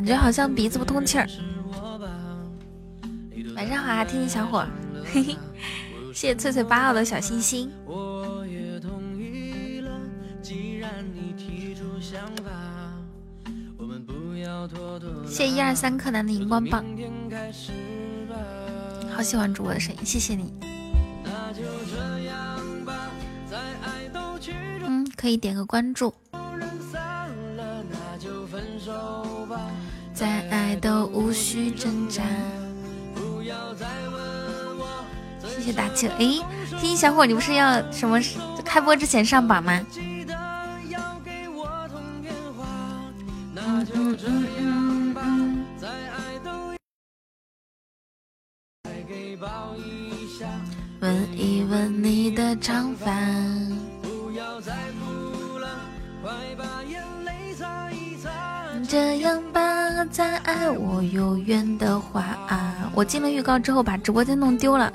感觉好像鼻子不通气儿。晚上好啊，天津小伙，嘿嘿，谢谢翠翠八号的小心心。谢谢一二三柯南的荧光棒，好喜欢主播的声音，谢谢你。嗯，可以点个关注。都无需挣扎。谢谢打气。哎，听小伙，你不是要什么开播之前上榜吗？进了预告之后，把直播间弄丢了。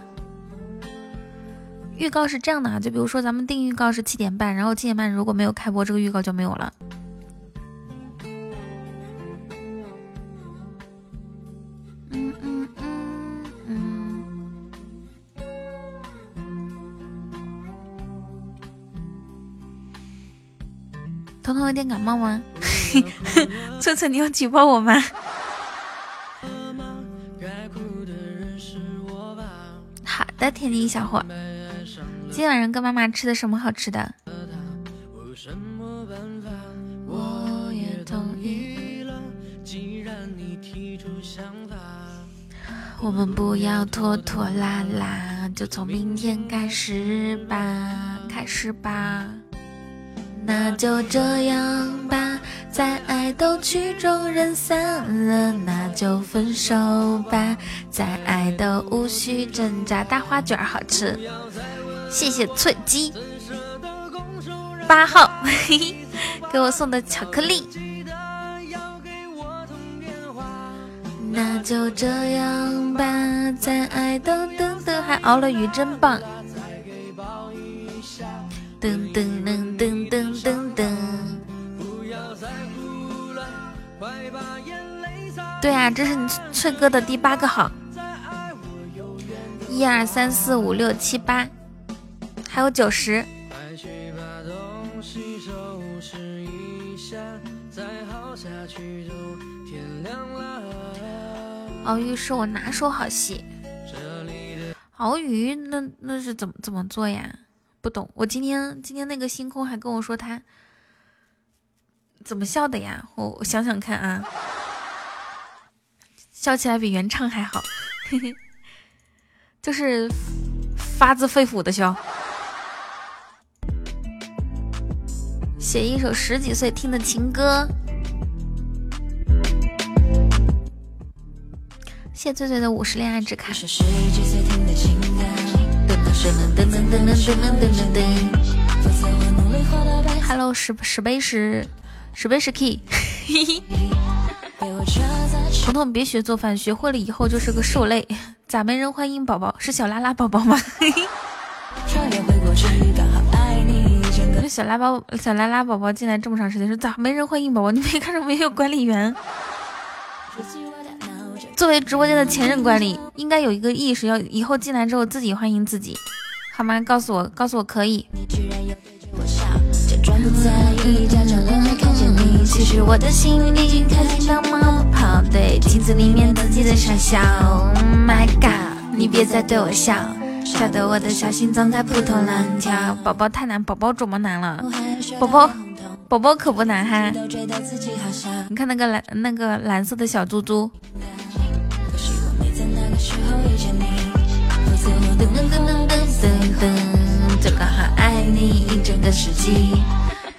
预告是这样的啊，就比如说咱们定预告是七点半，然后七点半如果没有开播，这个预告就没有了。嗯嗯嗯嗯。彤彤有点感冒吗？策策，你要举报我吗？的，天津小伙，今天晚上跟妈妈吃的什么好吃的？我们不要拖拖拉拉，就从明天开始吧，开始吧。那就这样吧，再爱都曲终人散了，那就分手吧，再爱都无需挣扎。大花卷好吃，谢谢脆鸡八号嘿嘿 给我送的巧克力。那就这样吧，再爱都等等，还熬了鱼，真棒。噔噔噔噔对啊，这是你翠哥的第八个号，一二三四五六七八，还有九十。熬鱼是我拿手好戏，熬鱼那那是怎么怎么做呀？不懂，我今天今天那个星空还跟我说他怎么笑的呀？我我想想看啊，笑起来比原唱还好，就是发自肺腑的笑。写一首十几岁听的情歌。谢醉醉的五十恋爱之卡。Hello 十十杯十十杯十 key。彤彤，别学做饭，学会了以后就是个受累。咋没人欢迎宝宝？是小拉拉宝宝吗？这小拉宝小拉拉宝宝进来这么长时间，说咋没人欢迎宝宝？你没看着没有管理员？作为直播间的前任管理，应该有一个意识，要以后进来之后自己欢迎自己。好吗？告诉我，告诉我可以。装不在意，假装都没看见你其实我的心已经开心到冒泡，对镜子里面自己的傻笑，Oh。My God，你别再对我笑，笑得我的小心脏在扑通乱跳。宝宝太难，宝宝怎么难了？宝宝，宝宝可不难哈。你看那个蓝，那个蓝色的小猪猪。噔噔噔噔噔噔，这个你一整个世纪，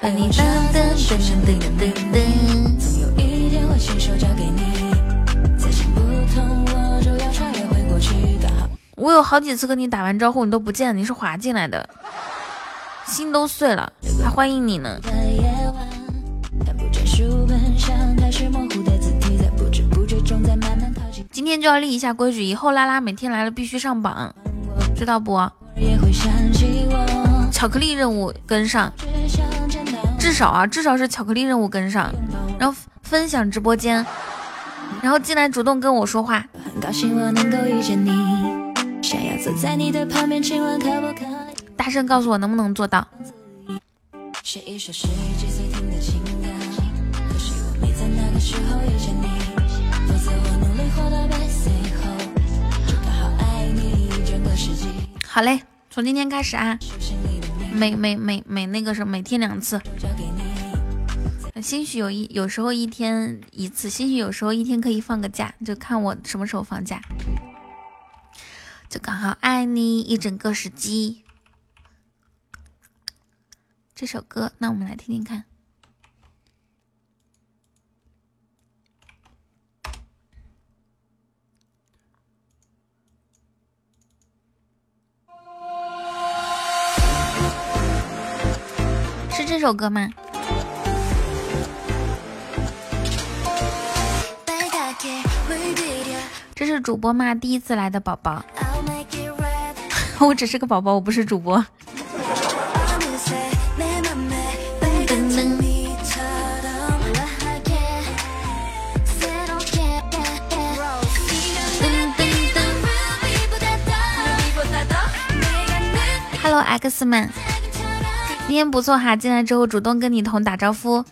和你噔噔噔噔噔噔噔。总有一天会亲手交给你，再想不通我就要穿越回过去。刚好我有好几次跟你打完招呼，你都不见，你是滑进来的，心都碎了，还欢迎你呢。今天就要立一下规矩，以后拉拉每天来了必须上榜，知道不？巧克力任务跟上，至少啊，至少是巧克力任务跟上，然后分享直播间，然后进来主动跟我说话。大声告诉我能不能做到。好嘞。从今天开始啊，每每每每那个什么，每天两次。兴许有一有时候一天一次，兴许有时候一天可以放个假，就看我什么时候放假。就刚好爱你一整个时机。这首歌，那我们来听听看。是这首歌吗？这是主播吗？第一次来的宝宝。我只是个宝宝，我不是主播。Hello X 们，今天不错哈，进来之后主动跟你同打招呼。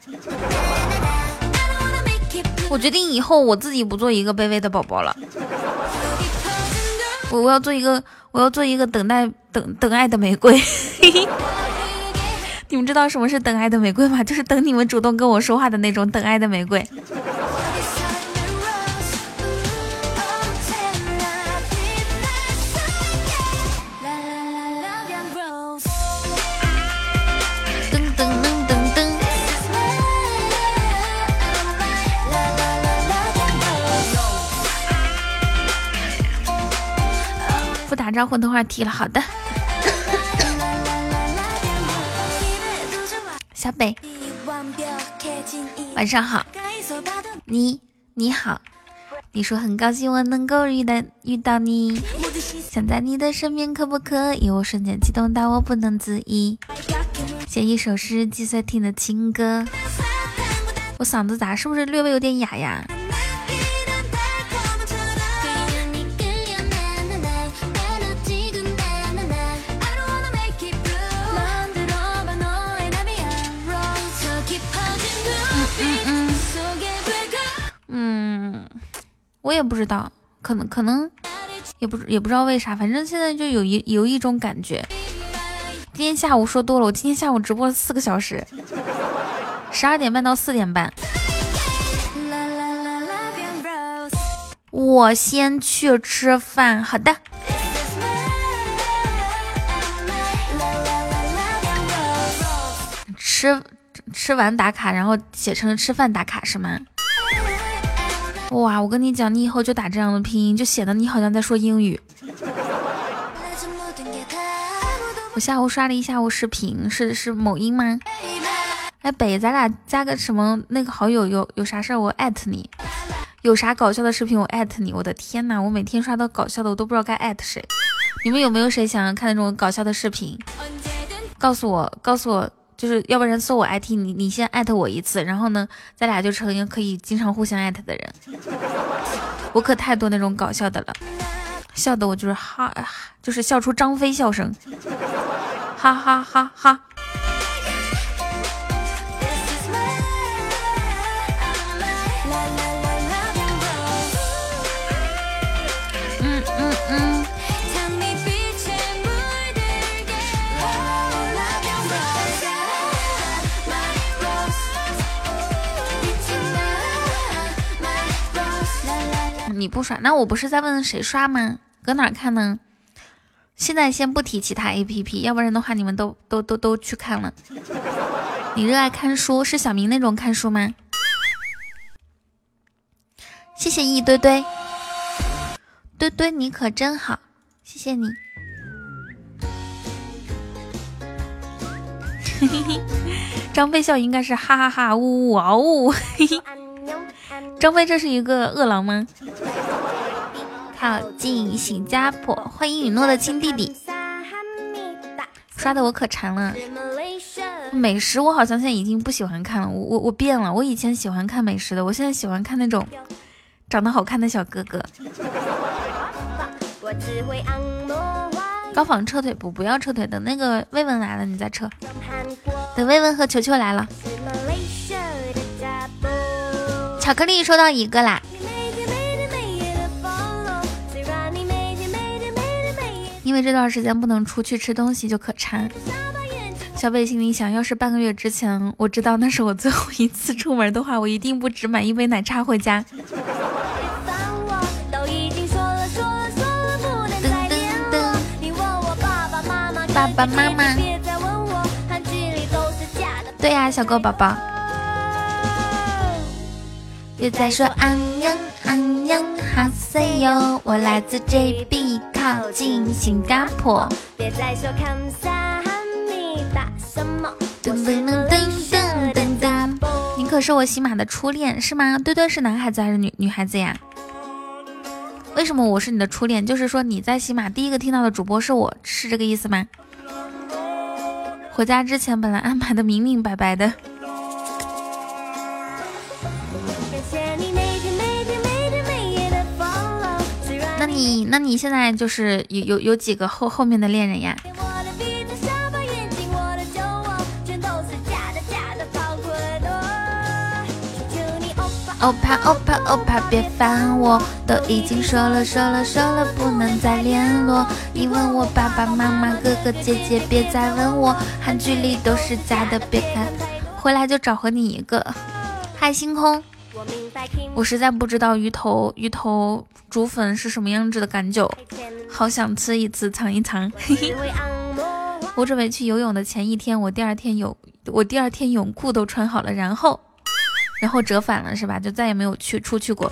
我决定以后我自己不做一个卑微的宝宝了，我我要做一个，我要做一个等待等等爱的玫瑰。你们知道什么是等爱的玫瑰吗？就是等你们主动跟我说话的那种等爱的玫瑰。打招呼的话题了，好的。小北，晚上好。你你好，你说很高兴我能够遇到遇到你，想在你的身边，可不可以？我瞬间激动到我不能自已，写一首十几岁听的情歌。我嗓子咋？是不是略微有点哑呀？我也不知道，可能可能也不也不知道为啥，反正现在就有一有一种感觉。今天下午说多了，我今天下午直播了四个小时，十二点半到四点半。我先去吃饭，好的。吃吃完打卡，然后写成吃饭打卡是吗？哇，我跟你讲，你以后就打这样的拼音，就显得你好像在说英语。我下午刷了一下午视频，是是某音吗？哎，北，咱俩加个什么那个好友，有有啥事儿我艾特你，有啥搞笑的视频我艾特你。我的天呐，我每天刷到搞笑的，我都不知道该艾特谁。你们有没有谁想要看那种搞笑的视频？告诉我，告诉我。就是要不然搜我 IT，你你先艾特我一次，然后呢，咱俩就成一个可以经常互相艾特的人。我可太多那种搞笑的了，笑的我就是哈，就是笑出张飞笑声，哈哈哈哈。你不刷，那我不是在问谁刷吗？搁哪看呢？现在先不提其他 A P P，要不然的话你们都都都都去看了。你热爱看书，是小明那种看书吗？谢谢一堆堆，堆堆你可真好，谢谢你。张飞笑应该是哈哈哈呜呜嗷呜。张飞，这是一个饿狼吗？靠近新加坡，欢迎雨诺的亲弟弟。刷的我可馋了。美食我好像现在已经不喜欢看了，我我我变了。我以前喜欢看美食的，我现在喜欢看那种长得好看的小哥哥。高仿撤腿不？不要撤腿，等那个慰问来了你再撤。等慰问和球球来了。巧克力收到一个啦。因为这段时间不能出去吃东西，就可馋。小北心里想，要是半个月之前我知道那是我最后一次出门的话，我一定不只买一杯奶茶回家。爸爸妈妈，对呀，小狗宝宝，别再说安阳安阳哈塞哟，我来自 JB，靠近新加坡。别再说看萨哈密达什么，噔噔噔噔噔噔。你可是我喜马的初恋是吗？对对，是男孩子还是女女孩子呀？为什么我是你的初恋？就是说你在喜马第一个听到的主播是我，是这个意思吗？回家之前本来安排的明明白白的。你那你现在就是有有有几个后后面的恋人呀？欧巴欧巴欧巴，别烦我，都已经说了说了说了，不能再联络。你问我爸爸妈妈哥哥姐姐，别再问我，韩剧里都是假的，别看。回来就找和你一个。嗨，星空，我实在不知道鱼头鱼头煮粉是什么样子的感觉，好想吃一次尝一尝。嘿嘿。我准备去游泳的前一天，我第二天泳，我第二天泳裤都穿好了，然后。然后折返了是吧？就再也没有去出去过。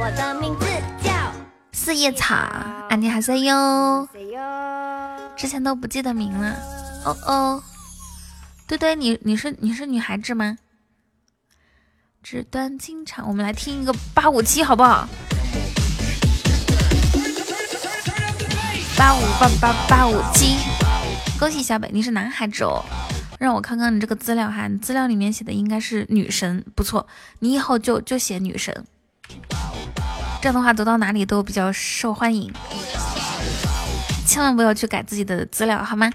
我的名字叫四叶草，安妮还在哟。之前都不记得名了。哦哦，对对，你你是你是女孩子吗？纸短情长，我们来听一个八五七好不好？八五八八八五七，恭喜小北，你是男孩子哦。让我看看你这个资料哈，你资料里面写的应该是女神，不错，你以后就就写女神，这样的话走到哪里都比较受欢迎。千万不要去改自己的资料好吗？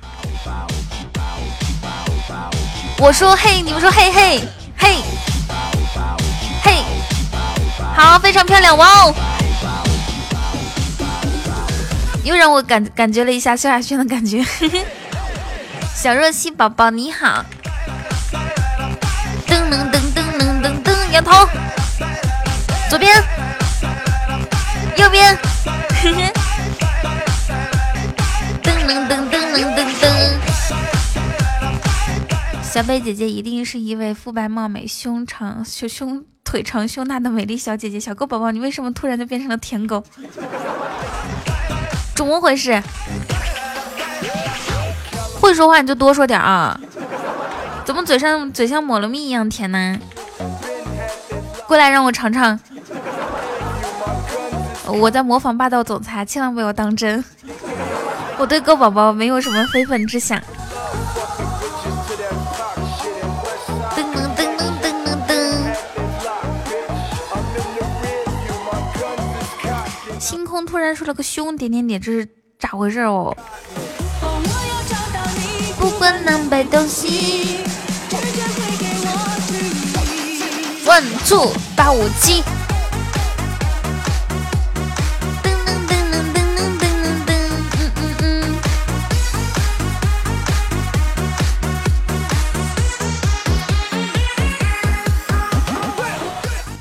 我说嘿，你们说嘿嘿嘿嘿，好，非常漂亮，哇哦！又让我感感觉了一下萧亚轩的感觉。小若曦宝宝你好，噔噔噔噔噔噔噔，摇头，左边，右边，噔 噔噔噔噔噔噔。小北姐姐一定是一位肤白貌美、胸长胸胸腿长胸大的美丽小姐姐。小狗宝宝，你为什么突然就变成了舔狗？怎么回事？会说话你就多说点啊！怎么嘴上嘴像抹了蜜一样甜呢？过来让我尝尝。我在模仿霸道总裁，千万不要当真。我对狗宝宝没有什么非分之想。突然说了个凶点点点，这是咋回事哦？稳住八五七，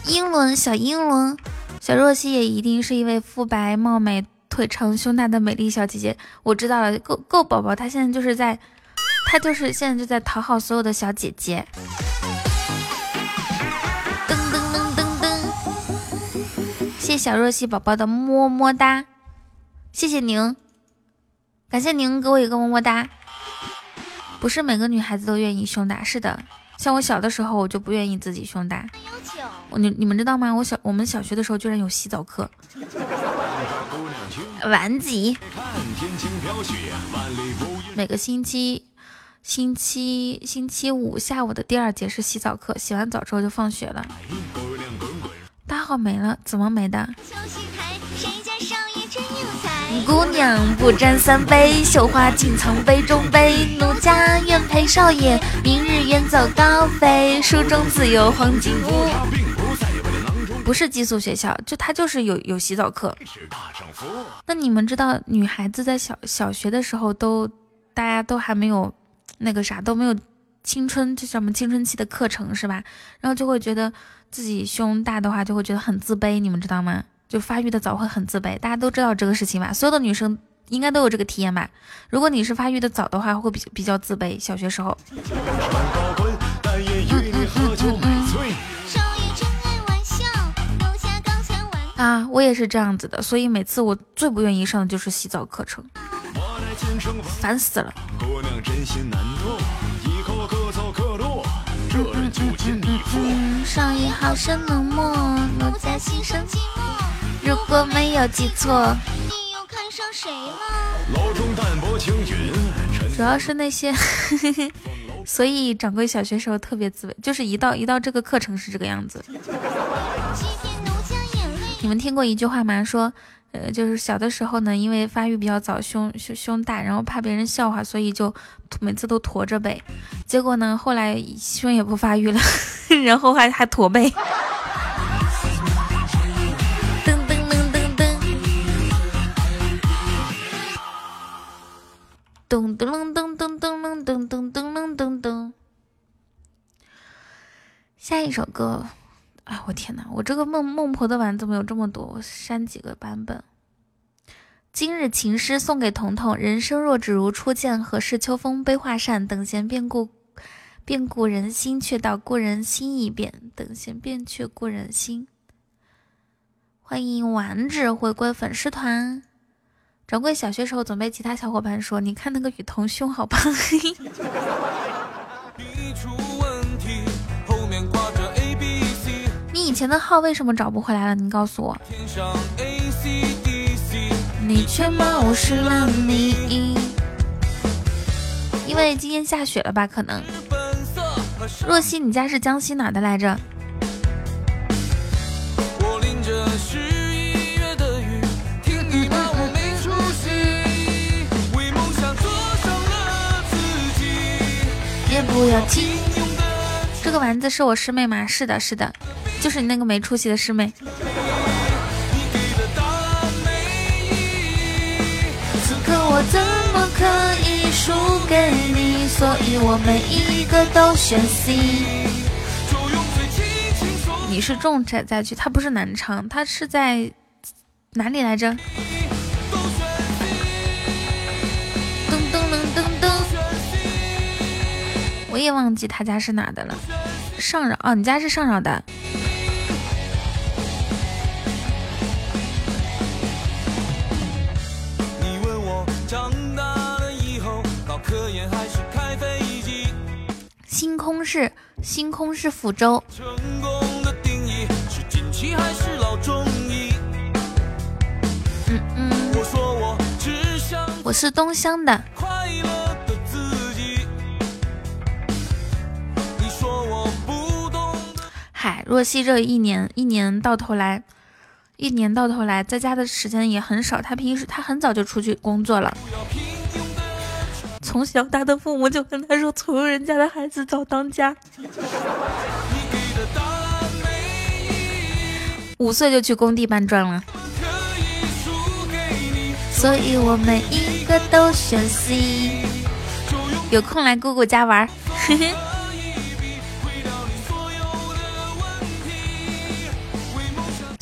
英伦小英伦。小若曦也一定是一位肤白貌美、腿长胸大的美丽小姐姐。我知道了，够够宝宝，她现在就是在。她就是现在就在讨好所有的小姐姐。噔噔噔噔噔，谢谢小若曦宝宝的么么哒，谢谢您，感谢您给我一个么么哒。不是每个女孩子都愿意胸大，是的，像我小的时候我就不愿意自己胸大。我你你们知道吗？我小我们小学的时候居然有洗澡课。晚几？每个星期。星期星期五下午的第二节是洗澡课，洗完澡之后就放学了。大。号没了，怎么没的？姑娘不沾三杯，绣花尽藏杯中杯。奴家愿陪少爷，明日远走高飞。书中自有黄金屋。不是寄宿学校，就他就是有有洗澡课。那你们知道，女孩子在小小学的时候都，大家都还没有那个啥，都没有青春，这什么青春期的课程是吧？然后就会觉得自己胸大的话，就会觉得很自卑，你们知道吗？就发育的早会很自卑，大家都知道这个事情吧？所有的女生应该都有这个体验吧？如果你是发育的早的话，会比比较自卑，小学时候。啊，我也是这样子的，所以每次我最不愿意上的就是洗澡课程，烦死了。上一好生冷漠，落在心生寂寞。如果没有记错，你又看上谁了？主要是那些，所以掌柜小学时候特别自卑，就是一到一到这个课程是这个样子。你们听过一句话吗？说，呃，就是小的时候呢，因为发育比较早，胸胸胸大，然后怕别人笑话，所以就每次都驼着背。结果呢，后来胸也不发育了，然后还还驼背。噔噔噔噔噔噔噔噔噔噔噔。下一首歌。哎，我天哪！我这个孟孟婆的碗怎么有这么多？我删几个版本。今日情诗送给彤彤：人生若只如初见，何事秋风悲画扇？等闲变故，变故人心，却道故人心易变。等闲变却故人心。欢迎丸子回归粉丝团。掌柜小学时候总被其他小伙伴说：“你看那个雨桐胸好胖。”以前的号为什么找不回来了？你告诉我。你却冒失了你，因为今天下雪了吧？可能。若曦，你家是江西哪的来着？也不要紧。这个丸子是我师妹吗？是的，是的。就是你那个没出息的师妹。此刻我怎么可以输给你？所以我每一个都选 C。你是重灾灾区，他不是南昌，他是在哪里来着？我也忘记他家是哪的了。上饶哦，你家是上饶的。星空是星空是福州。嗯嗯，我是东乡的。若曦这一年一年到头来，一年到头来在家的时间也很少。他平时他很早就出去工作了。从小他的父母就跟他说：“穷人家的孩子早当家。”五岁就去工地搬砖了。所以我每一个都选 C。有空来姑姑家玩。嘿嘿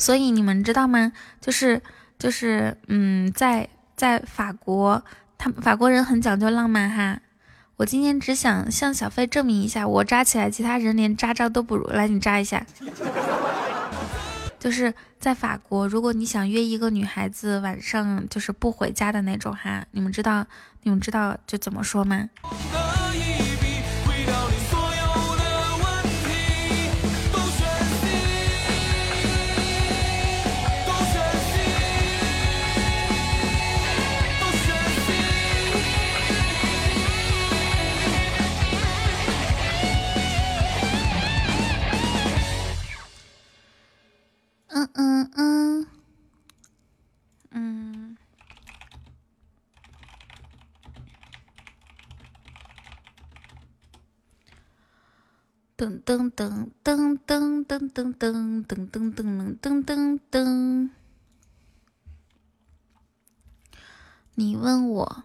所以你们知道吗？就是就是，嗯，在在法国。他们法国人很讲究浪漫哈，我今天只想向小飞证明一下，我扎起来，其他人连扎扎都不如。来，你扎一下。就是在法国，如果你想约一个女孩子晚上就是不回家的那种哈，你们知道你们知道就怎么说吗？嗯嗯嗯，嗯，噔噔噔噔噔噔噔噔噔噔噔噔噔噔，你问我，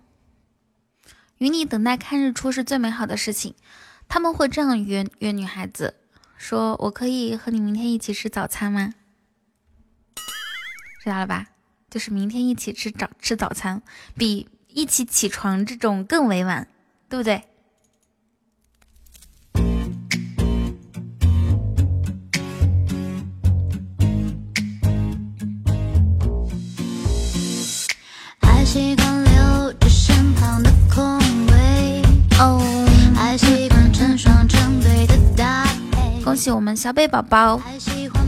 与你等待看日出是最美好的事情。他们会这样约约女孩子，说我可以和你明天一起吃早餐吗？知道了吧？就是明天一起吃早吃早餐，比一起起床这种更委婉，对不对？爱习惯留着身旁的空位，哦，爱习惯成双成对的搭配。恭喜我们小北宝宝。爱喜欢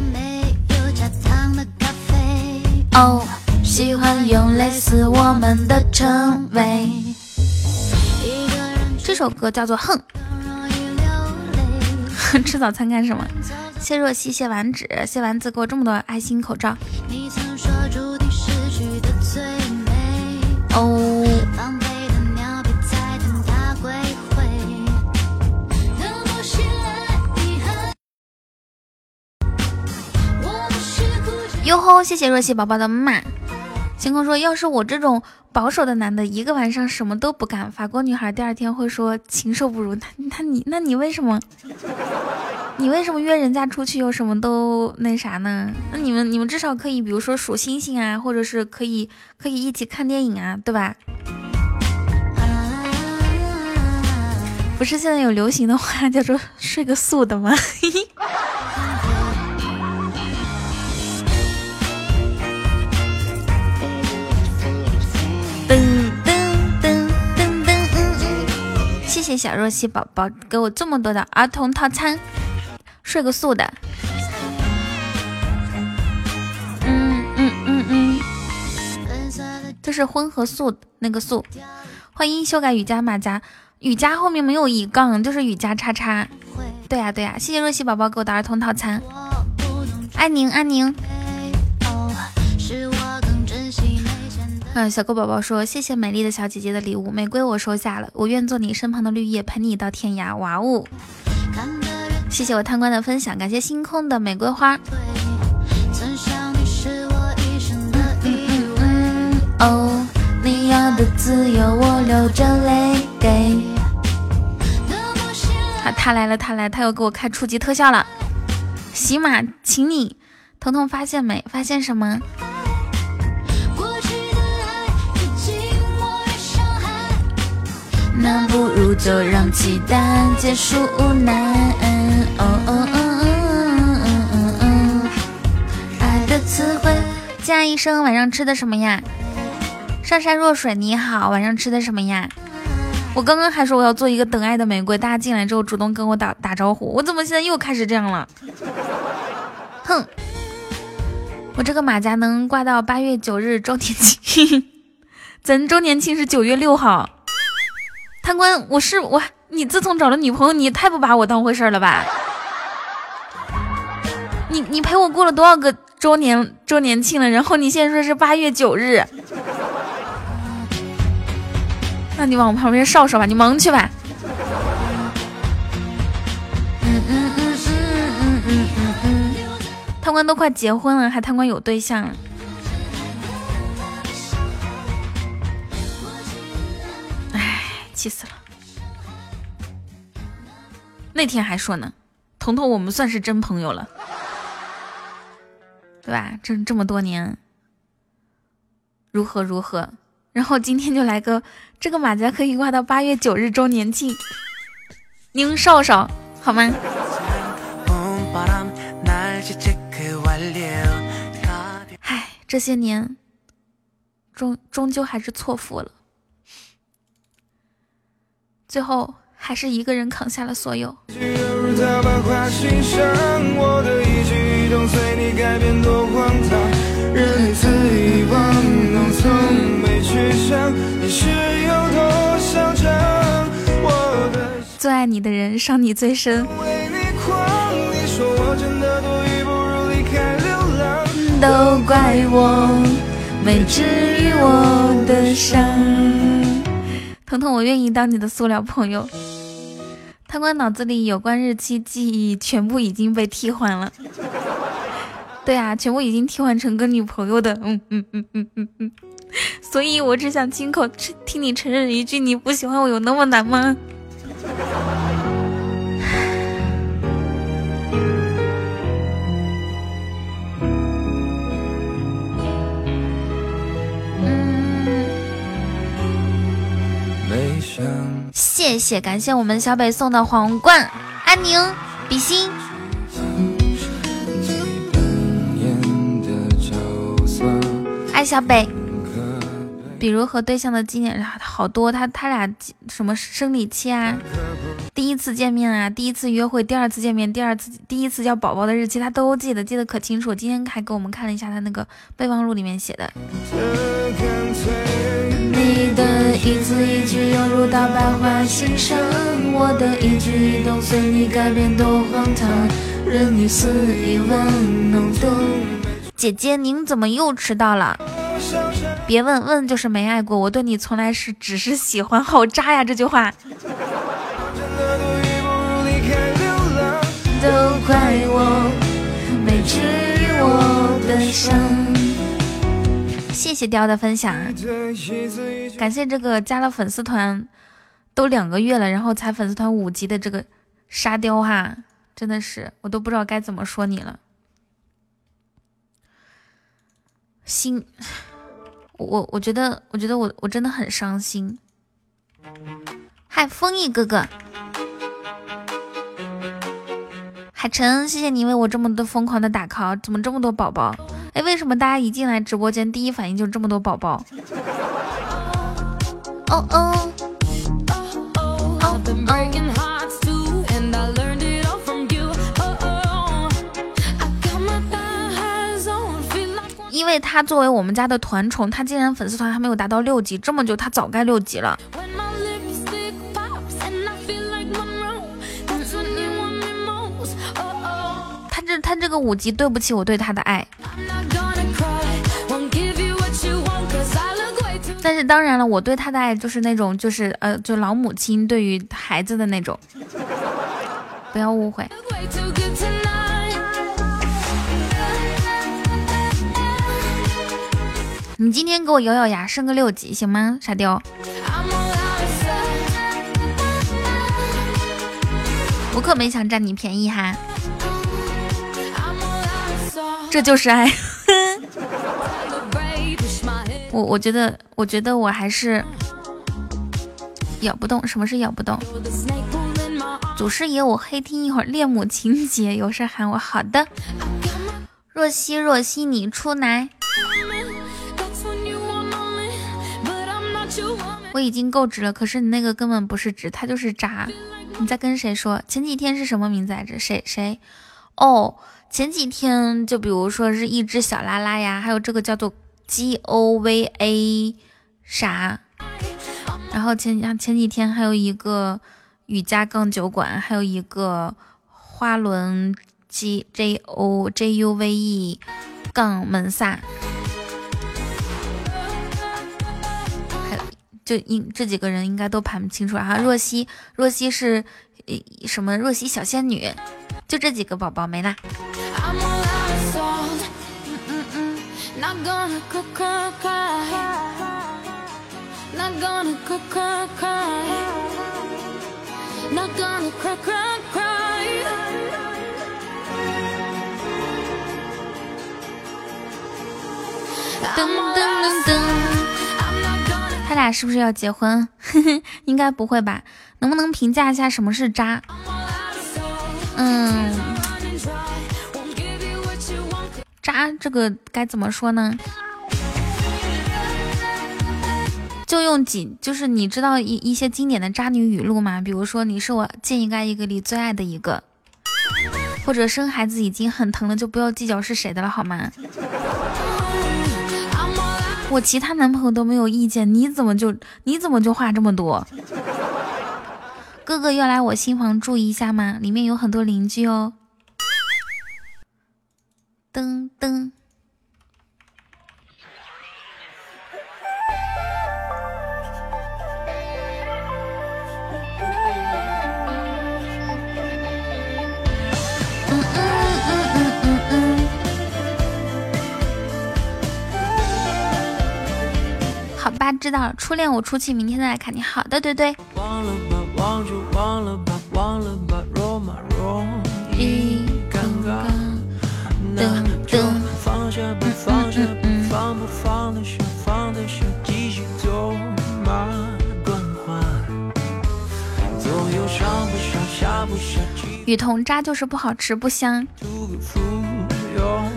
哦，喜欢用类似我们的称谓。这首歌叫做《哼》。吃早餐干什么？谢若曦，谢丸子，谢丸子，给我这么多爱心口罩。哦。哟吼！谢谢若曦宝宝的骂。星空说：“要是我这种保守的男的，一个晚上什么都不干，法国女孩第二天会说禽兽不如。那那你那你为什么？你为什么约人家出去又什么都那啥呢？那你们你们至少可以，比如说数星星啊，或者是可以可以一起看电影啊，对吧？不是现在有流行的话叫做睡个素的吗？”嘿 嘿谢谢小若曦宝宝给我这么多的儿童套餐，睡个素的，嗯嗯嗯嗯，这是荤和素那个素。欢迎修改雨加马甲，雨加后面没有一杠，就是雨加叉叉。对呀对呀，谢谢若曦宝宝给我的儿童套餐，安宁安宁。嗯，小狗宝宝说：“谢谢美丽的小姐姐的礼物，玫瑰我收下了，我愿做你身旁的绿叶，陪你到天涯。”哇哦！谢谢我贪官的分享，感谢星空的玫瑰花。哦，你要的自由我流着泪给。他他来了，他来，他又给我开初级特效了。喜马，请你，彤彤发现没？发现什么？那不如就让期待结束无奈。哦哦哦哦哦哦！爱的词汇，加一声晚上吃的什么呀？上善若水你好，晚上吃的什么呀？我刚刚还说我要做一个等爱的玫瑰，大家进来之后主动跟我打打招呼，我怎么现在又开始这样了？哼！我这个马甲能挂到八月九日周年庆，咱周年庆是九月六号。贪官，我是我，你自从找了女朋友，你也太不把我当回事了吧？你你陪我过了多少个周年周年庆了？然后你现在说是八月九日，那你往我旁边稍稍吧，你忙去吧。嗯嗯嗯嗯嗯嗯嗯嗯，贪官都快结婚了，还贪官有对象。气死了！那天还说呢，彤彤，我们算是真朋友了，对吧？这这么多年，如何如何？然后今天就来个这个马甲可以挂到八月九日周年庆，宁少少好吗？唉，这些年，终终究还是错付了。最后还是一个人扛下了所有。最爱你的人伤你最深。都怪我没治愈我的伤。彤彤，我愿意当你的塑料朋友。贪官脑子里有关日期记忆全部已经被替换了。对啊，全部已经替换成跟女朋友的。嗯嗯嗯嗯嗯嗯。所以我只想亲口听你承认一句，你不喜欢我有那么难吗？谢谢，感谢我们小北送的皇冠，安宁，比心。爱小北。比如和对象的纪念好多，他他俩什么生理期啊，第一次见面啊，第一次约会，第二次见面，第二次第一次叫宝宝的日期，他都记得，记得可清楚。今天还给我们看了一下他那个备忘录里面写的。的一字一句涌入到百花心上，我的一举一动随你改变多荒唐，任你肆意玩弄。姐姐，您怎么又迟到了？别问问就是没爱过，我对你从来是只是喜欢，好渣呀！这句话。都怪我没治愈我的伤。谢谢雕的分享，感谢这个加了粉丝团都两个月了，然后才粉丝团五级的这个沙雕哈，真的是我都不知道该怎么说你了，心。我我觉得，我觉得我我真的很伤心。嗨，风翼哥哥，海晨，谢谢你为我这么多疯狂的打 call，怎么这么多宝宝？哎，为什么大家一进来直播间，第一反应就这么多宝宝？哦哦。因为他作为我们家的团宠，他竟然粉丝团还没有达到六级，这么久他早该六级了。他这他这个五级对不起我对他的爱。但是当然了，我对他的爱就是那种就是呃就老母亲对于孩子的那种，不要误会。你今天给我咬咬牙，升个六级行吗，傻雕？我可没想占你便宜哈，这就是爱。我我觉得，我觉得我还是咬不动。什么是咬不动？祖师爷，我黑听一会儿恋母情节，有事喊我。好的，若曦，若曦，你出来。我已经够直了，可是你那个根本不是直，他就是渣。你在跟谁说？前几天是什么名字来着？谁谁？哦，前几天就比如说是一只小拉拉呀，还有这个叫做 G O V A 啥？然后前前几天还有一个雨家杠酒馆，还有一个花轮 G J O J U V E 杠门萨。还有就应这几个人应该都盘不清楚啊！若曦，若曦是什么？若曦小仙女，就这几个宝宝没啦。他俩是不是要结婚？应该不会吧？能不能评价一下什么是渣？嗯，渣这个该怎么说呢？就用几，就是你知道一一些经典的渣女语录吗？比如说你是我见一个爱一个里最爱的一个，或者生孩子已经很疼了，就不要计较是谁的了，好吗？我其他男朋友都没有意见，你怎么就你怎么就话这么多？哥哥要来我新房住一下吗？里面有很多邻居哦。噔噔。好吧知道了初恋我出去明天再来看你。好的对对。忘了吧忘就忘了吧忘了吧容易。雨桐渣就是不好吃，不香。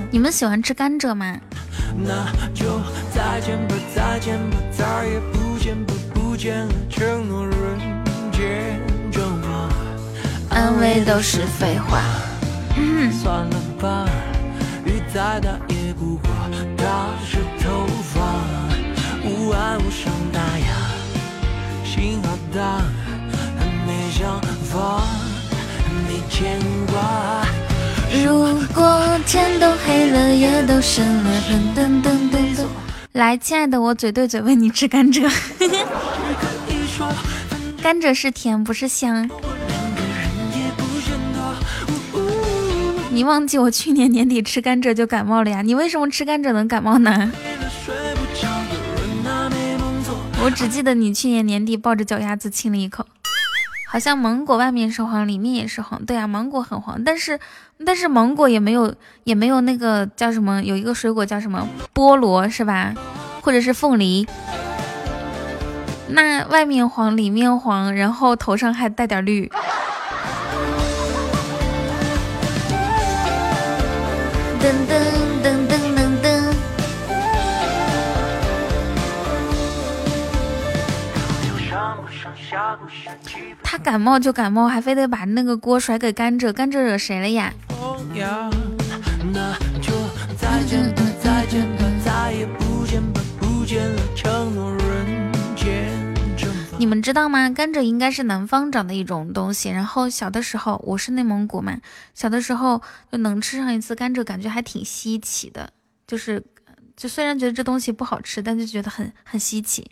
你们喜欢吃甘蔗吗？那就再见吧，再见吧，再也不见吧，不见，承诺人间蒸发，安慰都是废话，算了吧。再大也不过打湿头发，无爱无伤大雅。心好大，没想法，没牵挂。如果天都黑了，夜都深了，噔噔噔噔噔。来，亲爱的，我嘴对嘴喂你吃甘蔗。甘蔗是甜，不是香。你忘记我去年年底吃甘蔗就感冒了呀？你为什么吃甘蔗能感冒呢？我只记得你去年年底抱着脚丫子亲了一口。好像芒果外面是黄，里面也是黄。对啊，芒果很黄，但是但是芒果也没有也没有那个叫什么，有一个水果叫什么菠萝是吧？或者是凤梨。那外面黄，里面黄，然后头上还带点绿。噔噔噔噔。他感冒就感冒，还非得把那个锅甩给甘蔗，甘蔗惹谁了呀？你们知道吗？甘蔗应该是南方长的一种东西。然后小的时候，我是内蒙古嘛，小的时候就能吃上一次甘蔗，感觉还挺稀奇的。就是，就虽然觉得这东西不好吃，但就觉得很很稀奇。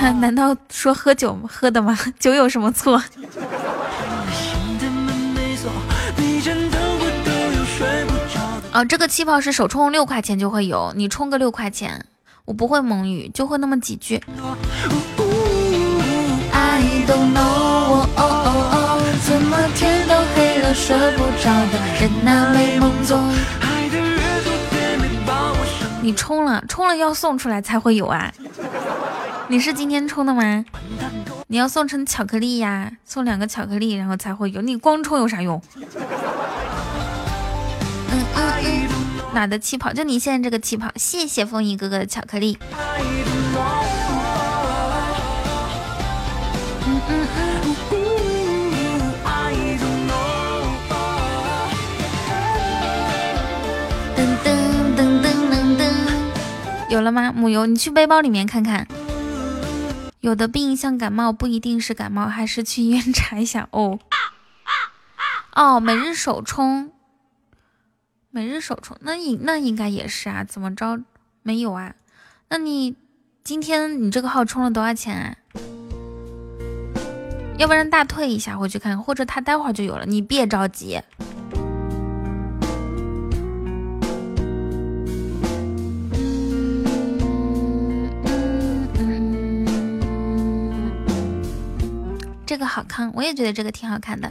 难道说喝酒喝的吗？酒有什么错？哦，这个气泡是首充六块钱就会有，你充个六块钱，我不会蒙语，就会那么几句。怎么天都黑了睡不着的人啊，美梦中。你充了，充了要送出来才会有啊！你是今天充的吗？你要送成巧克力呀，送两个巧克力，然后才会有。你光充有啥用？哪的气泡？就你现在这个气泡。谢谢风衣哥哥的巧克力。有了吗？母油，你去背包里面看看。有的病像感冒，不一定是感冒，还是去医院查一下哦。哦，每日首充，每日首充，那应那应该也是啊？怎么着没有啊？那你今天你这个号充了多少钱啊？要不然大退一下回去看看，或者他待会儿就有了，你别着急。这个好看，我也觉得这个挺好看的。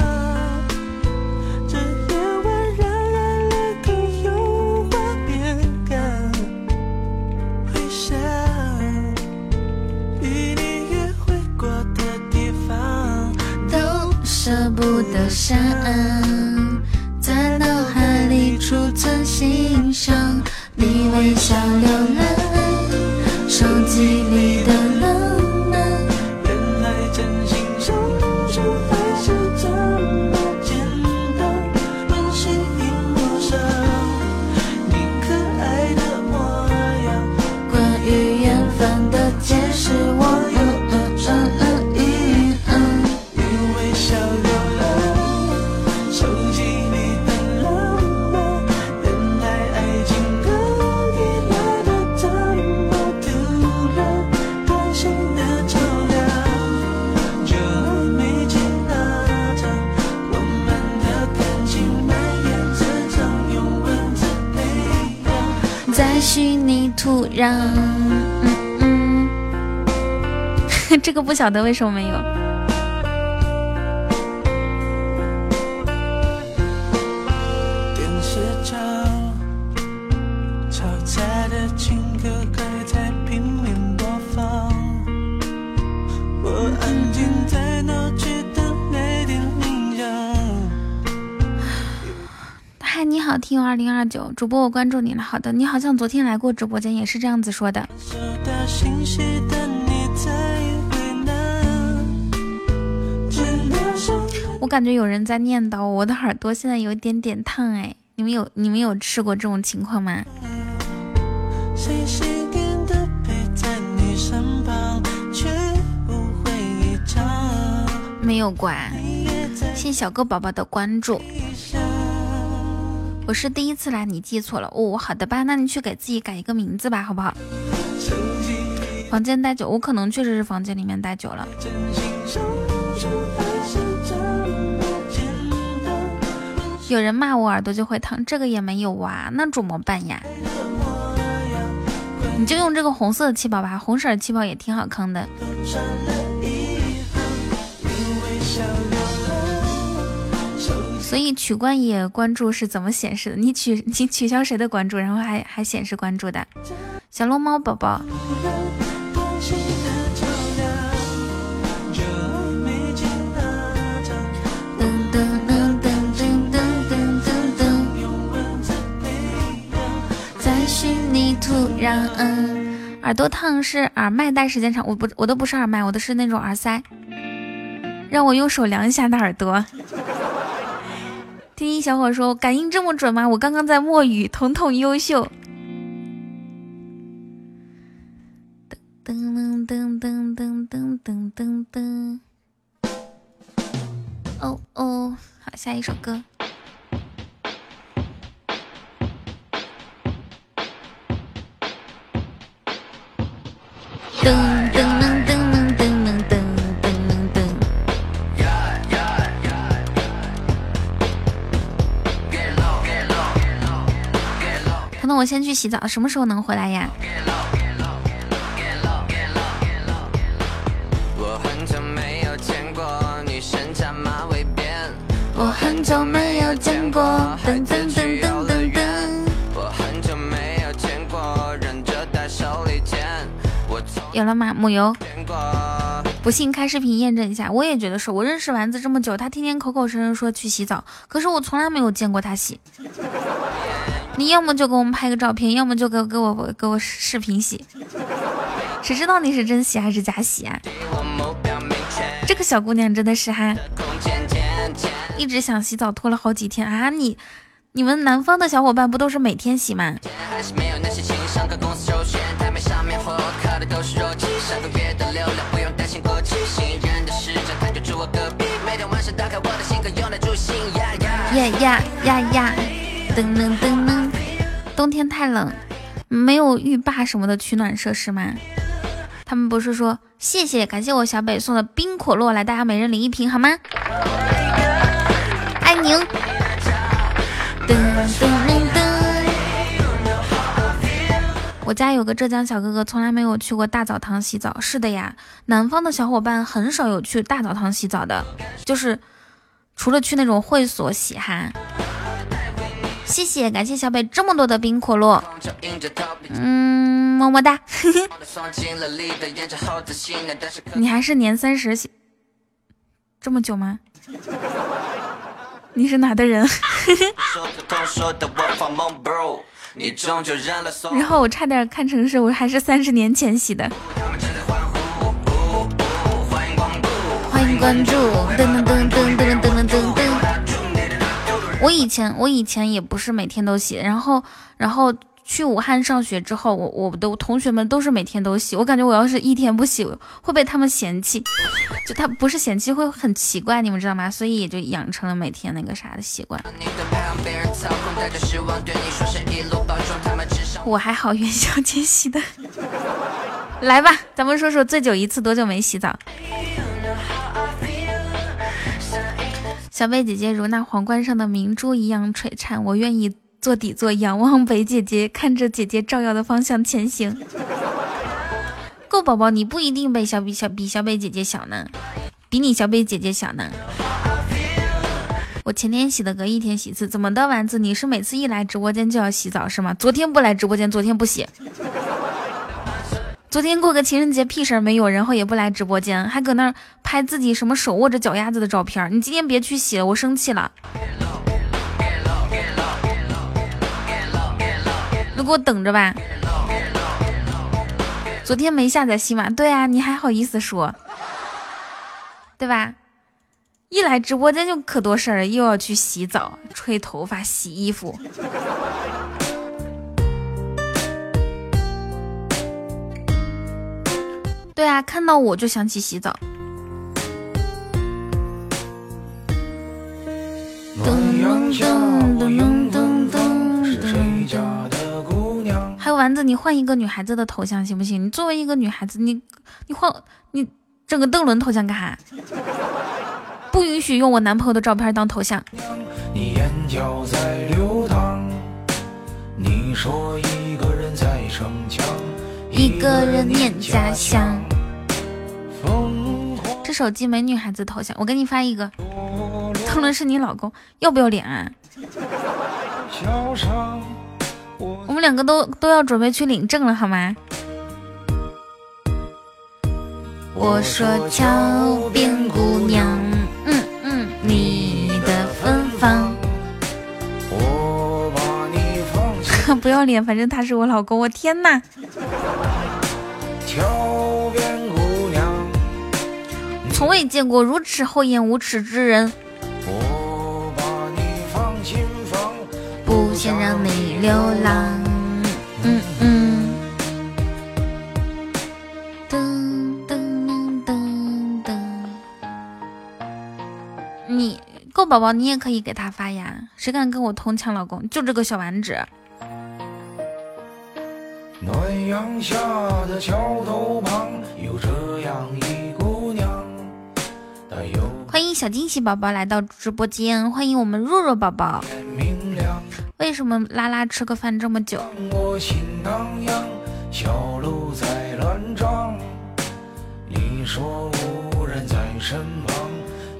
的山，在脑海里储存欣赏你微笑浏览，手机里的让。嗯嗯，这个不晓得为什么没有。听友二零二九主播，我关注你了。好的，你好像昨天来过直播间，也是这样子说的。我感觉有人在念叨，我的耳朵现在有一点点烫哎，你们有你们有试过这种情况吗？没有关，谢谢小哥宝宝的关注。我是第一次来，你记错了哦。好的吧，那你去给自己改一个名字吧，好不好？房间待久，我可能确实是房间里面待久了。有人骂我耳朵就会疼，这个也没有啊，那怎么办呀？你就用这个红色的气泡吧，红色的气泡也挺好坑的。所以取关也关注是怎么显示的？你取你取消谁的关注，然后还还显示关注的？小龙猫宝宝。在虚拟土壤。耳朵烫是耳麦戴时间长，我不我都不是耳麦，我的是那种耳塞。让我用手量一下的耳朵。听听小伙说，感应这么准吗？我刚刚在墨雨，彤彤优秀。噔噔噔噔噔噔噔噔噔。哦哦，好，下一首歌。噔我先去洗澡，什么时候能回来呀？我很久没有见过女生扎马尾辫。我很久没有见过噔噔噔噔噔噔。我很久没有见过忍着戴手里剑。有了吗？木油。不信开视频验证一下。我也觉得是，我认识丸子这么久，他天天口口声声说去洗澡，可是我从来没有见过他洗。你要么就给我们拍个照片，要么就给给我给我视频洗，谁知道你是真洗还是假洗啊？这个小姑娘真的是哈，一直想洗澡，拖了好几天啊！你你们南方的小伙伴不都是每天洗吗？呀呀呀呀！噔噔噔噔，冬天太冷，没有浴霸什么的取暖设施吗？他们不是说谢谢，感谢我小北送的冰可乐，来大家每人领一瓶好吗？爱您。噔噔噔噔，我家有个浙江小哥哥，从来没有去过大澡堂洗澡。是的呀，南方的小伙伴很少有去大澡堂洗澡的，就是除了去那种会所洗哈。谢谢，感谢小北这么多的冰可乐。嗯，么么哒。你还是年三十这么久吗？你是哪的人？然后我差点看成是，我还是三十年前洗的。欢迎关注，欢迎，噔噔噔噔噔噔。我以前我以前也不是每天都洗，然后然后去武汉上学之后，我我的同学们都是每天都洗，我感觉我要是一天不洗会被他们嫌弃，就他不是嫌弃会很奇怪，你们知道吗？所以也就养成了每天那个啥的习惯。我还好，元宵节洗的。来吧，咱们说说最久一次多久没洗澡。小贝姐姐如那皇冠上的明珠一样璀璨，我愿意做底座，仰望北姐姐，看着姐姐照耀的方向前行。够宝宝，你不一定比小比小比小北姐姐小呢，比你小北姐姐小呢。我前天洗的隔，一天洗一次，怎么的？丸子，你是每次一来直播间就要洗澡是吗？昨天不来直播间，昨天不洗。昨天过个情人节，屁事儿没有，然后也不来直播间，还搁那儿拍自己什么手握着脚丫子的照片。你今天别去洗了，我生气了。你给我等着吧。昨天没下载喜马，对啊，你还好意思说，对吧？一来直播间就可多事儿，又要去洗澡、吹头发、洗衣服。对啊，看到我就想起洗澡。噔噔噔噔噔还有丸子，你换一个女孩子的头像行不行？你作为一个女孩子，你你换你整个邓伦头像干啥？不允许用我男朋友的照片当头像。你眼角在流淌，你说一个人在逞强，一个人念家乡。这手机没女孩子头像，我给你发一个。邓伦是你老公，要不要脸啊？我们两个都都要准备去领证了，好吗？我说桥边姑娘，嗯嗯，你的芬芳。不要脸，反正他是我老公，我天哪！从未见过如此厚颜无耻之人。不想让你流浪。嗯嗯。噔噔噔噔。你够宝宝，你也可以给他发呀。谁敢跟我同抢老公？就这个小丸子。暖阳下的桥头旁，有这样一。欢迎小惊喜宝宝来到直播间，欢迎我们若若宝宝。为什么拉拉吃个饭这么久？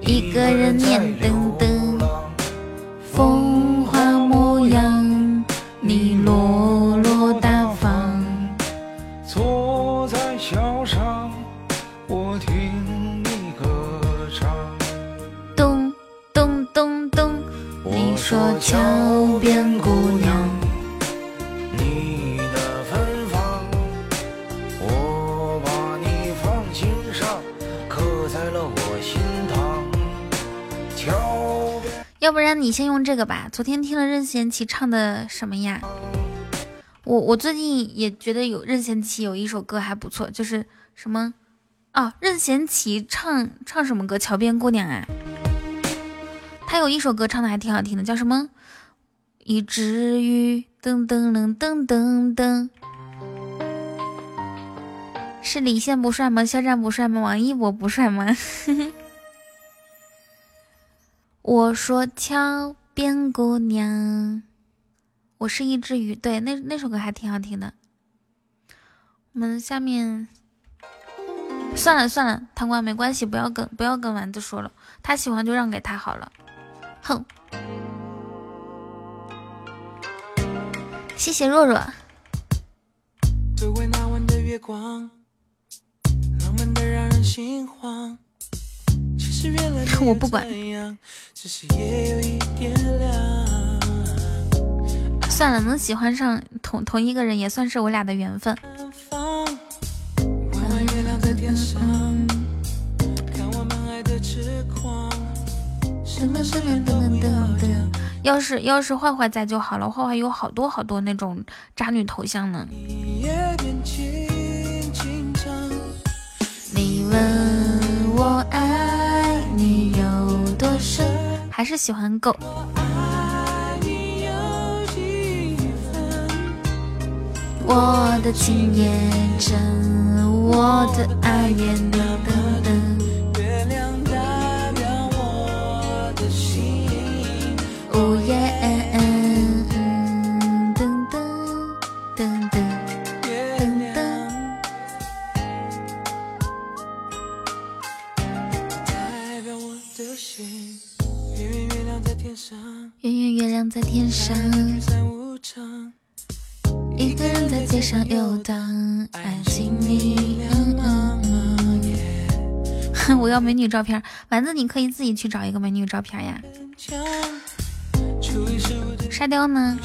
一个人念噔噔，风华模样，你落落大方，坐在小上，说桥边姑娘，你的芬芳，我把你放心上，刻在了我心膛。桥边，要不然你先用这个吧。昨天听了任贤齐唱的什么呀？我我最近也觉得有任贤齐有一首歌还不错，就是什么啊？任贤齐唱唱什么歌？桥边姑娘啊？他有一首歌唱的还挺好听的，叫什么？一只鱼，噔噔噔噔噔噔，是李现不帅吗？肖战不帅吗？王一博不帅吗？我说桥边姑娘，我是一只鱼。对，那那首歌还挺好听的。我们下面算了算了，贪官没关系，不要跟不要跟丸子说了，他喜欢就让给他好了。哼，谢谢若若。我不管。算了，能喜欢上同同一个人也算是我俩的缘分。要是要是坏坏在就好了，坏坏有好多好多那种渣女头像呢。你问我爱你有多深，还是喜欢狗。我的情也真，我的爱也等。美女照片，丸子你可以自己去找一个美女照片呀。沙雕呢？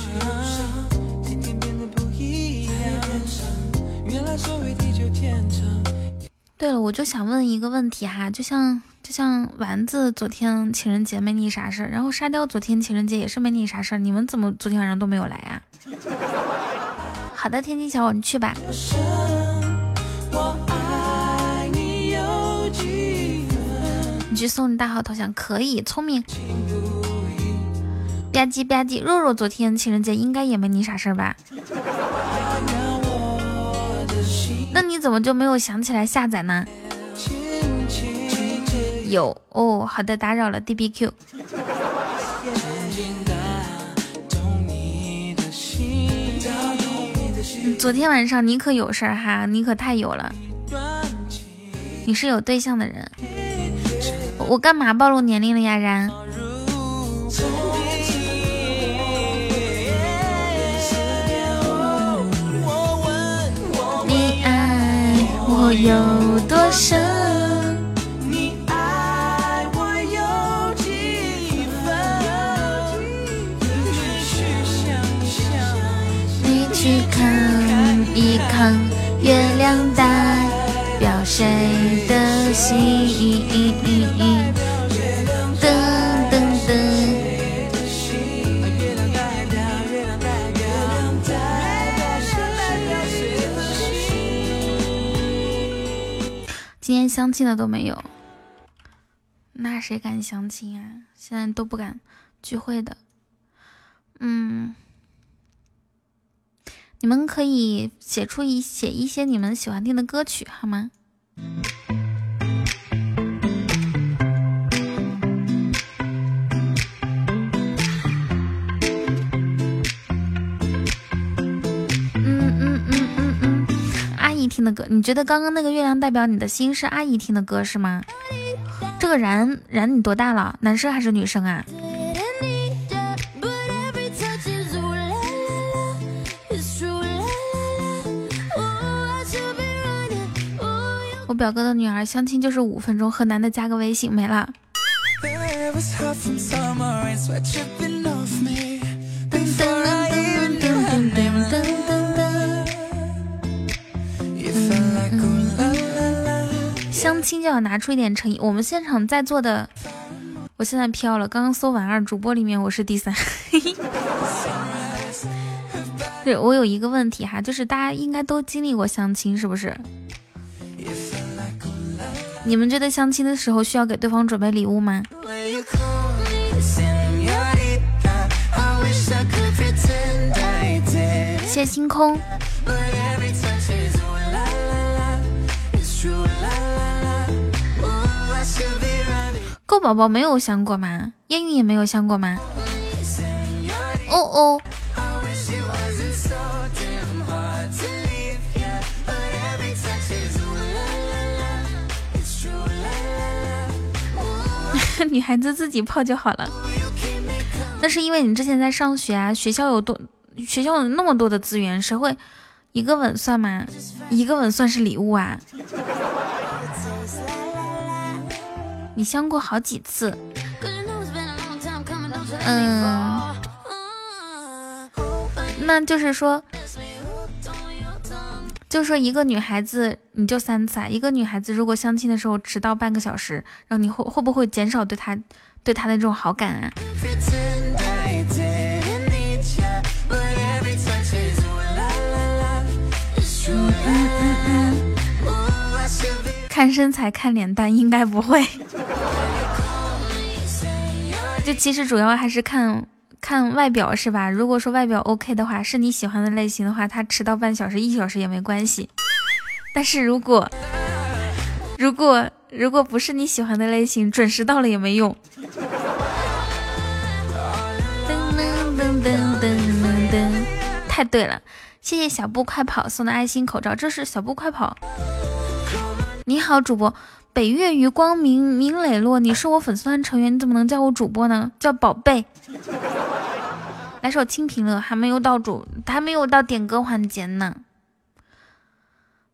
对了，我就想问一个问题哈，就像就像丸子昨天情人节没你啥事儿，然后沙雕昨天情人节也是没你啥事儿，你们怎么昨天晚上都没有来呀？好的，天津小伙，你去吧。你去送你大号头像可以，聪明。吧唧吧唧，肉肉昨天情人节应该也没你啥事儿吧？那你怎么就没有想起来下载呢？有哦，好的，打扰了 D B Q。昨天晚上你可有事儿哈，你可太有了。你是有对象的人，我干嘛暴露年龄了呀？然。我有多深，你爱我有几分？你去看一看，月亮代表谁的心？今天相亲的都没有，那谁敢相亲啊？现在都不敢聚会的。嗯，你们可以写出一写一些你们喜欢听的歌曲，好吗？听的歌，你觉得刚刚那个月亮代表你的心是阿姨听的歌是吗？这个然然你多大了？男生还是女生啊？我表哥的女儿相亲就是五分钟，和男的加个微信没了。相亲就要拿出一点诚意。我们现场在座的，我现在飘了。刚刚搜完二主播里面我是第三。对我有一个问题哈，就是大家应该都经历过相亲，是不是？你们觉得相亲的时候需要给对方准备礼物吗？谢星空。够宝宝没有相过吗？烟雨也没有相过吗？哦哦，女孩子自己泡就好了。那是因为你之前在上学啊，学校有多，学校有那么多的资源，谁会一个吻算吗？一个吻算是礼物啊？你相过好几次，嗯，那就是说，就说一个女孩子你就三次啊？一个女孩子如果相亲的时候迟到半个小时，然后你会会不会减少对她对她的这种好感啊？看身材看脸蛋应该不会，就其实主要还是看看外表是吧？如果说外表 OK 的话，是你喜欢的类型的话，他迟到半小时一小时也没关系。但是如果如果如果不是你喜欢的类型，准时到了也没用。噔噔噔噔噔噔，太对了，谢谢小布快跑送的爱心口罩，这是小布快跑。你好，主播，北月余光明明磊落，你是我粉丝团成员，你怎么能叫我主播呢？叫宝贝。来首清平乐，还没有到主，还没有到点歌环节呢。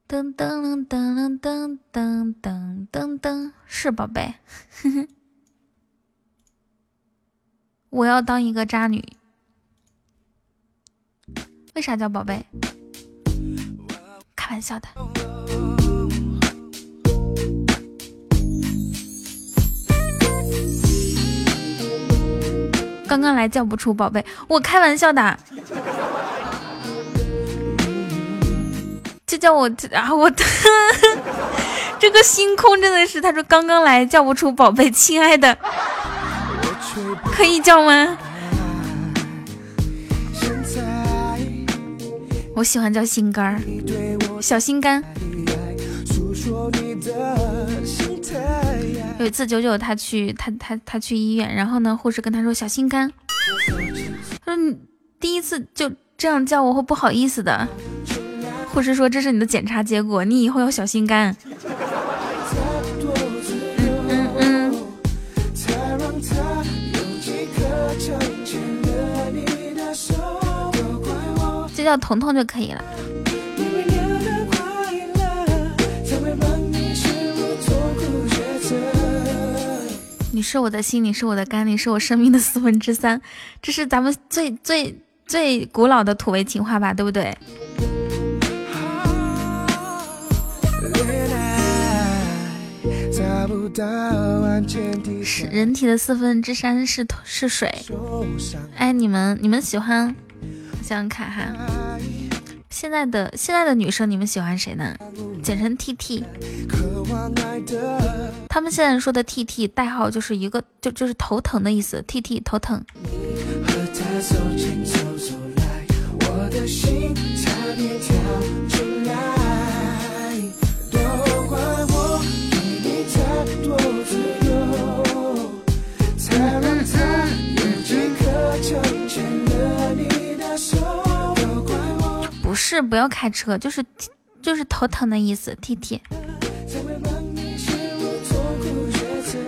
噔噔噔噔噔噔噔噔，是宝贝。我要当一个渣女。为啥叫宝贝？开玩笑的。刚刚来叫不出宝贝，我开玩笑的。就叫我啊，我 这个星空真的是，他说刚刚来叫不出宝贝，亲爱的，可以叫吗？我喜欢叫心肝儿，小心肝。有一次九九他去他他他去医院，然后呢护士跟他说小心肝，他说你第一次就这样叫我会不好意思的。护士说这是你的检查结果，你以后要小心肝。嗯嗯嗯。就叫彤彤就可以了。你是我的心，你是我的肝，你是我生命的四分之三，这是咱们最最最古老的土味情话吧，对不对？是人体的四分之三是是水。哎，你们你们喜欢？想想看哈，现在的现在的女生，你们喜欢谁呢？简称 T T。他们现在说的 T T 代号就是一个就就是头疼的意思，T T 头疼。不是，不要开车，就是就是头疼的意思。T T，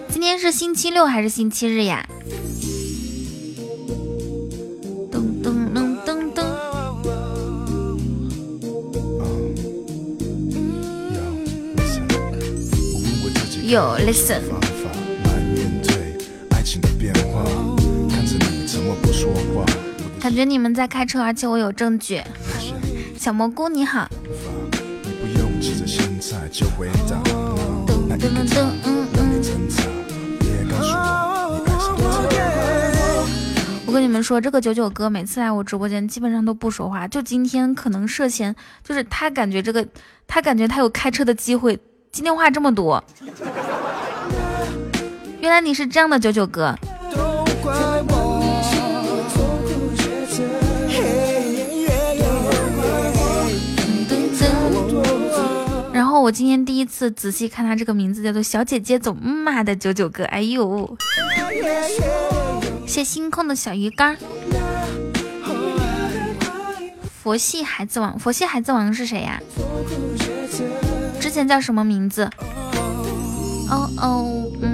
今天是星期六还是星期日呀？噔噔噔噔噔。有 listen。感觉你们在开车，而且我有证据。小蘑菇你好。我跟你们说，这个九九哥每次来我直播间，基本上都不说话。就今天可能涉嫌，就是他感觉这个，他感觉他有开车的机会。今天话这么多，原来你是这样的九九哥。我今天第一次仔细看他这个名字，叫做小姐姐走妈的九九哥，哎呦，谢星空的小鱼干。佛系孩子王，佛系孩子王是谁呀？之前叫什么名字？哦哦，嗯。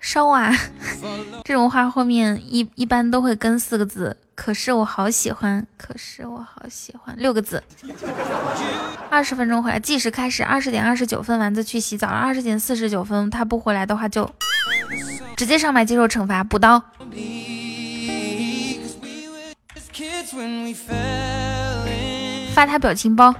烧啊！这种话后面一一般都会跟四个字。可是我好喜欢，可是我好喜欢六个字。二十分钟回来，计时开始。二十点二十九分，丸子去洗澡了。二十点四十九分，他不回来的话，就直接上麦接受惩罚，补刀。发他表情包。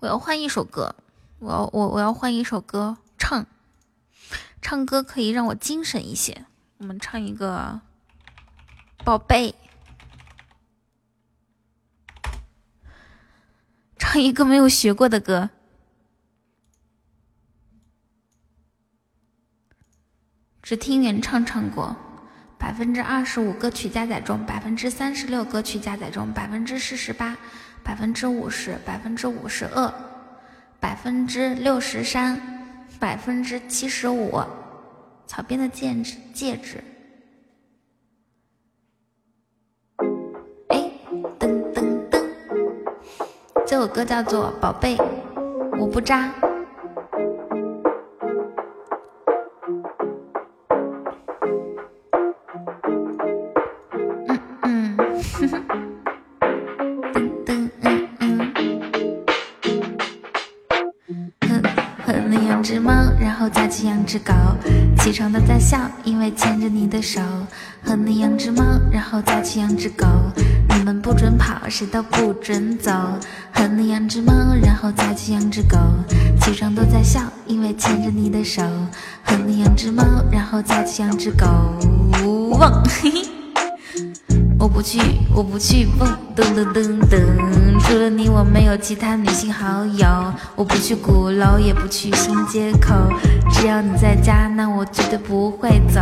我要换一首歌，我要我我要换一首歌唱。唱歌可以让我精神一些。我们唱一个宝贝，唱一个没有学过的歌。只听原唱唱过，百分之二十五歌曲加载中，百分之三十六歌曲加载中，百分之四十八，百分之五十，百分之五十二，百分之六十三，百分之七十五。草编的戒指，戒指。哎，噔噔噔，这首歌叫做《宝贝》，我不渣。后架起养只狗，起床都在笑，因为牵着你的手。和你养只猫，然后架起养只狗，你们不准跑，谁都不准走。和你养只猫，然后架起养只狗，起床都在笑，因为牵着你的手。和你养只猫，然后架起养只狗，汪，嘿嘿。我不去，我不去，蹦噔噔噔噔。除了你，我没有其他女性好友。我不去鼓楼，也不去新街口。只要你在家，那我绝对不会走。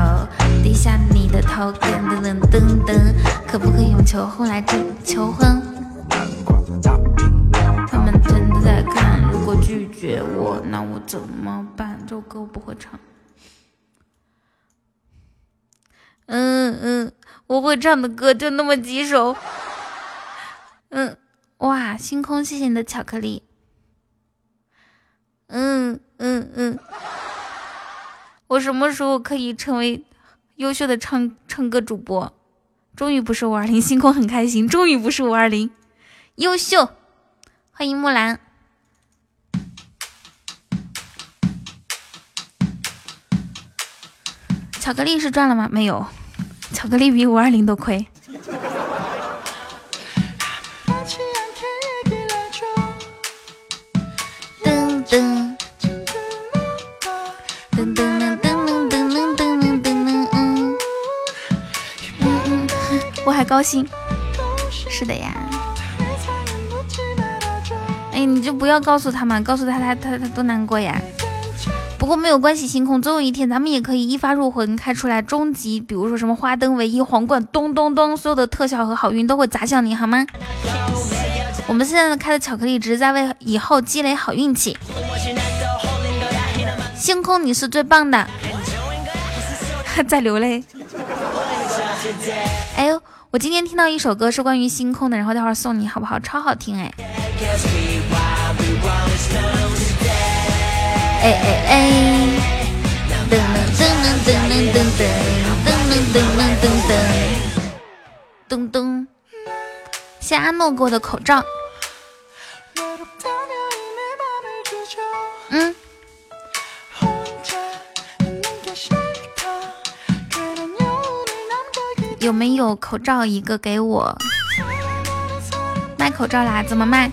低下你的头，噔噔噔噔噔。可不可以用求婚来证求婚？他们真的在看，如果拒绝我，那我怎么办？这首歌我不会唱。嗯嗯。我会唱的歌就那么几首，嗯，哇，星空，谢谢你的巧克力，嗯嗯嗯，我什么时候可以成为优秀的唱唱歌主播？终于不是五二零，星空很开心，终于不是五二零，优秀，欢迎木兰，巧克力是赚了吗？没有。巧克力比五二零都亏。噔噔噔噔噔噔噔噔噔噔噔噔嗯嗯，我还高兴。是的呀。哎，你就不要告诉他嘛，告诉他他他他多难过呀。不过没有关系，星空总有一天咱们也可以一发入魂开出来终极，比如说什么花灯、唯一皇冠，咚咚咚，所有的特效和好运都会砸向你，好吗？我们现在开的巧克力只是在为以后积累好运气。星空，你是最棒的，在流泪。哎呦，我今天听到一首歌是关于星空的，然后待会儿送你好不好？超好听哎。哎哎哎！噔噔噔噔噔噔噔噔噔噔噔噔噔！谢阿诺给我的口罩。嗯。有没有口罩一个给我？卖口罩啦？怎么卖？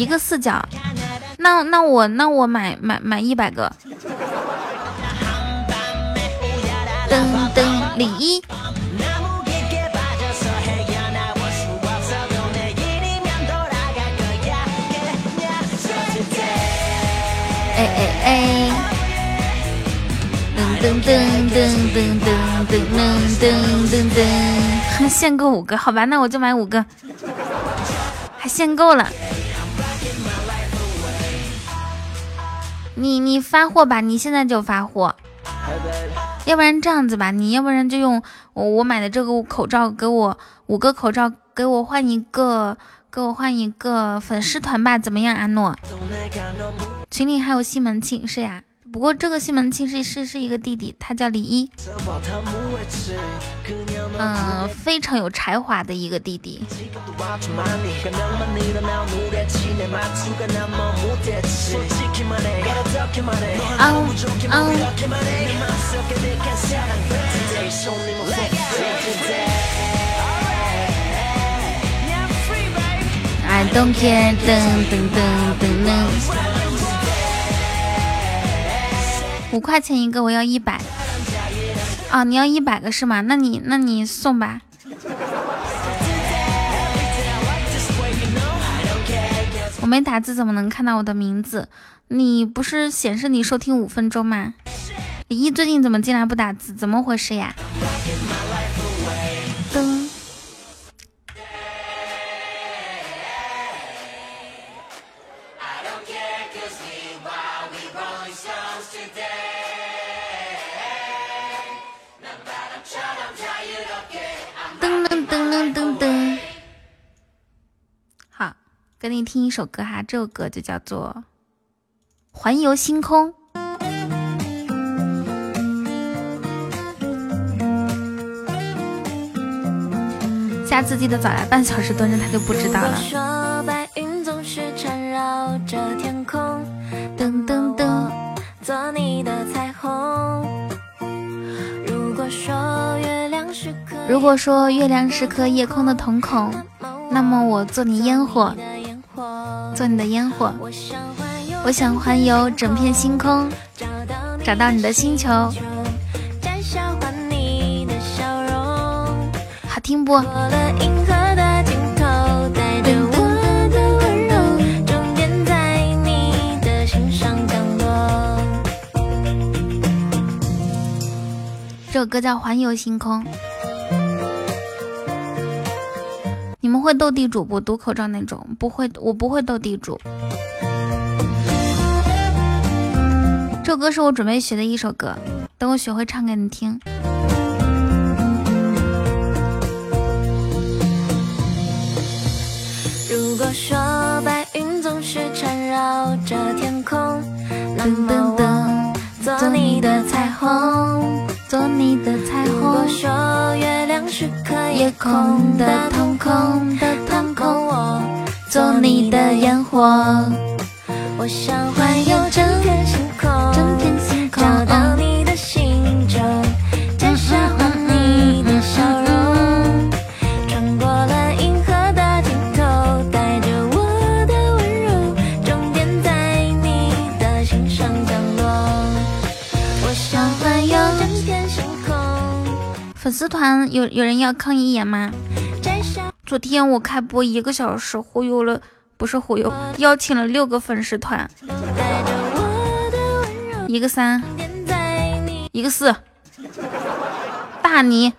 一个四角，那那我那我买买买一百个。噔噔，李一。哎哎哎！噔噔噔噔噔噔噔噔噔噔，限购五个，好吧，那我就买五个，还限购了。你你发货吧，你现在就发货，要不然这样子吧，你要不然就用我我买的这个口罩给我五个口罩给我换一个给我换一个粉丝团吧，怎么样，阿诺？群里还有西门庆，是呀。不过这个西门庆是是是一个弟弟，他叫李一，嗯，非常有才华的一个弟弟。啊啊！I don't care，噔噔噔噔噔。五块钱一个，我要一百。啊，你要一百个是吗？那你那你送吧。我没打字，怎么能看到我的名字？你不是显示你收听五分钟吗？李毅最近怎么进来不打字？怎么回事呀？噔噔噔，好，跟你听一首歌哈，这首歌就叫做《环游星空》。下次记得早来半小时蹲着，他就不知道了。噔噔噔，做你的彩虹。如果说月亮是如果说月亮是颗夜空的瞳孔，那么我做你烟火，做你的烟火。我想环游整片星空，找到你的星球。好听不？这首歌叫《环游星空》。们会斗地主不？赌口罩那种不会，我不会斗地主。这首歌是我准备学的一首歌，等我学会唱给你听。如果说白云总是缠绕着天空，那么我做你的彩虹。做你的彩虹。如果说月亮是颗夜空的瞳孔的瞳孔，我做你的烟火。我想环游整片星空，整片星空，找到你粉丝团有有人要抗一眼吗？昨天我开播一个小时，忽悠了不是忽悠，邀请了六个粉丝团，一个三，一个四，大你。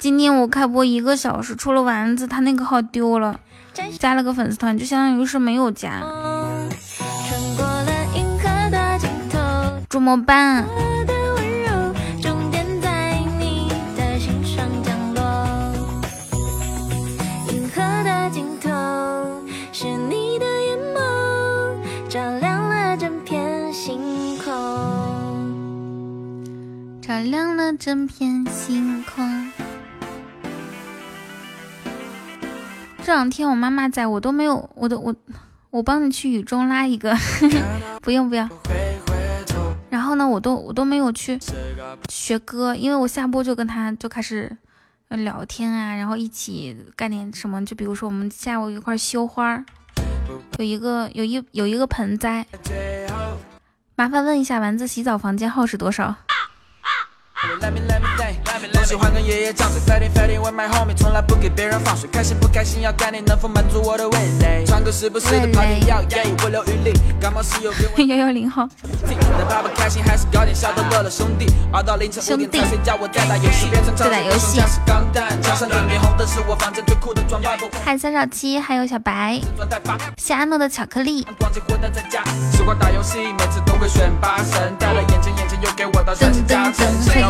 今天我开播一个小时，除了丸子，他那个号丢了，加了个粉丝团，就相当于是没有加，怎么办？照亮了整片星空。这两天我妈妈在我都没有，我都我我帮你去雨中拉一个，不用不用。然后呢，我都我都没有去学歌，因为我下播就跟他就开始聊天啊，然后一起干点什么，就比如说我们下午一块修花，有一个有一有一个盆栽，麻烦问一下丸子洗澡房间号是多少？我喜欢跟爷爷犟嘴，饭店饭店外卖后面从来不给别人放水，开心不开心要看你能否满足我的味蕾？唱歌是不是得跑点调，不留余力，感冒时有病。幺幺零号。那爸爸开心还是搞点小逗乐了兄弟，熬到凌晨五点才睡觉，我在打游戏，在打游戏。嗨，三少七，还有小白，谢安诺的巧克力。噔噔噔，黑加成。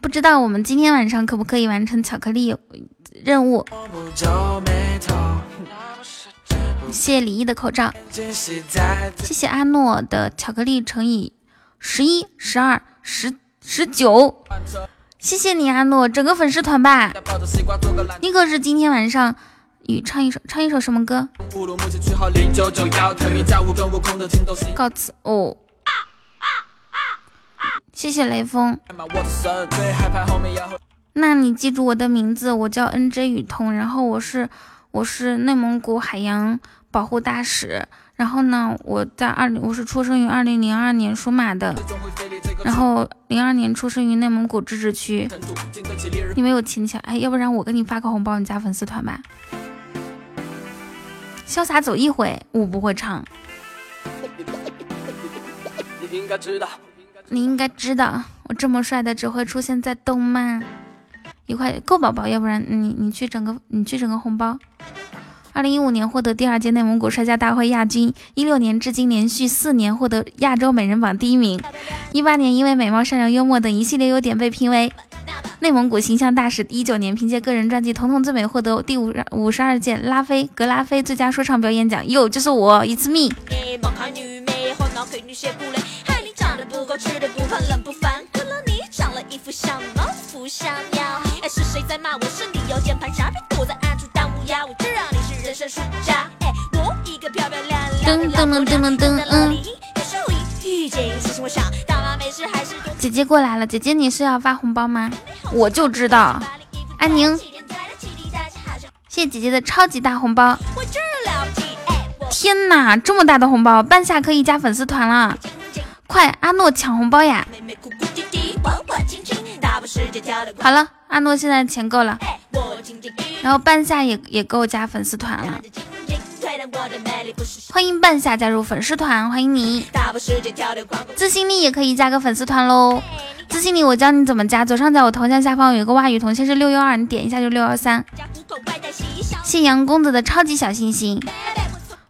不知道我们今天晚上可不可以完成巧克力任务？谢谢李毅的口罩，谢谢阿诺的巧克力乘以十一、十二、十十九，谢谢你阿诺，整个粉丝团吧。你可是今天晚上与唱一首唱一首什么歌？告辞哦。谢谢雷锋。那你记住我的名字，我叫 N J 雨桐，然后我是我是内蒙古海洋保护大使，然后呢，我在二零我是出生于二零零二年属马的，然后零二年出生于内蒙古自治区。你没有亲戚，哎，要不然我给你发个红包，你加粉丝团吧。潇洒走一回，我不会唱。你应该知道。你应该知道，我这么帅的只会出现在动漫。一块够宝宝，要不然你你去整个你去整个红包。二零一五年获得第二届内蒙古摔跤大会亚军，一六年至今连续四年获得亚洲美人榜第一名，一八年因为美貌、善良、幽默等一系列优点被评为内蒙古形象大使，一九年凭借个人专辑《彤彤最美》获得第五五十二届拉菲格拉菲最佳说唱表演奖。哟，就是我，It's me。吃的不胖，冷不烦。可能你长了一副像猫的福相鸟。哎，是谁在骂我？是你有键盘侠，别躲在暗处当乌鸦。我知道你是人生输家。哎，我一个漂漂亮亮噔噔噔噔噔嗯。姐姐过来了，姐姐你是要发红包吗？我就知道。安宁，谢谢姐姐的超级大红包。天哪，这么大的红包，半夏可以加粉丝团了。快，阿诺抢红包呀！好了，阿诺现在钱够了，然后半夏也也够加粉丝团了。欢迎半夏加入粉丝团，欢迎你。自信力也可以加个粉丝团喽。自信力，我教你怎么加，左上角我头像下方有一个袜雨桐，先是六幺二，你点一下就六幺三。谢阳公子的超级小心心，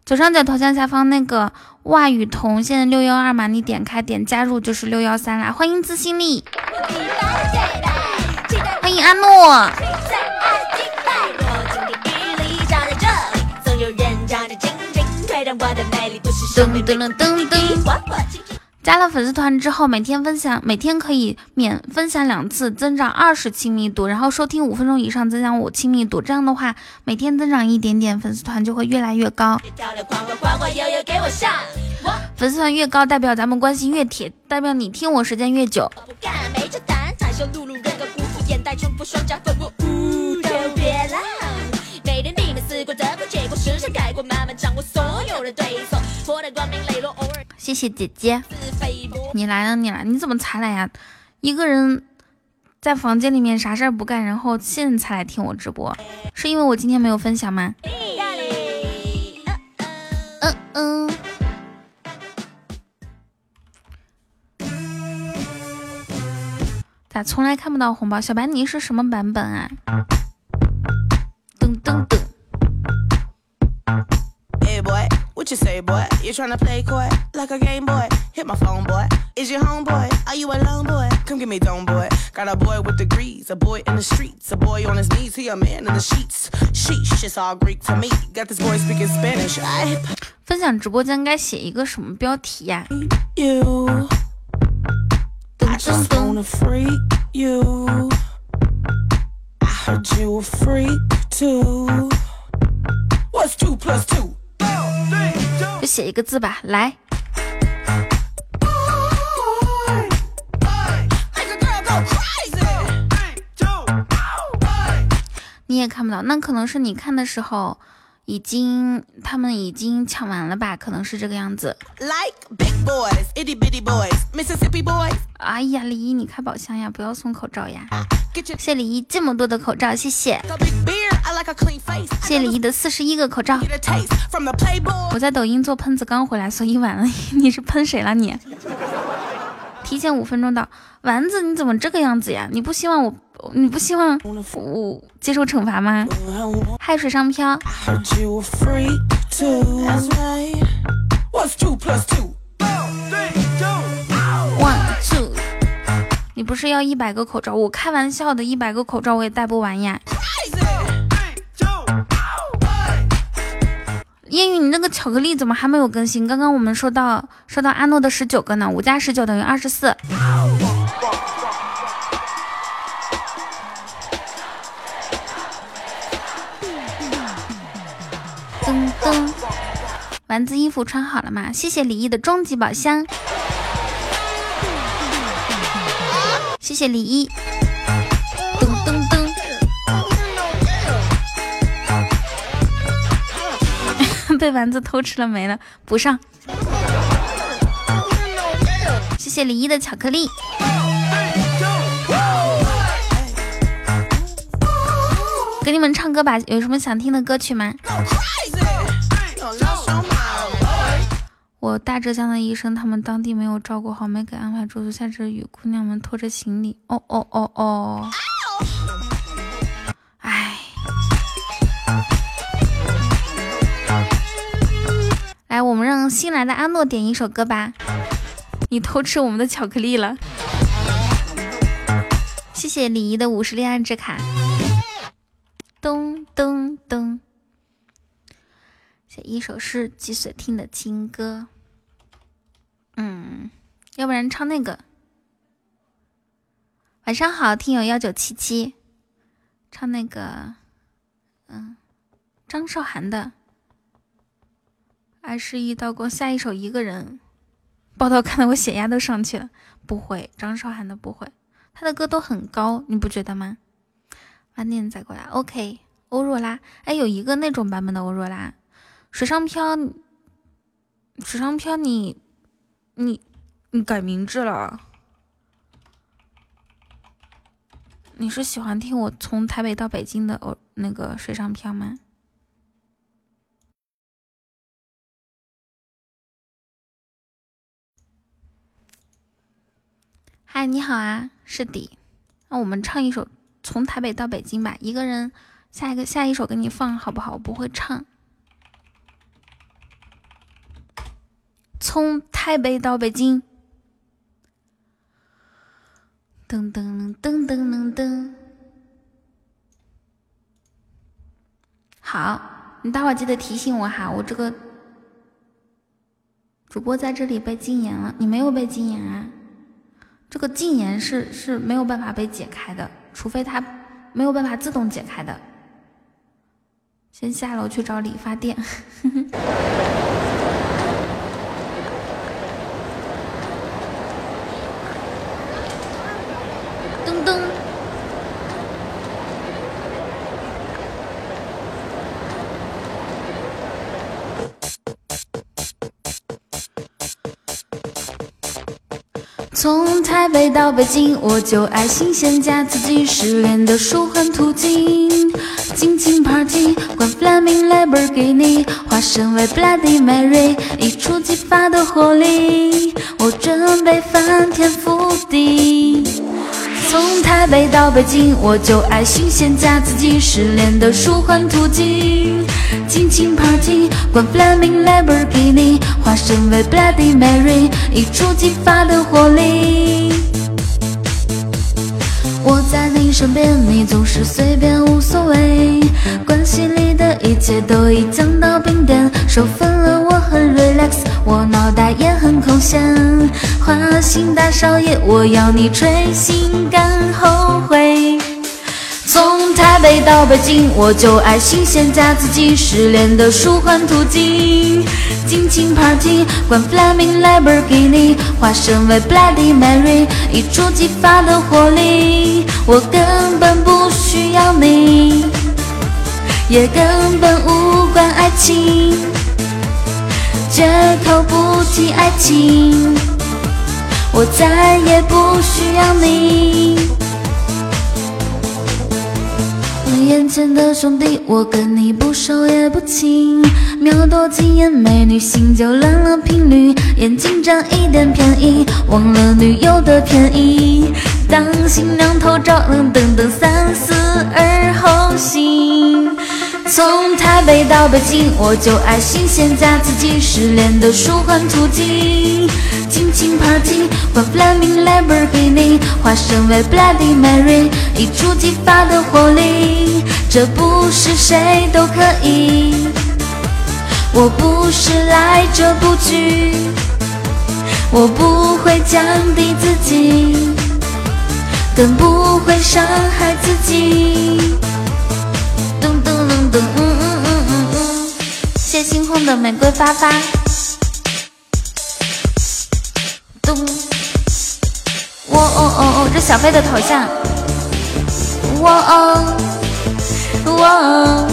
左上角头像下方那个。袜雨桐现在六幺二嘛，你点开点加入就是六幺三啦。欢迎自信力，欢迎阿诺。噔噔噔噔。加了粉丝团之后，每天分享，每天可以免分享两次，增长二十亲密度，然后收听五分钟以上增长五亲密度。这样的话，每天增长一点点，粉丝团就会越来越高。粉丝团越高，代表咱们关系越铁，代表你听我时间越久。谢谢姐姐，你来了，你来，你怎么才来呀？一个人在房间里面啥事儿不干，然后现在才来听我直播，是因为我今天没有分享吗？嗯嗯。咋从来看不到红包？小白，你是什么版本啊？噔噔噔。What you say, boy? You tryna play coy like a game boy? Hit my phone, boy. Is your homeboy? Are you alone, boy? Come get me dome, boy. Got a boy with degrees, a boy in the streets, a boy on his knees, he a man in the sheets. Sheesh, it's all Greek to me. Got this boy speaking Spanish. I 分享直播间该写一个什么标题呀？You. I just wanna freak you. I heard you a freak too. What's two plus two? 就写一个字吧，来。你也看不到，那可能是你看的时候，已经他们已经抢完了吧？可能是这个样子。哎呀，李一，你开宝箱呀，不要送口罩呀！谢谢李一这么多的口罩，谢谢。谢李毅的四十一个口罩。我在抖音做喷子刚回来，所以晚了。你是喷谁了你？提前五分钟到，丸子你怎么这个样子呀？你不希望我，你不希望我接受惩罚吗？海，水上漂。One two，你不是要一百个口罩？我开玩笑的，一百个口罩我也戴不完呀。烟雨，你那个巧克力怎么还没有更新？刚刚我们收到收到阿诺的十九个呢，五加十九等于二十四。噔噔，丸子衣服穿好了吗？谢谢李毅的终极宝箱，谢谢李毅。被丸子偷吃了没了，补上。谢谢李一的巧克力。给你们唱歌吧，有什么想听的歌曲吗？我大浙江的医生，他们当地没有照顾好，没给安排住宿，下着雨，姑娘们拖着行李。哦哦哦哦。来，我们让新来的阿诺点一首歌吧。你偷吃我们的巧克力了，谢谢李姨的五十恋爱之卡。咚咚咚，写一首是几岁听的情歌。嗯，要不然唱那个。晚上好，听友幺九七七，唱那个，嗯，张韶涵的。爱是一道光，下一首一个人。报道看得我血压都上去了。不会，张韶涵的不会，他的歌都很高，你不觉得吗？晚点再过来。OK，欧若拉，哎，有一个那种版本的欧若拉。水上漂，水上漂，你你你改名字了？你是喜欢听我从台北到北京的哦那个水上漂吗？嗨，你好啊，是的，那我们唱一首《从台北到北京》吧。一个人，下一个下一首给你放好不好？我不会唱。从台北到北京，噔噔噔噔噔噔。好，你待会儿记得提醒我哈，我这个主播在这里被禁言了，你没有被禁言啊？这个禁言是是没有办法被解开的，除非他没有办法自动解开的。先下楼去找理发店。噔噔。从台北到北京，我就爱新鲜加刺激，失恋的舒缓途径。尽情 party，管 Flaming Lamborghini，化身为 Bloody Mary，一触即发的火力，我准备翻天覆地。从台北到北京，我就爱新鲜加刺激，失恋的舒缓途径。尽情 party，管 Flaming Lamborghini，化身为 Bloody Mary，一触即发的火力。我在你身边，你总是随便无所谓。关系里的一切都已降到冰点，说分了我很 relax，我脑袋也很空闲。花心大少爷，我要你追心肝后悔。从台北到北京，我就爱新鲜加刺激，失恋的舒缓途径。尽情 party，管 Flaming Lamborghini，化身为 Bloody Mary，一触即发的活力。我根本不需要你，也根本无关爱情，绝口不提爱情。我再也不需要你。眼前的兄弟，我跟你不熟也不亲。瞄多几眼美女，心就乱了频率。眼睛占一点便宜，忘了女友的便宜。当心两头照，噔噔三思而后行。从台北到北京，我就爱新鲜加刺激，失恋的舒缓途径。尽情 party，换 flaming Lamborghini，化身为 Bloody Mary，一触即发的火力，这不是谁都可以。我不是来者不拒，我不会降低自己，更不会伤害自己。嗯嗯嗯嗯嗯，谢星空的玫瑰发发。咚，哇哦哦哦，这小飞的头像。哇哦，哇哦，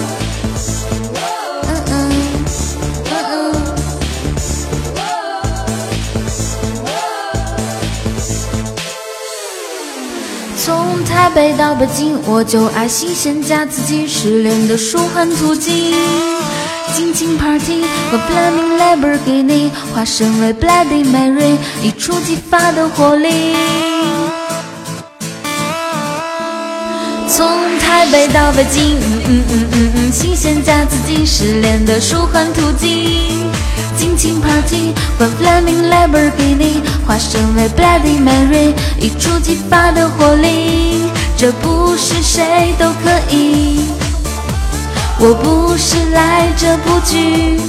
从台北到北京，我就爱新鲜加刺激，失恋的舒缓途径。尽情 party，我 b l a m i n g Lamborghini，化身为 Bloody Mary，一触即发的活力。从台北到北京，嗯嗯嗯嗯嗯，新鲜加刺激，失恋的舒缓途径。尽情 party，和 flaming l a b o r g h i n i 化身为 Bloody Mary，一触即发的火力。这不是谁都可以。我不是来者不拒，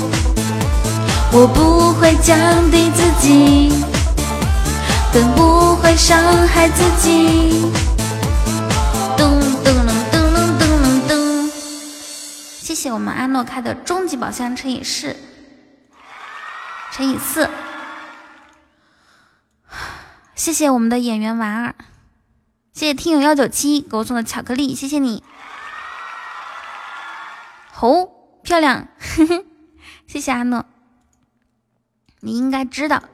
我不会降低自己，更不会伤害自己。谢谢我们阿诺开的终极宝箱乘以四，乘以四。谢谢我们的演员丸儿，谢谢听友幺九七给我送的巧克力，谢谢你。哦，漂亮，谢谢阿诺。你应该知道，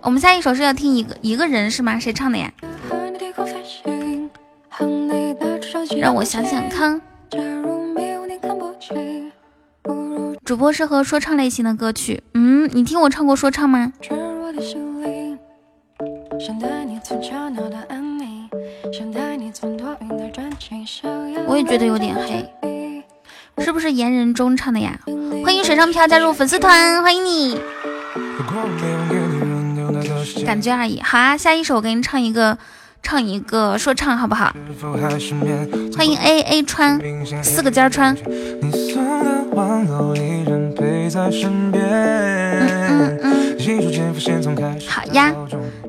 我们下一首是要听一个一个人是吗？谁唱的呀？让我想想看。主播适合说唱类型的歌曲。嗯，你听我唱过说唱吗？我也觉得有点黑。是不是言人中唱的呀？欢迎水上漂加入粉丝团，欢迎你。感觉而已，好啊，下一首我给你唱一个，唱一个说唱好不好？欢迎 A A 川，四个尖川。嗯嗯嗯。好呀，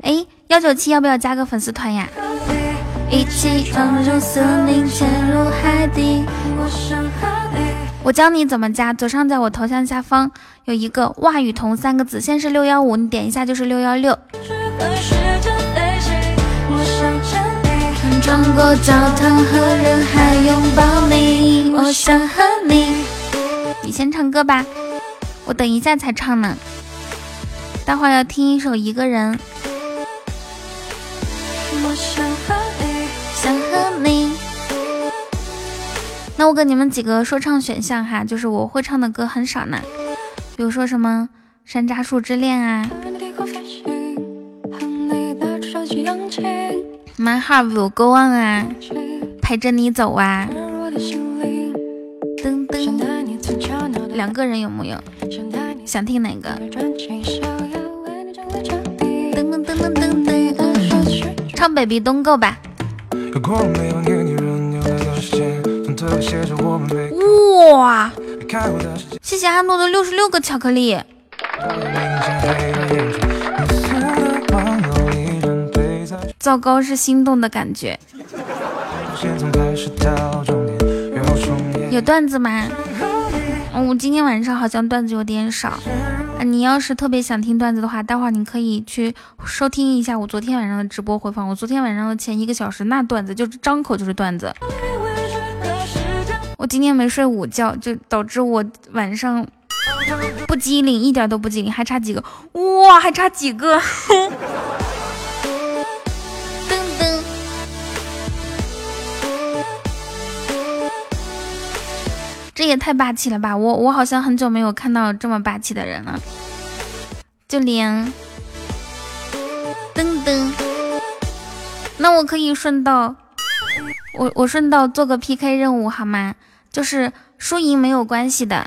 哎，幺九七要不要加个粉丝团呀？一起闯入森林，潜入海底。我教你怎么加，左上角我头像下方有一个“哇雨桐”三个字，先是六幺五，你点一下就是六幺六。穿过教堂和人海，拥抱你，我想和你。你先唱歌吧，我等一下才唱呢。待会儿要听一首《一个人》。我想和你，想和你。那我给你们几个说唱选项哈，就是我会唱的歌很少呢，比如说什么《山楂树之恋》啊，《My Heart Will Go On》啊，陪着你走啊，噔噔，两个人有木有？想听哪个？噔噔噔噔噔噔，唱 Baby Don't Go 吧。哇！谢谢阿诺的六十六个巧克力。糟糕，是心动的感觉。有段子吗？我今天晚上好像段子有点少。啊你要是特别想听段子的话，待会儿你可以去收听一下我昨天晚上的直播回放。我昨天晚上的前一个小时，那段子就是张口就是段子。我今天没睡午觉，就导致我晚上不机灵，一点都不机灵，还差几个，哇，还差几个，这也太霸气了吧！我我好像很久没有看到这么霸气的人了，就连噔噔，那我可以顺道，我我顺道做个 PK 任务好吗？就是输赢没有关系的。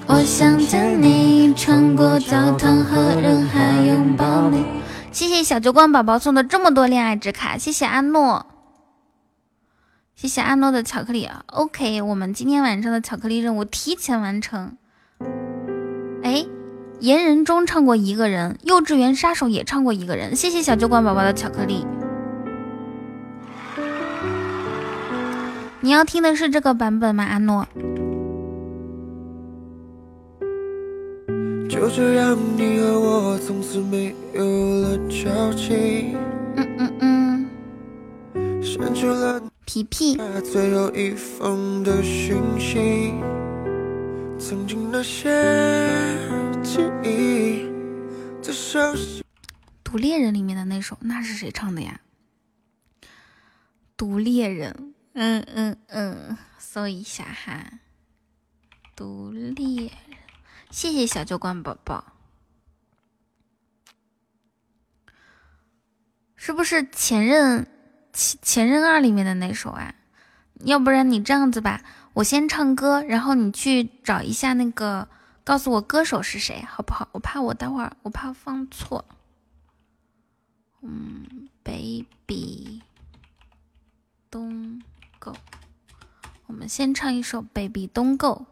我想见你，穿过教堂和人海，拥抱你。谢谢小酒馆宝宝送的这么多恋爱纸卡，谢谢阿诺，谢谢阿诺的巧克力。OK，我们今天晚上的巧克力任务提前完成。哎，言人中唱过一个人，幼稚园杀手也唱过一个人。谢谢小酒馆宝宝的巧克力。你要听的是这个版本吗，阿诺？就这样，你和我从此没有了交集。嗯嗯嗯。删除了皮皮最后一封的讯息，曾经那些记忆，最熟悉。毒猎人里面的那首，那是谁唱的呀？毒猎人。嗯嗯嗯，搜一下哈，独立，谢谢小酒馆宝宝，是不是前任前前任二里面的那首啊？要不然你这样子吧，我先唱歌，然后你去找一下那个，告诉我歌手是谁，好不好？我怕我待会儿我怕放错。嗯，baby，东。Go，我们先唱一首《Baby Don't Go》。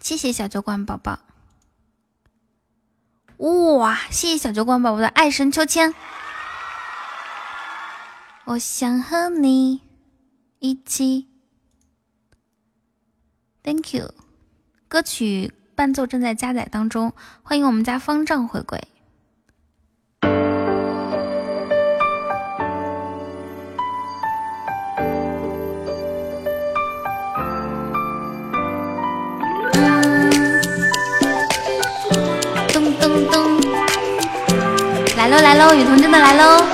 谢谢小酒馆宝宝，哇！谢谢小酒馆宝宝的爱神秋千。我想和你一起。Thank you，歌曲伴奏正在加载当中，欢迎我们家方丈回归。来喽来喽，雨桐真的来喽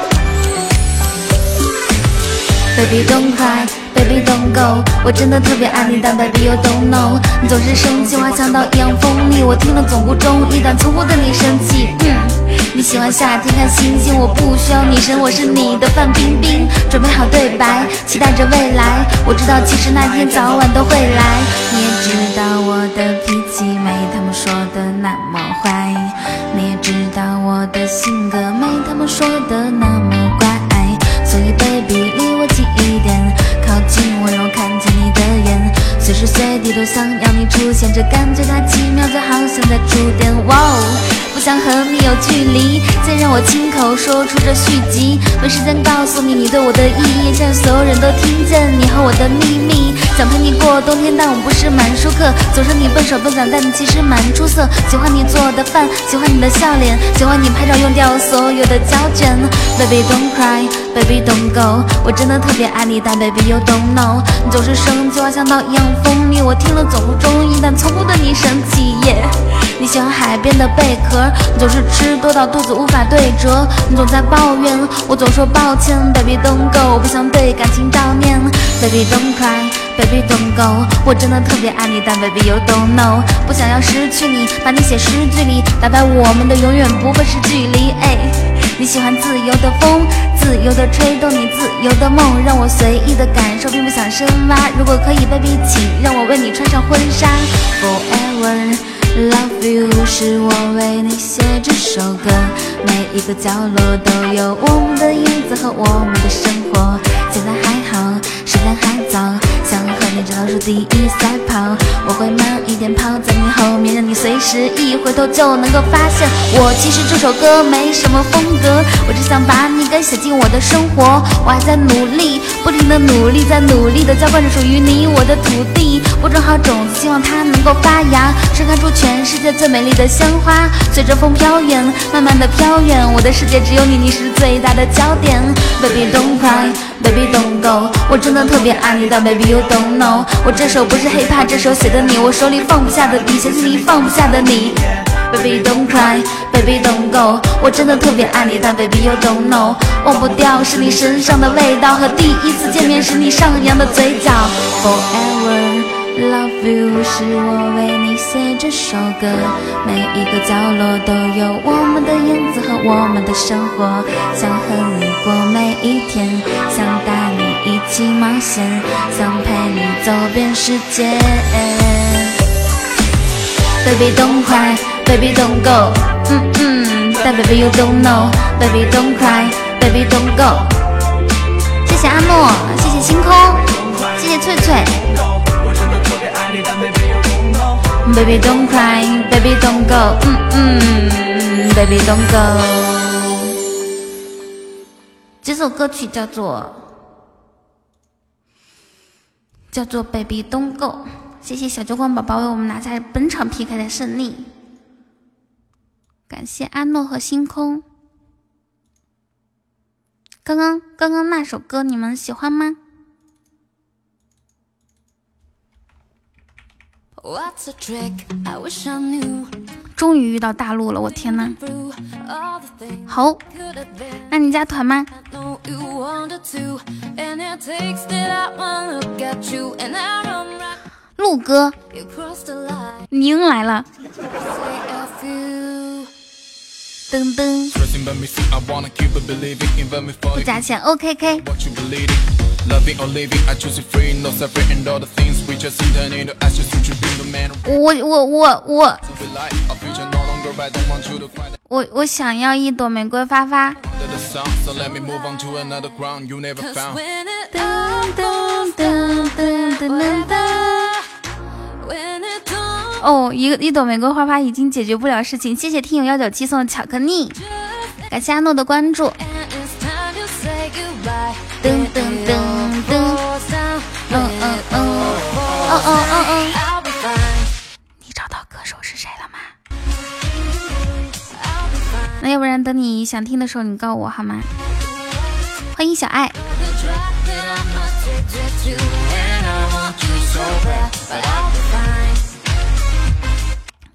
！Baby don't cry，Baby don't go，我真的特别爱你，但 Baby you don't know，你总是生气，话像刀一样锋利，我听了总不中意，但从不对你生气。嗯，你喜欢夏天看星星，我不需要女神，我是你的范冰冰。准备好对白，期待着未来，我知道其实那天早晚都会来。你也知道我的脾气没他们说的那么坏，知道我的性格没他们说的那么乖，所以 baby 离我近一点，靠近温柔看见你的眼，随时随地都想要你出现，这感觉太奇妙，就好像在触电。哇哦！不想和你有距离，再让我亲口说出这续集。没时间告诉你你对我的意义，想让所有人都听见你和我的秘密。想陪你过冬天，但我不是满舒克。总说你笨手笨脚，但你其实蛮出色。喜欢你做的饭，喜欢你的笑脸，喜欢你拍照用掉所有的胶卷。Baby don't cry, baby don't go，我真的特别爱你，但 baby you don't know。你总是生气，话像刀一样锋利，我听了总不中意，但从不对你生气。你喜欢海边的贝壳，你总是吃多到肚子无法对折，你总在抱怨，我总说抱歉。Baby don't go，我不想对感情悼念。Baby don't cry，Baby don't go，我真的特别爱你，但 Baby you don't know，不想要失去你，把你写诗句里，打败我们的永远不会是距离。哎，你喜欢自由的风，自由的吹动你自由的梦，让我随意的感受，并不想深挖。如果可以，Baby，请让我为你穿上婚纱，Forever。Love you 是我为你写这首歌，每一个角落都有我们的影子和我们的生活。现在还好，时间还早，想和你直到入是第一赛跑。我会慢一点跑在你后面，让你随时一回头就能够发现。我其实这首歌没什么风格，我只想把你给写进我的生活。我还在努力，不停的努力，在努力的浇灌着属于你我的土地。播种好种子，希望它能够发芽，盛开出全世界最美丽的鲜花。随着风飘远，慢慢的飘远，我的世界只有你，你是最大的焦点。Baby don't cry, baby don't go，我真的特别爱你，但 Baby you don't know，我这首不是 hiphop，这首写的你，我手里放不下的笔，写进你放不下的你。Baby don't cry, baby don't go，我真的特别爱你，但 Baby you don't know，忘不掉是你身上的味道和第一次见面时你上扬的嘴角。Forever。Love you 是我为你写这首歌，每一个角落都有我们的影子和我们的生活，想和你过每一天，想带你一起冒险，想陪你走遍世界。Baby don't cry, baby don't go，嗯嗯，但 baby you don't know，baby don't cry, baby don't go。谢谢阿诺，谢谢星空，谢谢翠翠。Baby don't cry, baby don't go, 嗯嗯，Baby don't go。这首歌曲叫做叫做 Baby don't go。谢谢小酒馆宝宝为我们拿下本场 PK 的胜利，感谢阿诺和星空。刚刚刚刚那首歌你们喜欢吗？终于遇到大陆了，我天呐！好，那你加团吗？陆哥，您来了。噔噔，不加钱，OKK。我我我我。我我想要一朵玫瑰花花。哦，一个一朵玫瑰花花已经解决不了事情。谢谢听友幺九七送的巧克力，感谢阿诺的关注。噔噔噔噔，嗯嗯嗯，哦哦哦哦，你找到歌手是谁了吗？那要不然等你想听的时候你告我好吗？欢迎小爱。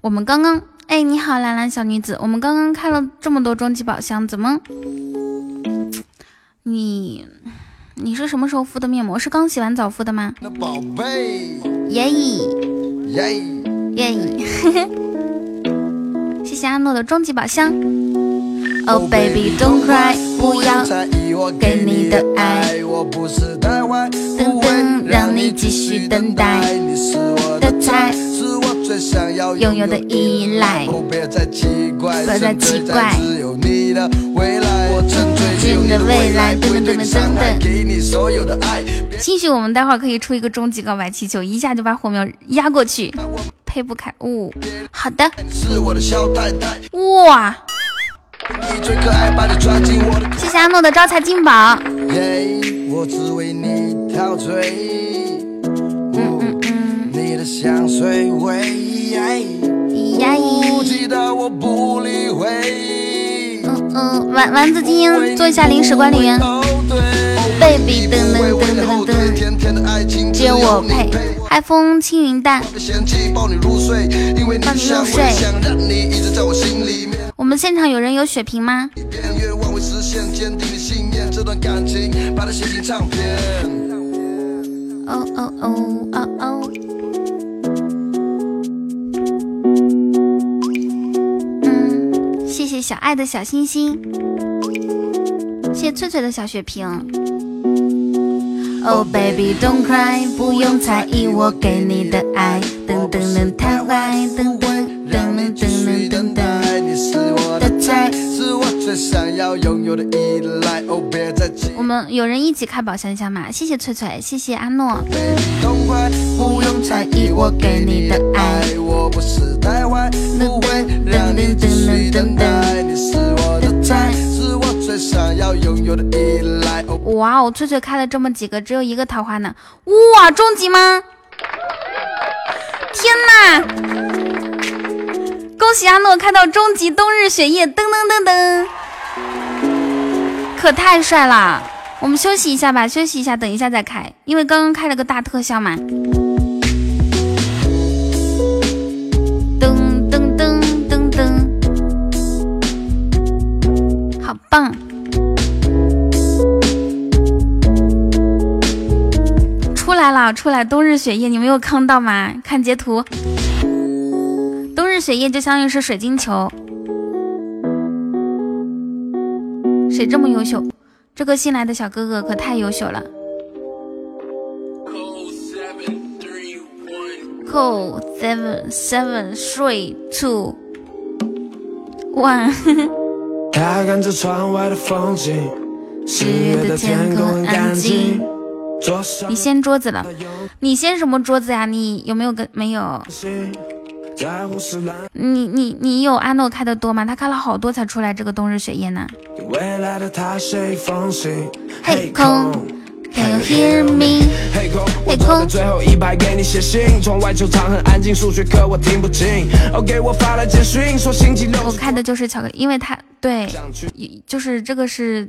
我们刚刚，哎，你好，蓝蓝小女子，我们刚刚开了这么多终极宝箱，怎么？你你是什么时候敷的面膜？是刚洗完澡敷的吗？宝贝，耶耶耶，谢谢阿诺的终极宝箱。Oh baby don't cry，不要给你的爱，我不是等等，让你继续等待。的菜，拥有的依赖，别再奇怪，只有你的未来，我的未来等等等等等等。兴许我们待会儿可以出一个终极告白气球，一下就把火苗压过去。配不开，哦，好的。哇！谢谢阿诺的招财进宝。嗯嗯，丸丸子精英做一下临时管理员。baby 噔噔噔噔噔，只有我配。海风轻云淡，抱你入睡。我们现场有人有血瓶吗？哦哦哦哦哦。嗯谢谢小爱的小星星，谢谢翠翠的小血瓶。Oh baby don't cry，不用猜疑我给你的爱。噔噔噔太坏，噔噔噔噔噔噔噔，你是我的菜，是我最想要拥有的依赖。哦别再们有人一起开宝箱箱吗？谢谢翠翠，谢谢阿诺。不用在意我给你的爱。哇哦，翠翠开了这么几个，只有一个桃花呢。哇，终极吗？天哪！恭喜阿诺开到终极冬日雪夜，噔噔噔噔，可太帅了！我们休息一下吧，休息一下，等一下再开，因为刚刚开了个大特效嘛。噔噔噔噔噔，好棒！出来了，出来！冬日雪夜，你没有看到吗？看截图。冬日雪夜就相当于是水晶球，谁这么优秀？这个新来的小哥哥可太优秀了。Cool seven seven three two one 他。看着窗外的风景，十月的天空很安静。你掀桌子了？你掀什么桌子呀？你有没有跟没有？你你你有阿诺开的多吗？他开了好多才出来这个冬日雪夜呢。嘿空，Can you hear me？嘿空，嘿空。最后一排给你写信，窗外球场很安静，数学课我听不清。哦，给我发了简讯，说星期六。我开的就是巧克力，因为他对，就是这个是。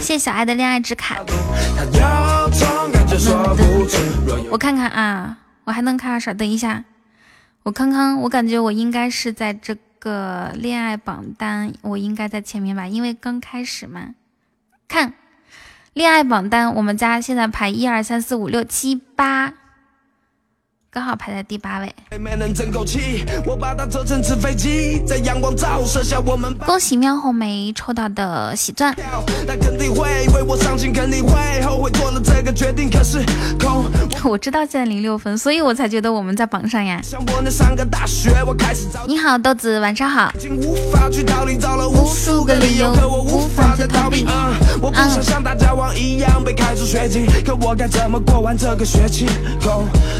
谢谢小爱的恋爱之卡。我看看啊，我还能看啥？等一下，我看看，我感觉我应该是在这个恋爱榜单，我应该在前面吧，因为刚开始嘛。看恋爱榜单，我们家现在排一二三四五六七八。刚好排在第八位。恭喜喵红梅抽到的喜钻。我知道现在零六分，所以我才觉得我们在榜上呀。你好，豆子，晚上好。无数个理由，无法再逃避。我不想像大家王一样被开除学籍，可我该怎么过完这个学期？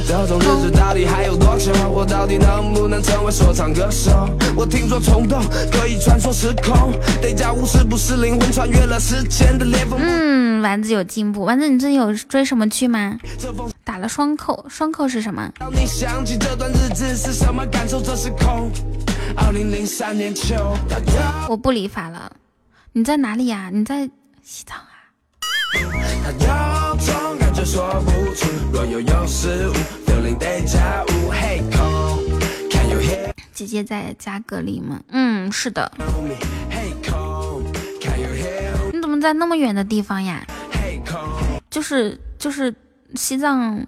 这种日子。到底还有多久？我到底能不能成为说唱歌手？我听说冲动可以穿梭时空，得加五是不是灵魂穿越了时间的裂缝？嗯，丸子有进步。丸子，你最近有追什么剧吗？打了双扣，双扣是什么？当你想起这段日子是什么感受？这是空我不理发了。你在哪里呀？你在西藏啊？姐姐在家隔离吗？嗯，是的。你怎么在那么远的地方呀？就是就是西藏。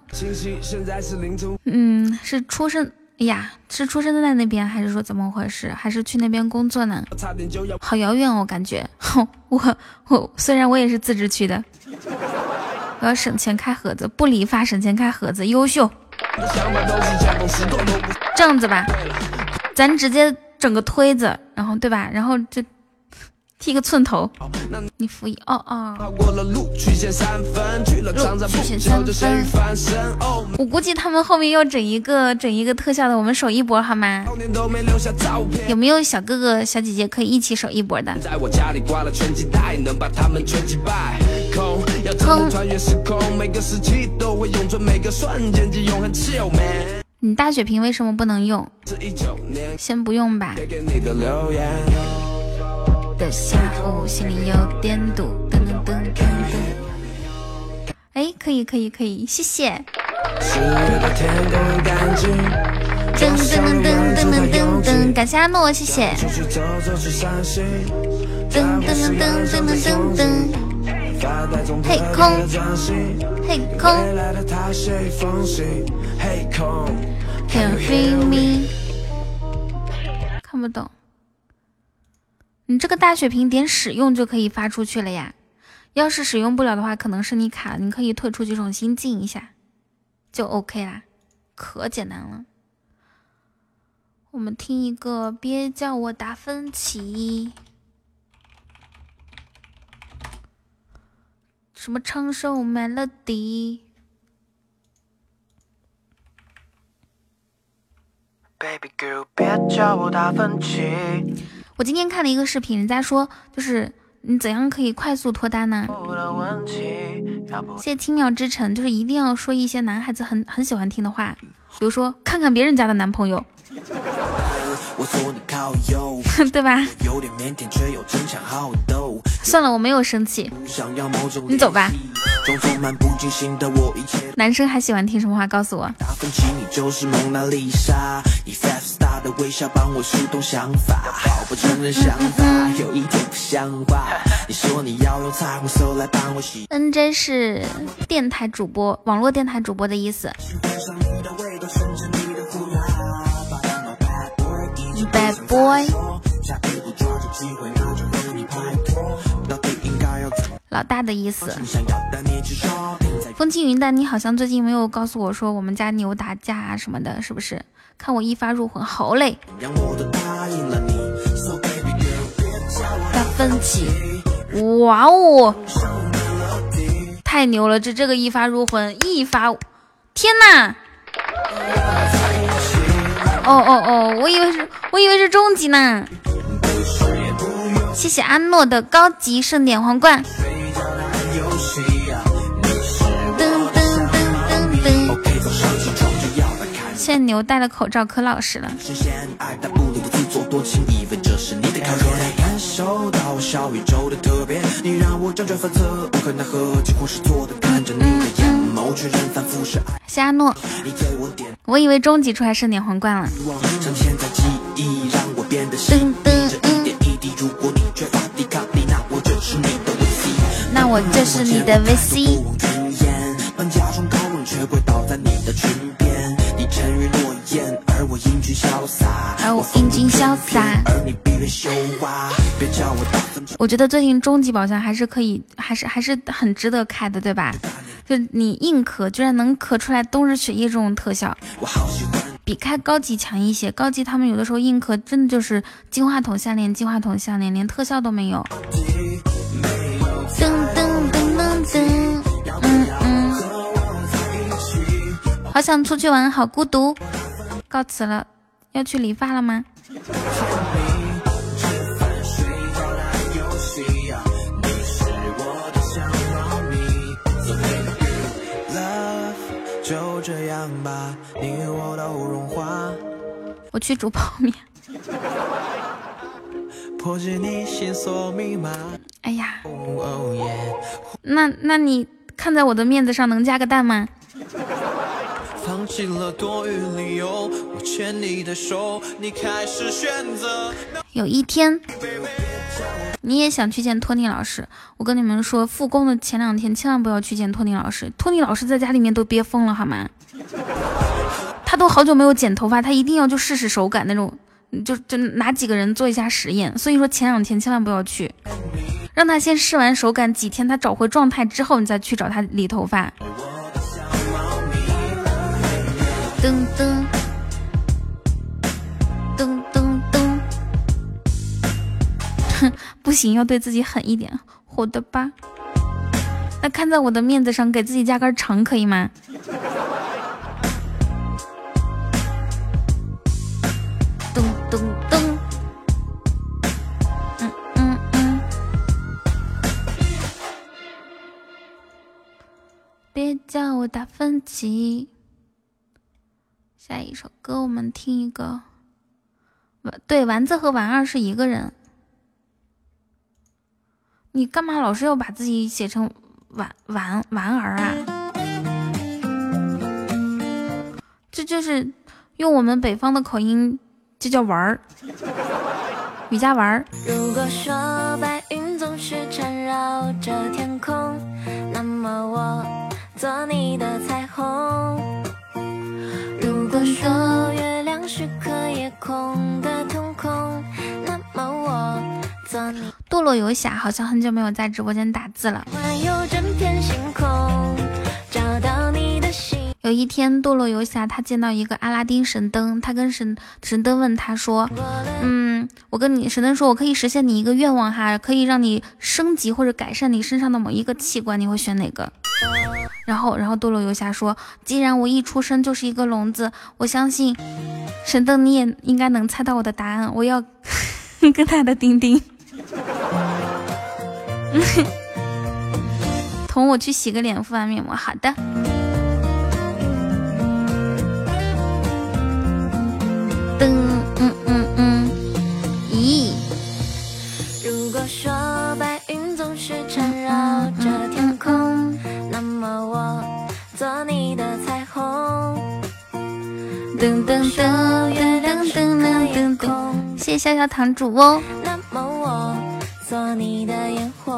嗯，是出生哎呀？是出生在那边，还是说怎么回事？还是去那边工作呢？好遥远哦，感觉。我我虽然我也是自治区的。我要省钱开盒子，不理发省钱开盒子，优秀。这样子吧，咱直接整个推子，然后对吧？然后就剃个寸头。你服一哦哦。路曲线三分。我估计他们后面要整一个整一个特效的，我们守一波好吗？有没有小哥哥小姐姐可以一起守一波的？你大血瓶为什么不能用？先不用吧。的下午心里有点堵，噔噔噔噔噔。哎，可以可以可以，谢谢。噔噔噔噔噔噔噔，感谢阿诺，谢谢。噔噔噔噔噔噔噔，嘿空，嘿空，Can feel me？看不懂。你这个大血瓶点使用就可以发出去了呀。要是使用不了的话，可能是你卡了，你可以退出去重新进一下，就 OK 啦，可简单了。我们听一个，别叫我达芬奇，什么长寿 melody。Baby girl，别叫我达芬奇。我今天看了一个视频，人家说就是你怎样可以快速脱单呢？谢谢青鸟之城，就是一定要说一些男孩子很很喜欢听的话，比如说看看别人家的男朋友。对吧？算了，我没有生气。你走吧。男生还喜欢听什么话？告诉我。N J 是电台主播，网络电台主播的意思。boy，老大的意思。风轻云淡，你好像最近没有告诉我说我们家牛打架啊什么的，是不是？看我一发入魂，好嘞！达芬奇，哇哦，太牛了！这这个一发入魂，一发，天哪！哦哦哦，我以为是，我以为是终极呢。谢谢阿诺的高级盛典皇冠。噔噔噔噔噔。现在牛戴了口罩，可老实了。阿诺，我以为终极出来盛典皇冠了。噔噔那我就是你的 VC。而我英俊潇洒。我我觉得最近终极宝箱还是可以，还是还是很值得开的，对吧？就你硬壳，居然能壳出来冬日雪夜这种特效，比开高级强一些。高级他们有的时候硬壳真的就是金话筒项链，金话筒项链连特效都没有。噔噔噔噔噔，嗯嗯。好想出去玩，好孤独。告辞了，要去理发了吗？我去煮泡面。哎呀，那那你看在我的面子上，能加个蛋吗？放弃了多余理由，我牵你的手，你开始选择。有一天，你也想去见托尼老师。我跟你们说，复工的前两天千万不要去见托尼老师。托尼老师在家里面都憋疯了，好吗？他都好久没有剪头发，他一定要就试试手感那种，就就拿几个人做一下实验。所以说前两天千万不要去，让他先试完手感几天，他找回状态之后，你再去找他理头发。噔噔 不行，要对自己狠一点，好的吧？那看在我的面子上，给自己加根肠可以吗？噔噔噔，嗯嗯嗯，别叫我达芬奇。下一首歌，我们听一个。对，丸子和丸二是一个人。你干嘛老是要把自己写成丸丸丸儿啊？这就是用我们北方的口音，就叫玩儿，雨夹玩儿。如果说白云总是缠绕着天空，那么我做你的彩虹。如果说月亮是颗夜空的瞳孔，我做你。堕落游侠好像很久没有在直播间打字了。有一天，堕落游侠他见到一个阿拉丁神灯，他跟神神灯问他说：“嗯，我跟你神灯说，我可以实现你一个愿望哈，可以让你升级或者改善你身上的某一个器官，你会选哪个？”然后，然后堕落游侠说：“既然我一出生就是一个聋子，我相信神灯你也应该能猜到我的答案。我要 跟他的丁丁，同我去洗个脸，敷完面膜。好的。”噔，嗯嗯嗯，咦。如果说白云总是缠绕着天空，那么我做你的彩虹。噔噔噔，月亮是颗夜空。谢谢小小堂主哦。那么我做你的烟火。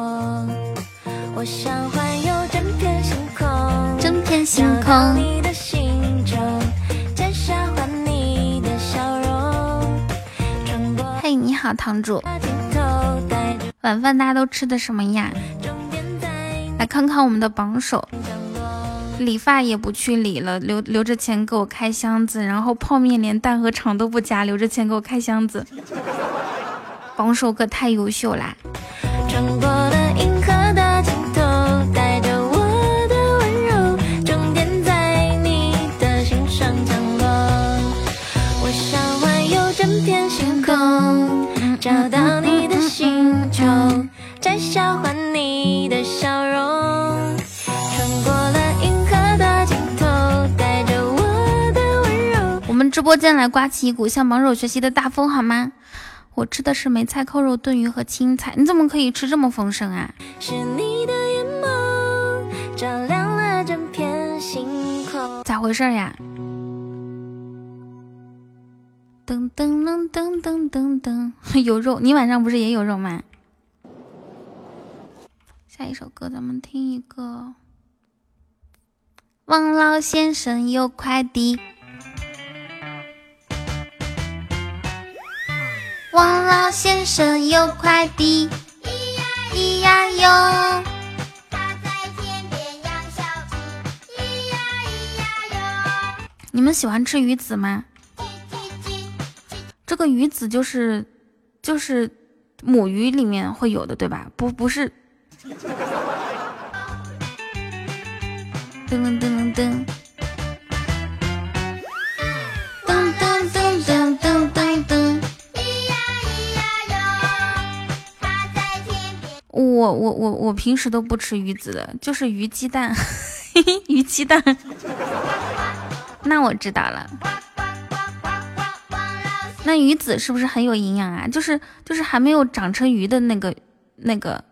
我想环游整片星空，整片星空。你好，堂主。晚饭大家都吃的什么呀？来看看我们的榜首。理发也不去理了，留留着钱给我开箱子，然后泡面连蛋和肠都不加，留着钱给我开箱子。榜首哥太优秀啦！找到你的星球，摘下换你的笑容，穿过了银河的尽头，带着我的温柔。我们直播间来刮起一股向榜首学习的大风好吗？我吃的是梅菜扣肉炖鱼和青菜，你怎么可以吃这么丰盛啊？是你的眼眸照亮了整片星空，咋回事呀？噔噔噔噔噔噔噔，有肉！你晚上不是也有肉吗？下一首歌咱们听一个。王老先生有快递。王老先生有快递，咿呀咿呀哟。他在田边养小鸡，咿呀咿呀哟。你们喜欢吃鱼子吗？这个鱼子就是就是母鱼里面会有的，对吧？不不是。噔噔噔噔噔噔噔噔我我我我平时都不吃鱼子的，就是鱼鸡蛋，鱼鸡蛋。那我知道了。那鱼子是不是很有营养啊？就是就是还没有长成鱼的那个那个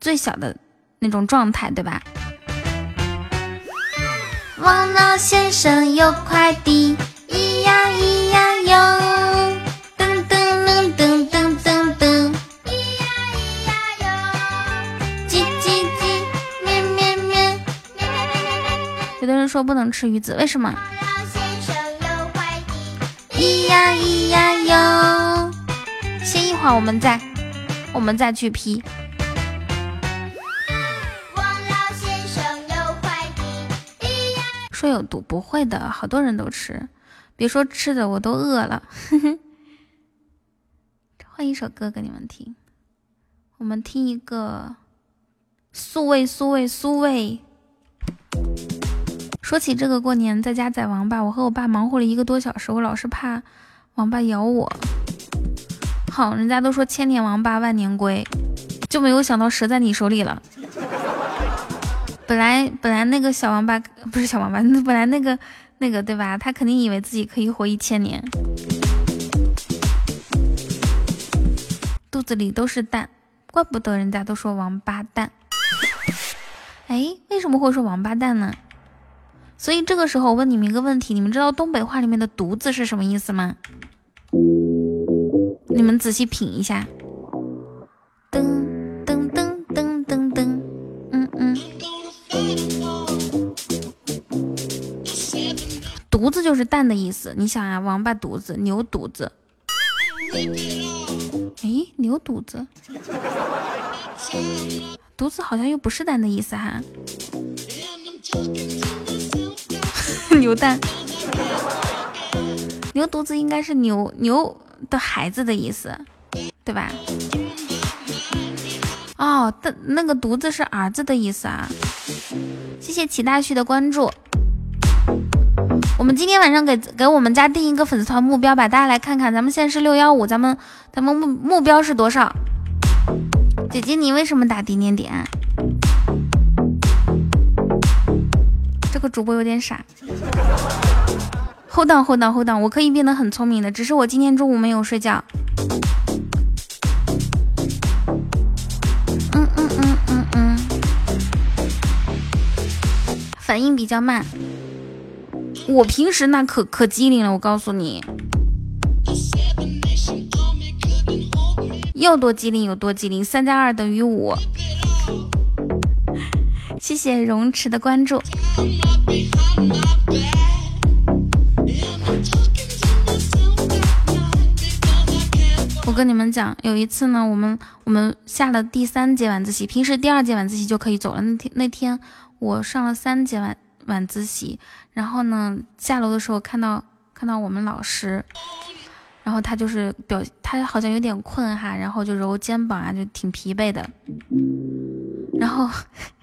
最小的那种状态，对吧？王老先生有快递，咿呀咿呀哟，有的人说不能吃鱼子，为什么？咿呀咿呀哟，歇一会儿，我们再我们再去批。说有毒不会的，好多人都吃，别说吃的，我都饿了。换一首歌给你们听，我们听一个素味素味素味。说起这个过年在家宰王八，我和我爸忙活了一个多小时，我老是怕王八咬我。好，人家都说千年王八万年龟，就没有想到折在你手里了。本来本来那个小王八不是小王八，本来那个那个对吧？他肯定以为自己可以活一千年，肚子里都是蛋，怪不得人家都说王八蛋。哎，为什么会说王八蛋呢？所以这个时候我问你们一个问题：你们知道东北话里面的“犊子”是什么意思吗？你们仔细品一下。噔噔噔噔噔噔，嗯嗯。犊子就是蛋的意思。你想啊，王八犊子、牛犊子。哎，牛犊子。犊子好像又不是蛋的意思哈。牛蛋，牛犊子应该是牛牛的孩子的意思，对吧？哦，的那个犊子是儿子的意思啊。谢谢齐大旭的关注。我们今天晚上给给我们家定一个粉丝团目标吧，大家来看看，咱们现在是六幺五，咱们咱们目目标是多少？姐姐，你为什么打点点点？主播有点傻。hold on hold on hold on，我可以变得很聪明的，只是我今天中午没有睡觉。嗯嗯嗯嗯嗯，反应比较慢。我平时那可可机灵了，我告诉你，要多机灵有多机灵，三加二等于五。谢谢荣池的关注。我跟你们讲，有一次呢，我们我们下了第三节晚自习，平时第二节晚自习就可以走了。那天那天我上了三节晚晚自习，然后呢下楼的时候看到看到我们老师，然后他就是表他好像有点困哈，然后就揉肩膀啊，就挺疲惫的。然后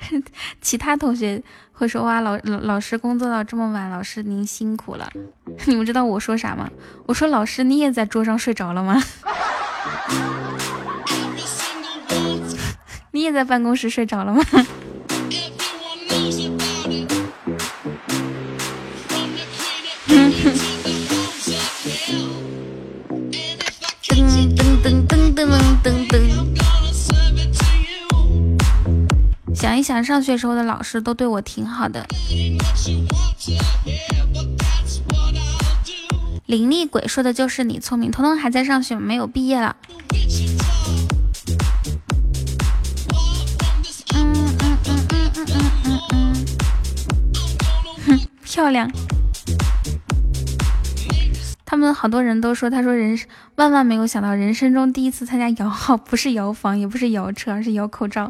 其他同学会说哇老老老师工作到这么晚，老师您辛苦了。你们知道我说啥吗？我说老师你也在桌上睡着了吗？你也在办公室睡着了吗？噔噔噔噔噔噔噔。想一想上学时候的老师都对我挺好的。灵力鬼说的就是你聪明，彤彤还在上学，没有毕业了。哼，漂亮。他们好多人都说，他说人，万万没有想到，人生中第一次参加摇号，不是摇房，也不是摇车，而是摇口罩。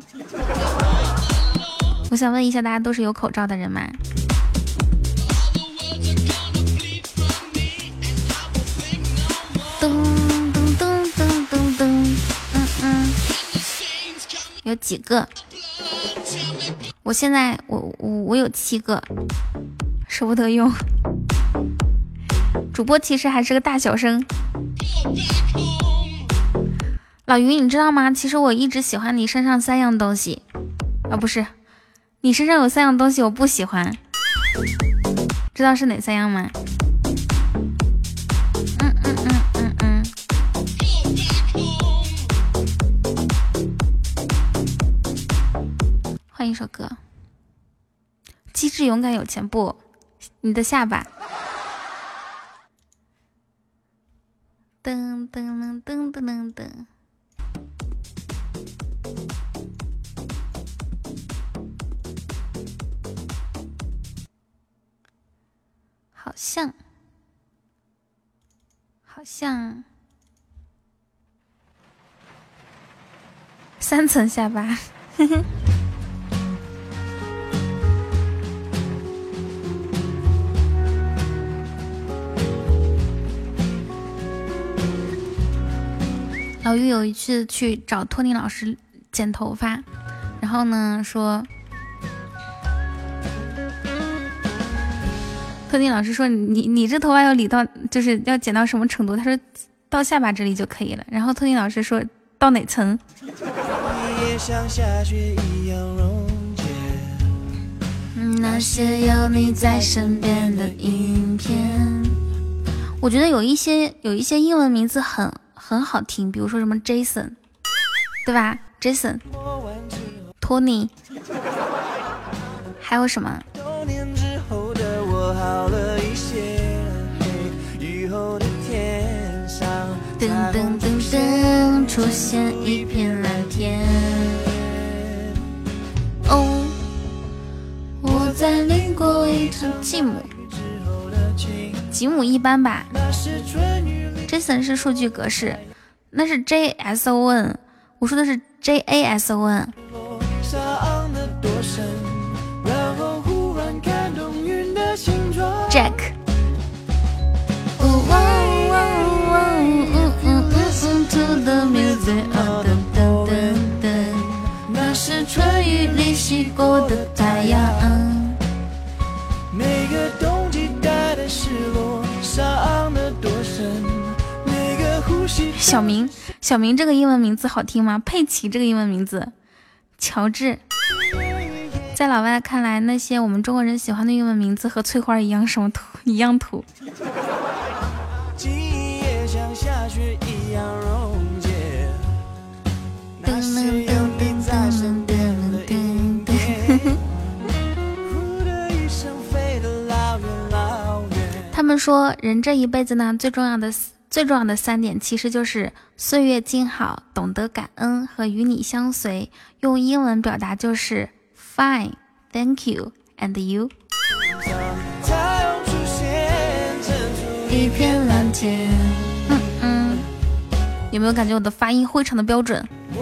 我想问一下，大家都是有口罩的人吗？噔噔噔噔噔噔，嗯嗯，有几个？我现在我我我有七个，舍不得用。主播其实还是个大小生。老于，你知道吗？其实我一直喜欢你身上三样东西，啊，不是。你身上有三样东西，我不喜欢，知道是哪三样吗？嗯嗯嗯嗯嗯。换一首歌，《机智勇敢有钱不》，你的下巴。噔噔噔噔噔噔。像，好像三层下巴。老于有一次去找托尼老师剪头发，然后呢说。托尼老师说：“你你这头发要理到，就是要剪到什么程度？”他说：“到下巴这里就可以了。”然后托尼老师说：“到哪层？”那些有你在身边的影片。我觉得有一些有一些英文名字很很好听，比如说什么 Jason，对吧？Jason，托尼，还有什么？好了一些。雨后的天上，噔噔噔噔，出现一片蓝天。哦，我在淋过一场继母，吉姆一般吧。Jason 是数据格式，那是 JSON，我说的是 JASON。那是春雨里洗过的太阳。每个冬季带的失落，伤得多深。每个呼吸。小明，小明这个英文名字好听吗？佩奇这个英文名字，乔治。在老外看来，那些我们中国人喜欢的英文名字和翠花一样，什么土一样土。他们说，人这一辈子呢，最重要的最重要的三点，其实就是岁月静好、懂得感恩和与你相随。用英文表达就是 Fine, thank you, and you。一片蓝天。嗯嗯，有没有感觉我的发音非常的标准？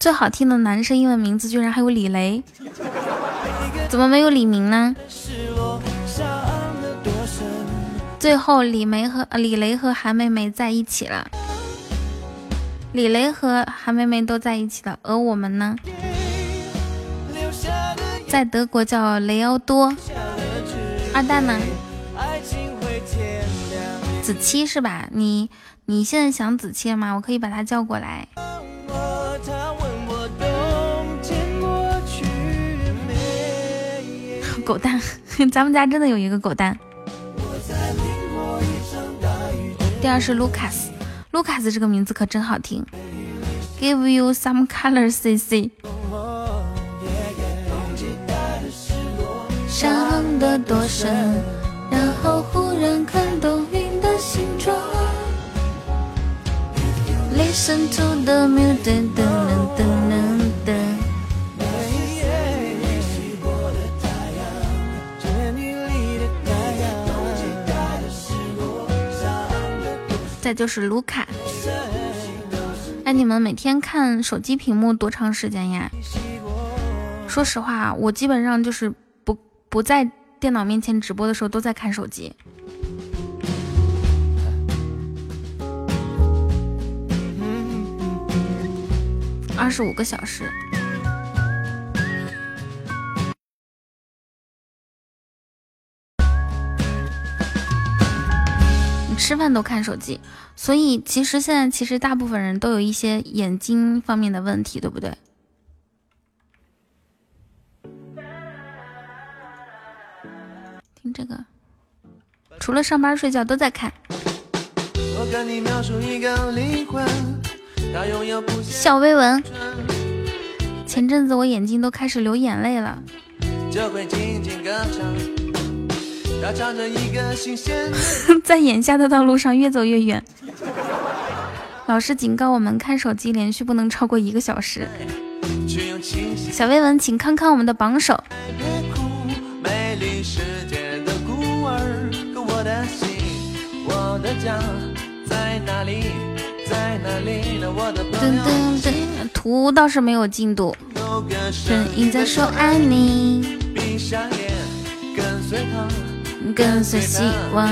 最好听的男生英文名字居然还有李雷，怎么没有李明呢？最后李梅和李雷和韩梅梅在一起了。李雷和韩梅梅都在一起了，而我们呢，在德国叫雷奥多。二蛋呢？子期是吧？你你现在想子期了吗？我可以把他叫过来。狗蛋，咱们家真的有一个狗蛋。第二是卢卡斯。卢卡斯这个名字可真好听，Give you some color, CC。伤得多深，然后忽然看懂云的形状。Listen to the music，噔噔噔噔噔。再就是卢卡，哎，你们每天看手机屏幕多长时间呀？说实话，我基本上就是不不在电脑面前直播的时候都在看手机，二十五个小时。你吃饭都看手机，所以其实现在其实大部分人都有一些眼睛方面的问题，对不对？听这个，除了上班睡觉都在看。小薇文，前阵子我眼睛都开始流眼泪了。在眼下的道路上越走越远。老师警告我们，看手机连续不能超过一个小时。小薇文，请看看我们的榜首。噔噔噔，图倒是没有进度。声音在说爱你。跟随希望，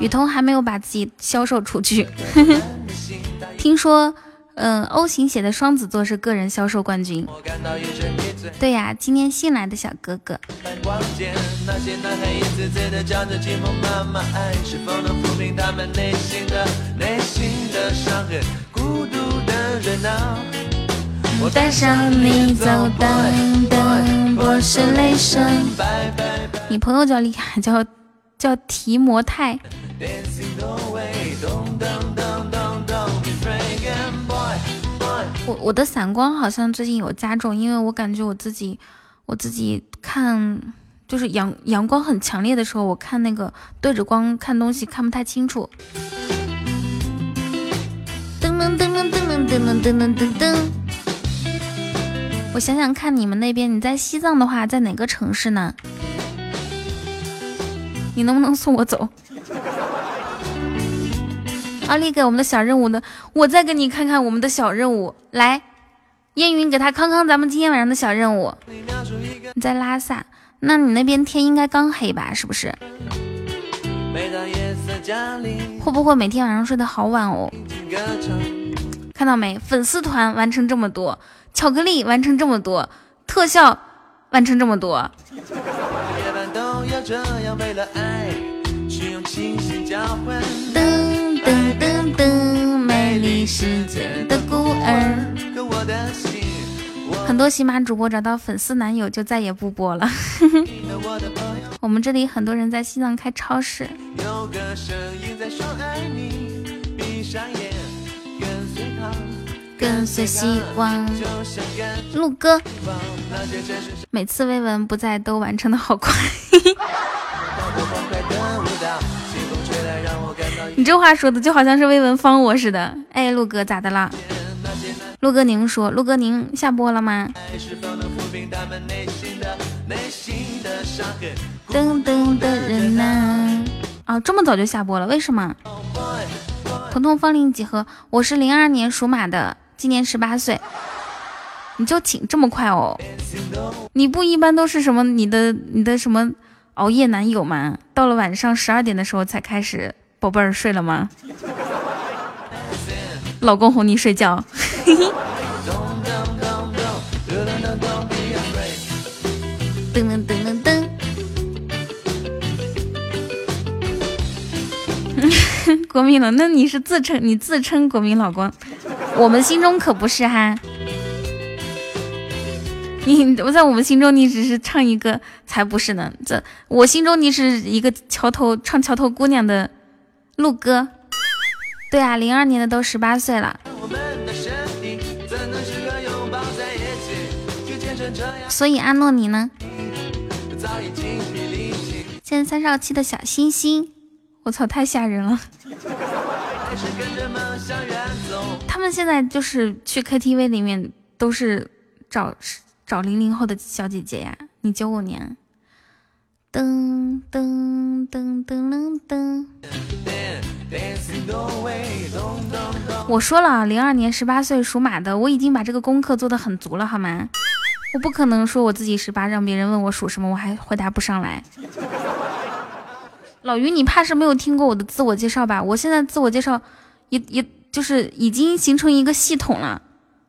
雨桐还没有把自己销售出去。听说，嗯，O 型血的双子座是个人销售冠军。对呀，今天新来的小哥哥。我带上你走，等等，我是雷神。你朋友叫厉害，叫叫提摩太。我我的散光好像最近有加重，因为我感觉我自己我自己看就是阳阳光很强烈的时候，我看那个对着光看东西看不太清楚。噔噔噔噔噔噔噔噔噔噔。我想想看，你们那边，你在西藏的话，在哪个城市呢？你能不能送我走？阿丽给我们的小任务呢？我再给你看看我们的小任务。来，烟云给他康康咱们今天晚上的小任务。你在拉萨，那你那边天应该刚黑吧？是不是？会不会每天晚上睡得好晚哦？看到没？粉丝团完成这么多。巧克力完成这么多，特效完成这么多。噔噔噔噔，美丽世界的孤儿。很多喜马主播找到粉丝男友就再也不播了。我们这里很多人在西藏开超市。跟随希望，陆哥，每次微文不在都完成的好快。这话说的就好像是魏文芳我似的。哎，陆哥咋的了？陆哥您说，陆哥您下播了吗？噔噔的人呐，啊，这么早就下播了？为什么？彤彤芳龄几何？我是零二年属马的。今年十八岁，你就请这么快哦？你不一般都是什么你的你的什么熬夜男友吗？到了晚上十二点的时候才开始，宝贝儿睡了吗？老公哄你睡觉。噔噔噔噔噔。国民了，那你是自称你自称国民老公？我们心中可不是哈，你我在我们心中你只是唱一个，才不是呢。这我心中你是一个桥头唱桥头姑娘的陆哥，对啊，零二年的都十八岁了。所以阿诺你呢？现在三少七的小星星，我操，太吓人了。他们现在就是去 KTV 里面都是找找零零后的小姐姐呀。你九五年，噔噔噔噔噔噔。我说了，零二年十八岁属马的，我已经把这个功课做的很足了，好吗？我不可能说我自己十八，让别人问我属什么，我还回答不上来。老于，你怕是没有听过我的自我介绍吧？我现在自我介绍，也也就是已经形成一个系统了。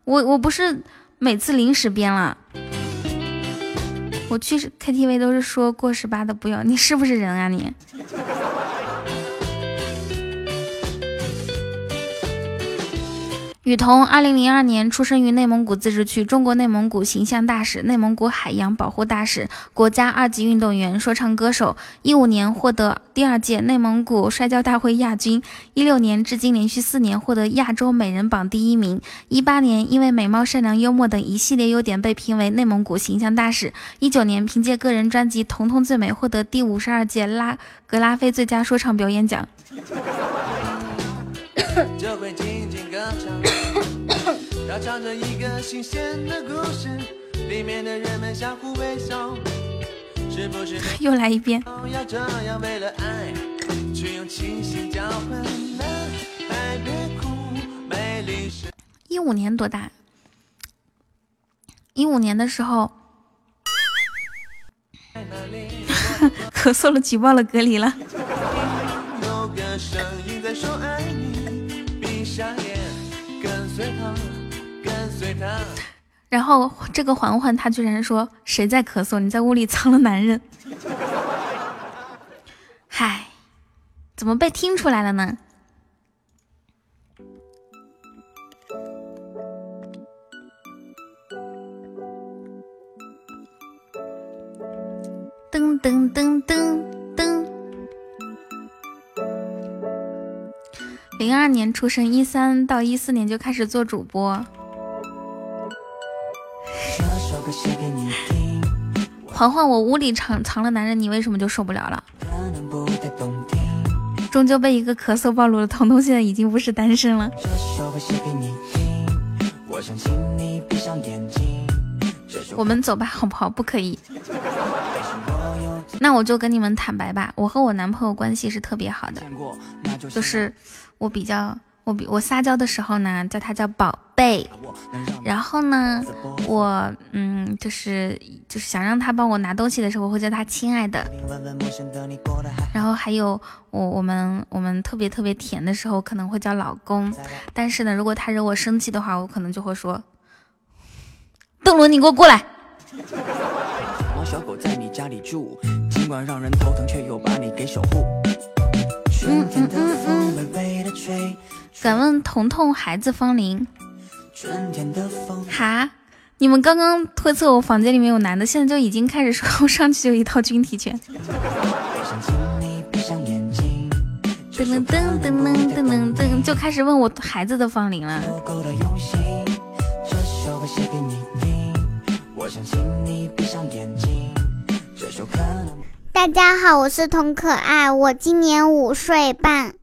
我我不是每次临时编了。我去 KTV 都是说过十八的不要，你是不是人啊你？雨桐，二零零二年出生于内蒙古自治区，中国内蒙古形象大使、内蒙古海洋保护大使，国家二级运动员、说唱歌手。一五年获得第二届内蒙古摔跤大会亚军，一六年至今连续四年获得亚洲美人榜第一名。一八年因为美貌、善良、幽默等一系列优点被评为内蒙古形象大使。一九年凭借个人专辑《彤彤最美》获得第五十二届拉格拉菲最佳说唱表演奖。唱着一个新鲜的故事，里面的人们相互微笑。是不是又来一遍？要这样为了爱，去用清醒交换呢？爱别哭，美丽是。一五年多大？一五年的时候，咳嗽了，举报了，隔离了。有个声音在说爱你，闭上眼，跟随。然后这个环环他居然说谁在咳嗽？你在屋里藏了男人？嗨，怎么被听出来了呢？噔噔噔噔噔。零二年出生，一三到一四年就开始做主播。环环，我屋里藏藏了男人，你为什么就受不了了？终究被一个咳嗽暴露了，彤彤现在已经不是单身了。我们走吧，好不好？不可以。那我就跟你们坦白吧，我和我男朋友关系是特别好的，就是我比较我比我撒娇的时候呢，叫他叫宝贝，然后呢，我嗯就是就是想让他帮我拿东西的时候，我会叫他亲爱的，然后还有我我们我们特别特别甜的时候可能会叫老公，但是呢，如果他惹我生气的话，我可能就会说，邓伦，你给我过来。小狗在你家里住，尽管让人头疼，却又把你给守护。嗯嗯嗯嗯。敢问彤彤，孩子芳龄？哈？你们刚刚推测我房间里面有男的，现在就已经开始说我上去就一套军体拳。噔噔噔噔噔噔噔，就开始问我孩子的芳龄了。大家好，我是童可爱，我今年五岁半。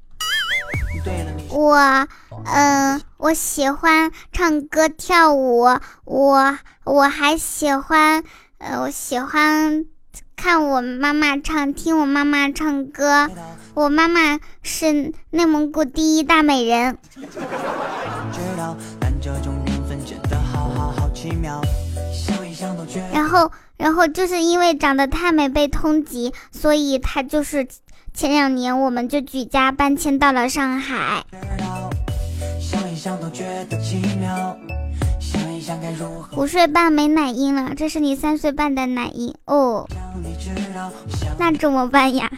我，嗯，我喜欢唱歌跳舞，我我还喜欢，呃，我喜欢看我妈妈唱，听我妈妈唱歌。我妈妈是内蒙古第一大美人。然后。然后就是因为长得太美被通缉，所以她就是前两年我们就举家搬迁到了上海。五岁半没奶音了，这是你三岁半的奶音哦。那怎么办呀？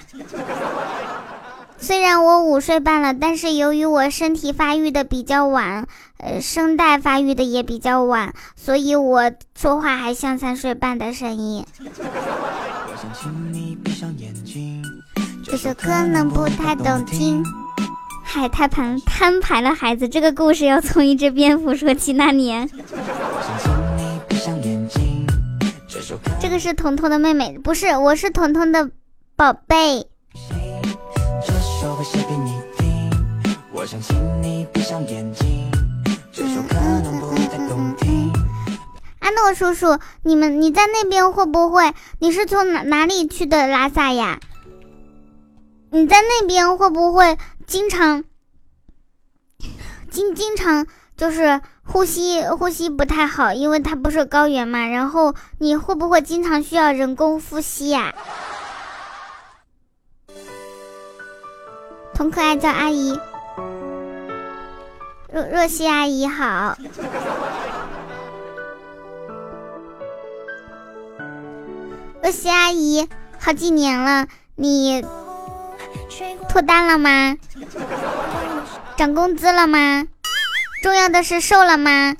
虽然我五岁半了，但是由于我身体发育的比较晚，呃，声带发育的也比较晚，所以我说话还像三岁半的声音。这首歌能不太懂听。海太盘摊牌了，孩子，这个故事要从一只蝙蝠说起。那年，这个是彤彤的妹妹，不是，我是彤彤的宝贝。安诺叔叔，你们你在那边会不会？你是从哪哪里去的拉萨呀？你在那边会不会经常经经常就是呼吸呼吸不太好？因为它不是高原嘛。然后你会不会经常需要人工呼吸呀？童可爱叫阿姨。若若曦阿姨好，若曦阿姨，好几年了，你脱单了吗？涨工资了吗？重要的是瘦了吗？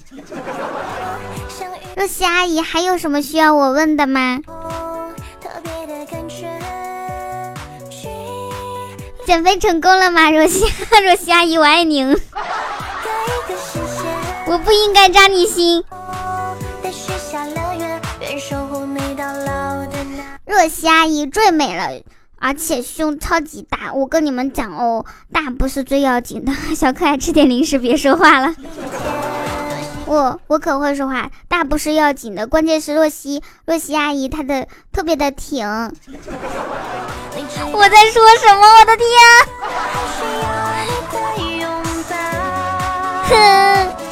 若曦阿姨，还有什么需要我问的吗？减肥成功了吗？若曦，若曦阿姨，我爱您。我不应该扎你心。若曦阿姨最美了，而且胸超级大。我跟你们讲哦，大不是最要紧的。小可爱吃点零食，别说话了。我我可会说话，大不是要紧的，关键是若曦若曦阿姨她的特别的挺。我在说什么？我的天！哼。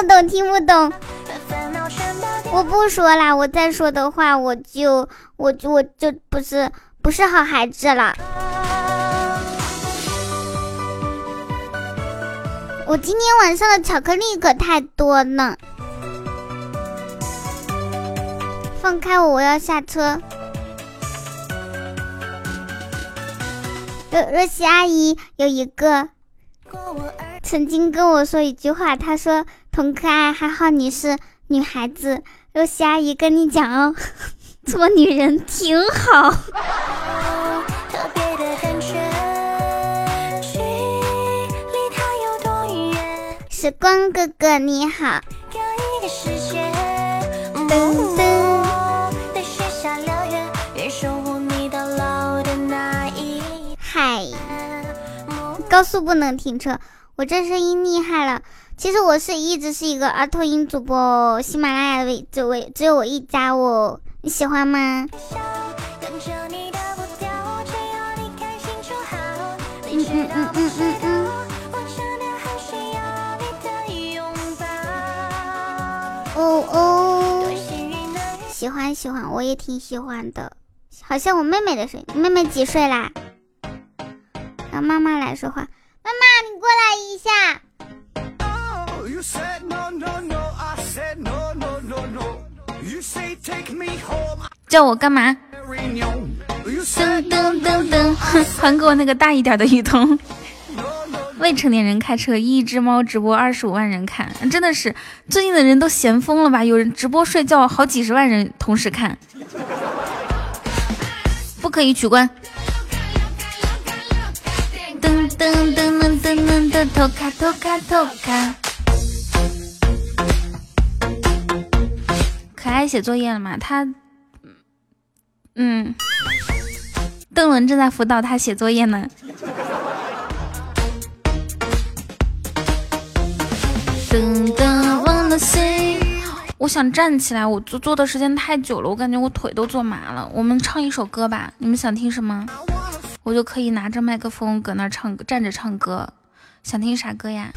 不懂，听不懂，我不说啦！我再说的话，我就我就我就不是不不是好孩子了。我今天晚上的巧克力可太多了，放开我，我要下车。若若曦阿姨有一个曾经跟我说一句话，她说：“童可爱，还好你是女孩子。”若曦阿姨跟你讲哦，做女人挺好。时光哥哥你好。噔噔。嗨，高速不能停车，我这声音厉害了。其实我是一直是一个儿童音主播，喜马拉雅为只为只有我一家哦，你喜欢吗？嗯嗯嗯嗯嗯嗯。哦哦，喜欢喜欢，我也挺喜欢的，好像我妹妹的声音。妹妹几岁啦？让妈妈来说话。妈妈，你过来一下。叫我干嘛？噔噔噔噔，还给我那个大一点的雨桐。未成年人开车，一只猫直播二十五万人看，真的是最近的人都闲疯了吧？有人直播睡觉，好几十万人同时看，不可以取关。噔噔噔噔噔噔噔，偷卡偷卡偷卡。可爱写作业了吗？他，嗯，邓伦正在辅导他写作业呢。我想站起来，我坐坐的时间太久了，我感觉我腿都坐麻了。我们唱一首歌吧，你们想听什么？我就可以拿着麦克风搁那唱，站着唱歌。想听啥歌呀？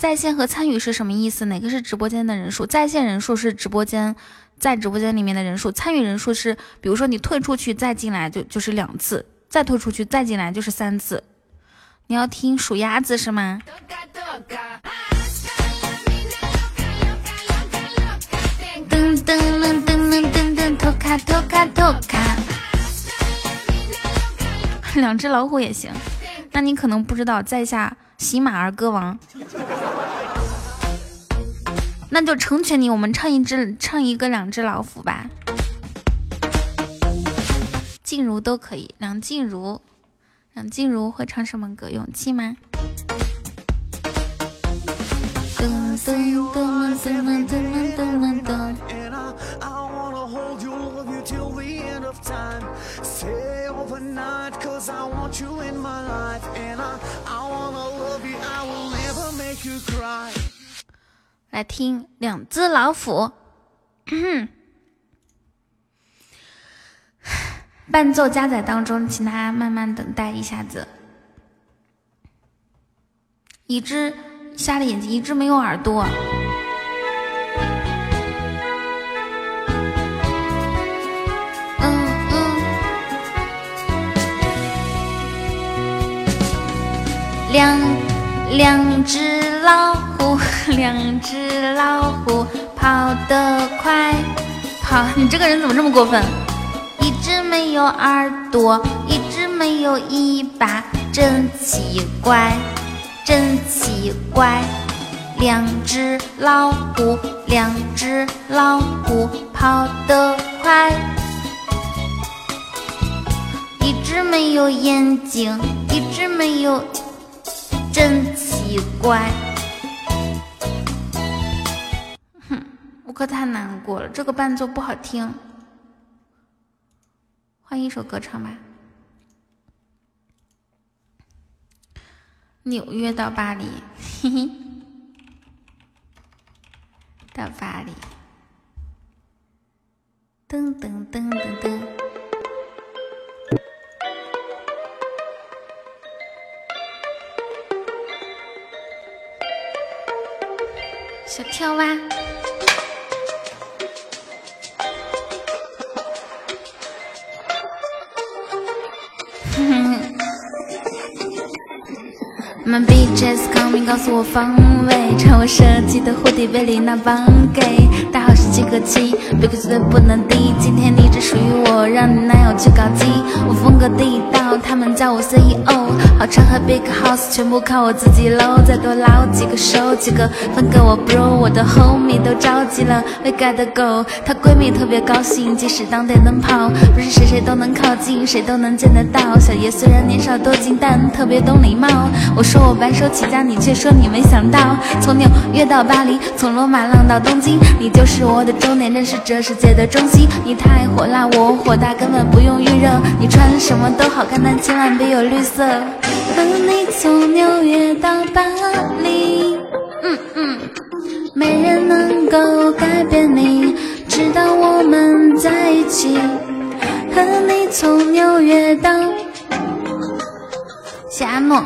在线和参与是什么意思？哪个是直播间的人数？在线人数是直播间在直播间里面的人数，参与人数是，比如说你退出去再进来就就是两次。再退出去，再进来就是三次。你要听数鸭子是吗？噔噔噔噔噔噔噔，偷卡偷卡偷卡。两只老虎也行。那你可能不知道，在下喜马儿歌王。那就成全你，我们唱一只，唱一个两只老虎吧。静茹都可以，梁静茹，梁静茹会唱什么歌？勇气吗？噔噔噔噔噔噔噔噔。I'll do all of you till the end of time. Say overnight, cause I want you in my life, and I wanna love you. I will never make you cry. 来听，两只老虎伴奏加载当中，请大家慢慢等待一下子。一只瞎了眼睛，一只没有耳朵。两两只老虎，两只老虎跑得快。跑，你这个人怎么这么过分？一只没有耳朵，一只没有尾巴，真奇怪，真奇怪。两只老虎，两只老虎跑得快。一只没有眼睛，一只没有，真奇怪。哼，我可太难过了，这个伴奏不好听。换一首歌唱吧。纽约到巴黎，嘿嘿，到巴黎，噔噔噔噔噔，小跳蛙。My bitches coming，告诉我方位，穿我设计的蝴蝶贝里娜绑给。大好是七和七，别克绝对不能低。今天你只属于我，让你男友去搞基。我风格地道，他们叫我 CEO。好车和 big house 全部靠我自己搂，再多捞几个收几个分给我 bro，我的 homie 都着急了，We gotta go。她闺蜜特别高兴，即使当电灯泡，不是谁谁都能靠近，谁都能见得到。小爷虽然年少多金，但特别懂礼貌。我说我白手起家，你却说你没想到。从纽约到巴黎，从罗马浪到东京，你就是我的终点，认识这世界的中心。你太火辣，我火大，根本不用预热。你穿什么都好看，但千万别有绿色。和你从纽约到巴黎，嗯嗯，没人能够改变你，直到我们在一起。和你从纽约到夏诺。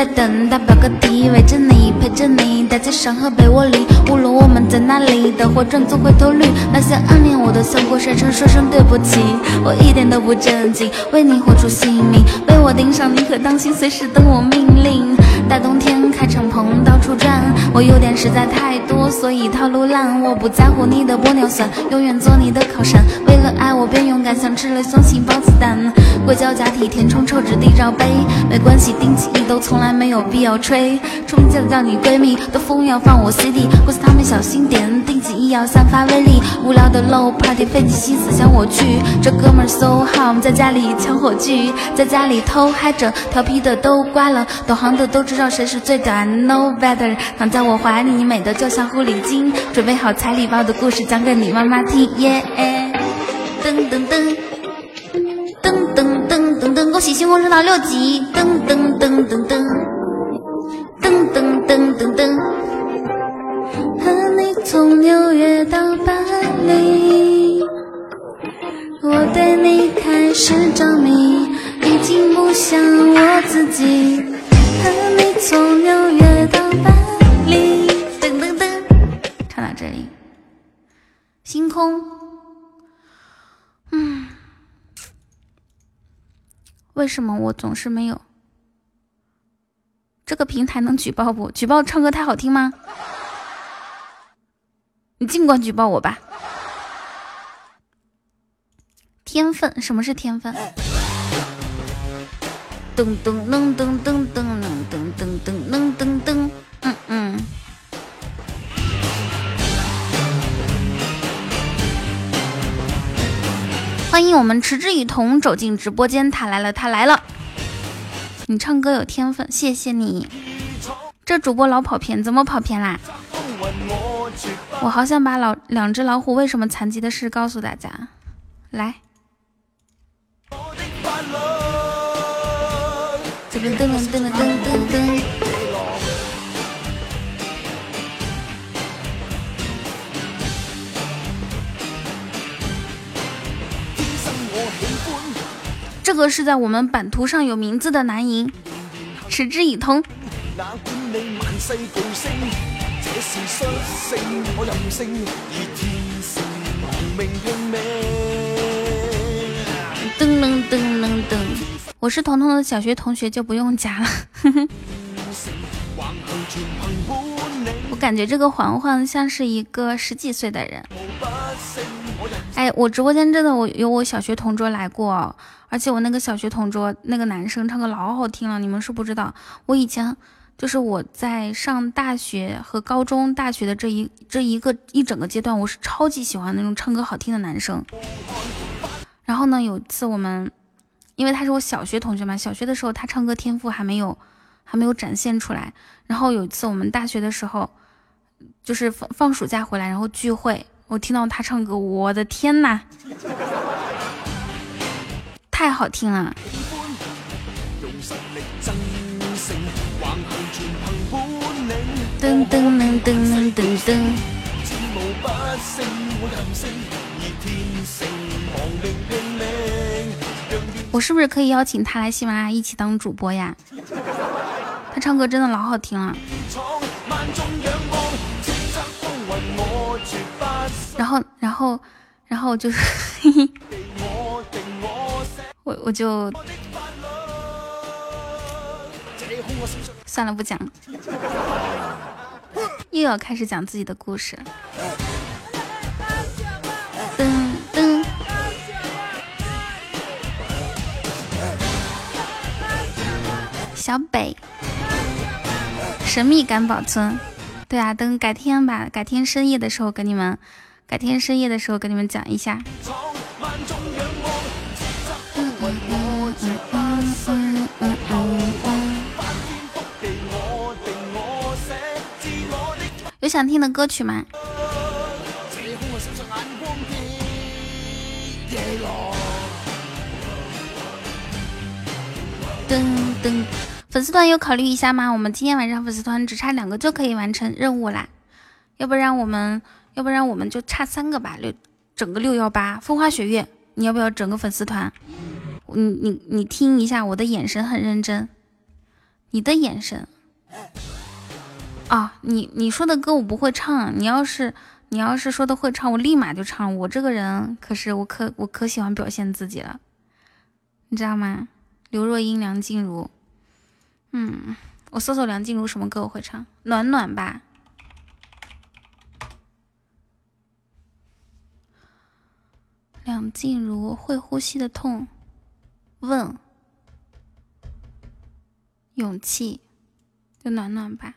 在等待表哥弟围着你陪着你，待在山河被窝里，无论我们在哪里，灯火转作回头率，那些暗恋我的想过山车说声对不起，我一点都不正经，为你豁出性命，被我盯上你可当心，随时等我命令。大冬天开敞篷到处转，我优点实在太多，所以套路烂。我不在乎你的玻尿酸，永远做你的靠山。为了爱我变勇敢，像吃了双星包子弹。硅胶假体填充抽纸地罩杯，没关系，定期都从来没有必要吹。出名叫叫你闺蜜，都疯要放我 CD，告诉他们小心点，定期要散发威力。无聊的 low party，费尽心思想我去。这哥们 so hot，在家里抢火炬，在家里偷嗨着，调皮的都乖了，懂行的都知道谁是最短。No better，躺在我怀里，你美的就像狐狸精。准备好彩礼，包的故事讲给你妈妈听。耶，噔噔噔，噔噔噔噔噔，恭喜星空升到六级。噔噔噔噔噔，噔噔噔噔噔，和你从纽约到巴黎，我对你开始着迷，已经不像我自己。和你从纽约到巴黎，噔噔噔，唱到这里，星空，嗯，为什么我总是没有？这个平台能举报不？举报唱歌太好听吗？你尽管举报我吧。天分，什么是天分？噔噔噔噔噔噔噔噔噔噔噔噔，嗯嗯。欢迎我们持之以桐走进直播间，他来了，他来了。你唱歌有天分，谢谢你。这主播老跑偏，怎么跑偏啦？我好想把老两只老虎为什么残疾的事告诉大家，来。噔噔噔噔噔噔噔。这个是在我们版图上有名字的男银，持之以桐。噔噔噔噔噔，我是彤彤的小学同学，就不用加了。我感觉这个环环像是一个十几岁的人。哎，我直播间真的我有我小学同桌来过，而且我那个小学同桌那个男生唱歌老好听了，你们是不知道。我以前就是我在上大学和高中、大学的这一这一个一整个阶段，我是超级喜欢那种唱歌好听的男生。然后呢，有一次我们，因为他是我小学同学嘛，小学的时候他唱歌天赋还没有还没有展现出来。然后有一次我们大学的时候，就是放放暑假回来，然后聚会。我听到他唱歌，我的天呐，太好听了！噔噔噔噔噔噔。我是不是可以邀请他来喜马拉雅一起当主播呀？他唱歌真的老好听了。然后，然后，然后就是，我我就算了，不讲了，又要开始讲自己的故事。小北，神秘感保存。对啊，等改天吧，改天深夜的时候给你们，改天深夜的时候给你们讲一下。有想听的歌曲吗？噔噔，粉丝团有考虑一下吗？我们今天晚上粉丝团只差两个就可以完成任务啦，要不然我们，要不然我们就差三个吧，六整个六幺八风花雪月，你要不要整个粉丝团？你你你听一下，我的眼神很认真，你的眼神。啊，你你说的歌我不会唱，你要是你要是说的会唱，我立马就唱。我这个人可是我可我可喜欢表现自己了，你知道吗？刘若英、梁静茹，嗯，我搜搜梁静茹什么歌我会唱，暖暖吧。梁静茹会呼吸的痛，问，勇气，就暖暖吧。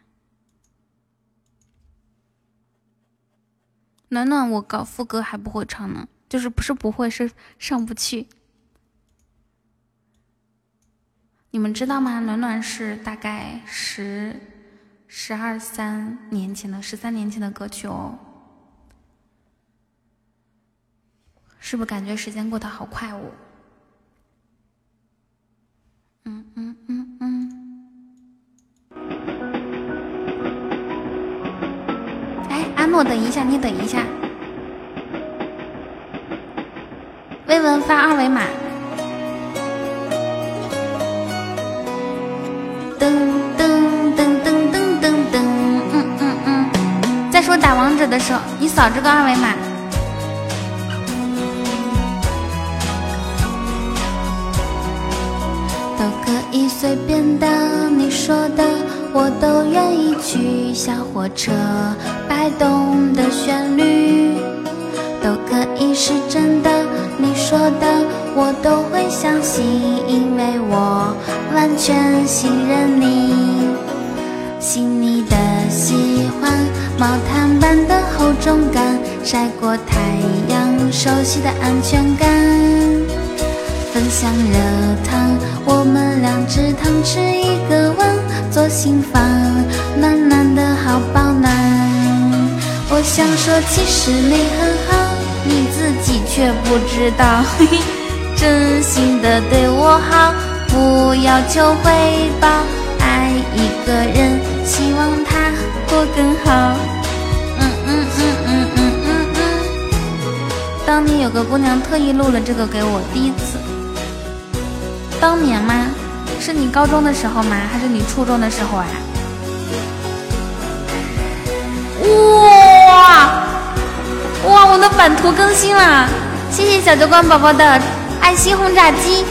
暖暖，我搞副歌还不会唱呢，就是不是不会，是上不去。你们知道吗？暖暖是大概十、十二三年前的，十三年前的歌曲哦。是不是感觉时间过得好快哦？嗯嗯嗯嗯。哎阿诺，等一下，你等一下。微文发二维码。噔噔噔噔噔噔噔，嗯嗯嗯。再说打王者的时候，你扫这个二维码。都可以随便的，你说的我都愿意去。小火车。摆动的旋律都可以是真的，你说的我都会相信，因为我完全信任你。细腻的喜欢，毛毯般的厚重感，晒过太阳，熟悉的安全感。分享热汤，我们两只汤匙一个碗，做心房，暖暖的好保暖。我想说，其实你很好，你自己却不知道。真心的对我好，不要求回报。爱一个人，希望他过更好。嗯嗯嗯嗯嗯嗯嗯。当年有个姑娘特意录了这个给我，第一次。当年吗？是你高中的时候吗？还是你初中的时候啊？哇哇！我的版图更新了，谢谢小酒馆宝宝的爱心轰炸机。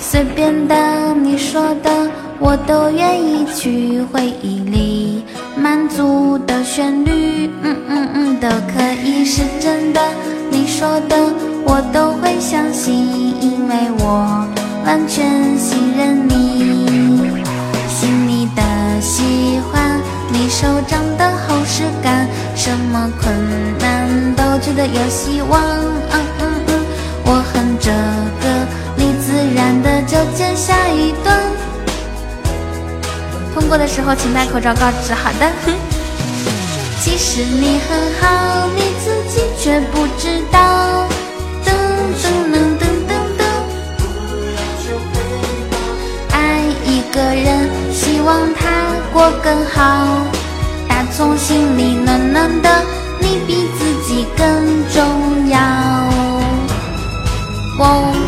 随便的，你说的我都愿意去回忆里满足的旋律，嗯嗯嗯，都可以是真的。你说的我都会相信，因为我完全信任你，心里的喜欢。你手掌的厚实感，什么困难都觉得有希望。然的就接下一段。通过的时候请戴口罩告知。好的。其实你很好，你自己却不知道。噔噔噔噔噔噔。爱一个人，希望他。过更好，打从心里暖暖的，你比自己更重要。哦。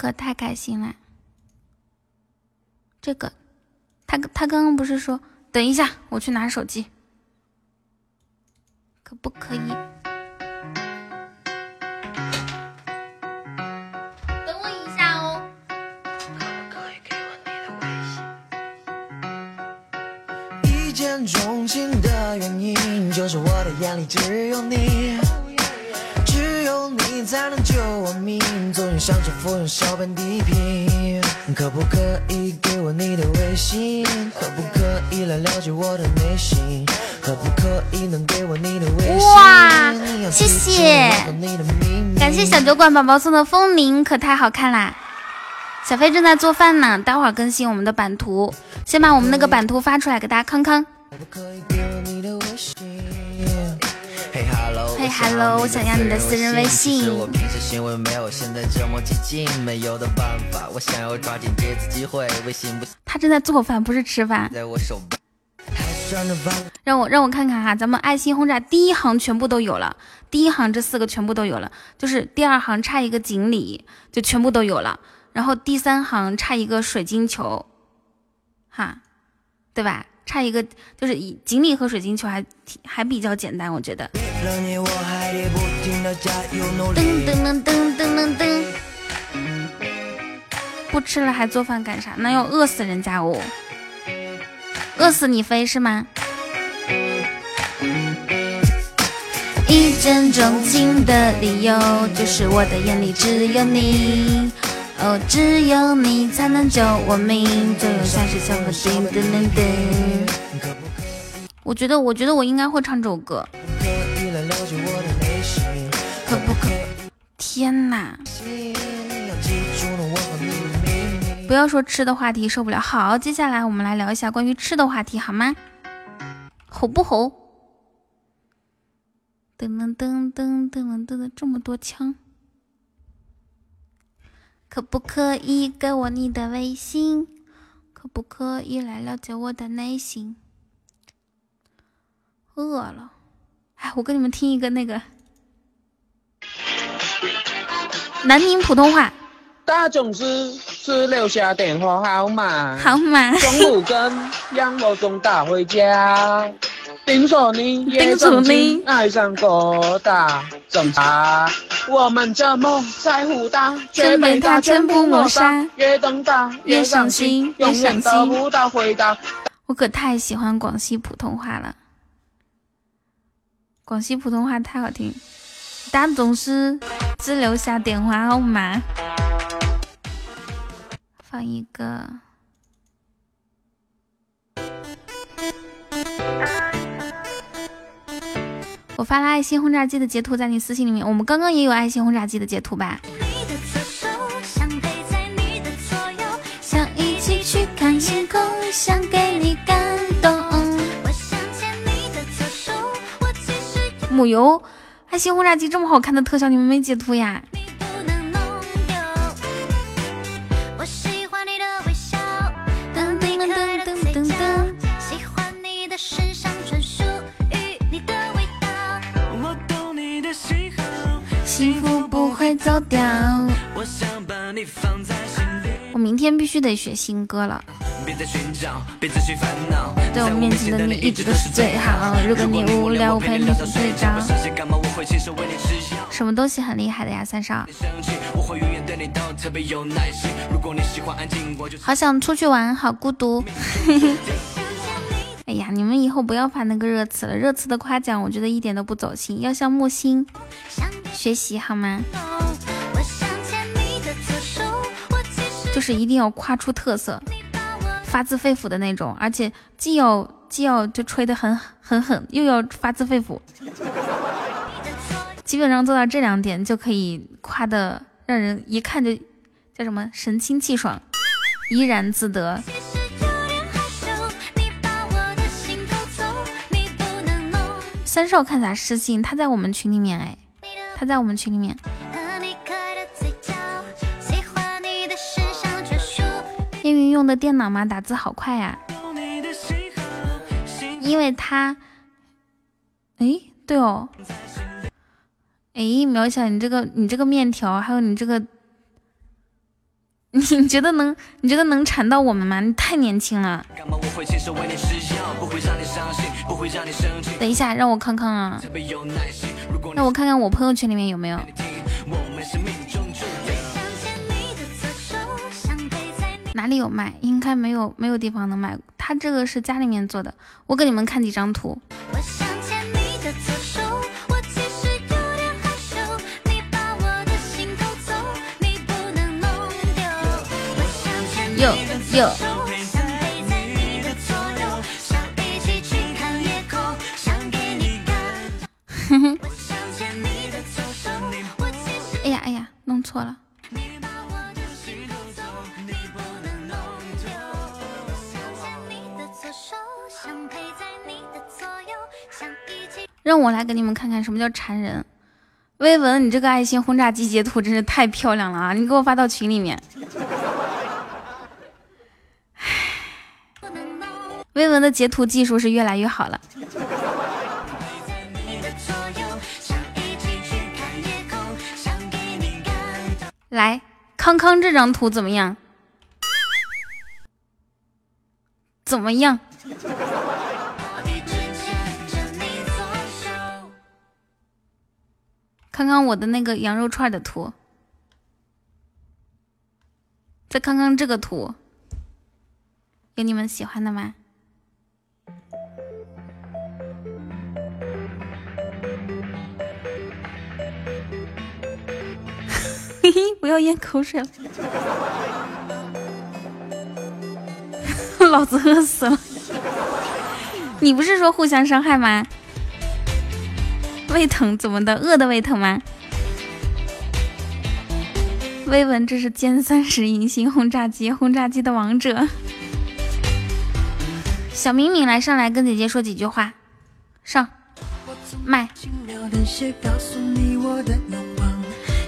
可太开心了。这个，他他刚刚不是说等一下，我去拿手机，可不可以？等我一下哦。一见钟情的原因，就是我的眼里只有你。才能救我命，地平。可不可以给我你的微信？可不可以来了解我的内心？可不可以能给我你的微信？哇，谢谢，感谢小酒馆宝宝送的风铃，可太好看啦！小飞正在做饭呢，待会儿更新我们的版图，先把我们那个版图发出来给大家看看。嘿，Hello，我想要你的私人微信。他正在做饭，不是吃饭。让我让我看看哈，咱们爱心轰炸第一行全部都有了，第一行这四个全部都有了，就是第二行差一个锦鲤，就全部都有了。然后第三行差一个水晶球，哈，对吧？差一个就是锦鲤和水晶球还还比较简单，我觉得。噔噔噔噔噔噔噔，不吃了还做饭干啥？那要饿死人家哦，饿死你飞是吗？一见钟情的理由就是我的眼里只有你。哦，只有你才能救我命，就用像是小河叮噔噔噔。我觉得，我觉得我应该会唱这首歌。可不可？天哪！不要说吃的话题，受不了。好，接下来我们来聊一下关于吃的话题，好吗？吼不吼？噔噔噔噔噔噔噔，这么多枪。可不可以给我你的微信？可不可以来了解我的内心？饿了，哎，我给你们听一个那个南宁普通话。大总是是留下电话号码，号码。中午跟让我送达回家。听说你也曾经爱上过他，怎么我们这么在乎他，却被他全部抹杀？越等他越伤心，永远得不到回答。我可太喜欢广西普通话了，广西普通话太好听。但总是只留下电话号码，放一个。我发了爱心轰炸机的截图在你私信里面，我们刚刚也有爱心轰炸机的截图吧？想一起去看星空，想给你感动。母油，爱心轰炸机这么好看的特效，你们没截图呀？会走掉。我明天必须得学新歌了。在我面前的你一直都是最好。如果你无聊，我陪你睡着。什么东西很厉害的呀，三少？好想出去玩，好孤独。哎呀，你们以后不要发那个热词了，热词的夸奖我觉得一点都不走心，要向木星学习好吗？就是一定要夸出特色，发自肺腑的那种，而且既要既要就吹得很很狠，又要发自肺腑，基本上做到这两点就可以夸的让人一看就叫什么神清气爽，怡然自得。三少看啥私信？他在我们群里面哎，他在我们群里面。叶云用的电脑吗？打字好快呀！因为他，哎，对哦，哎，苗小，你这个你这个面条，还有你这个 你觉得能？你觉得能缠到我们吗？你太年轻了。等一下，让我看看啊，让我看看我朋友圈里面有没有。哪里有卖？应该没有，没有地方能买。他这个是家里面做的。我给你们看几张图。有有，哎呀哎呀，弄错了。让我来给你们看看什么叫馋人。威文，你这个爱心轰炸机截图真是太漂亮了啊！你给我发到群里面。威文的截图技术是越来越好了。来，康康这张图怎么样？怎么样？看看我的那个羊肉串的图，再看看这个图，有你们喜欢的吗？嘿 嘿，不要咽口水了，老子饿死了！你不是说互相伤害吗？胃疼怎么的？饿的胃疼吗？微文，这是歼三十隐形轰炸机，轰炸机的王者。小敏敏来上来跟姐姐说几句话，上麦。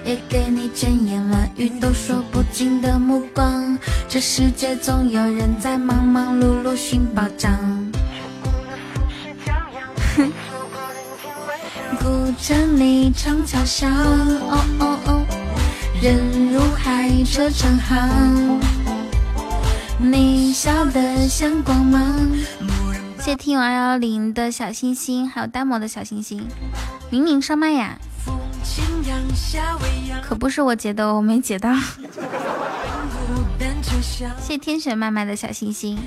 也给你千言万语都说不尽的目光，这世界总有人在忙忙碌碌寻宝藏。哼，顾着你长桥上，哦哦哦，人如海，车成行。你笑得像光芒。谢谢听友二幺零的小心心，还有呆萌的小心心。明明上麦呀。可不是我截的，我没截到。谢 谢天选麦麦的小星星。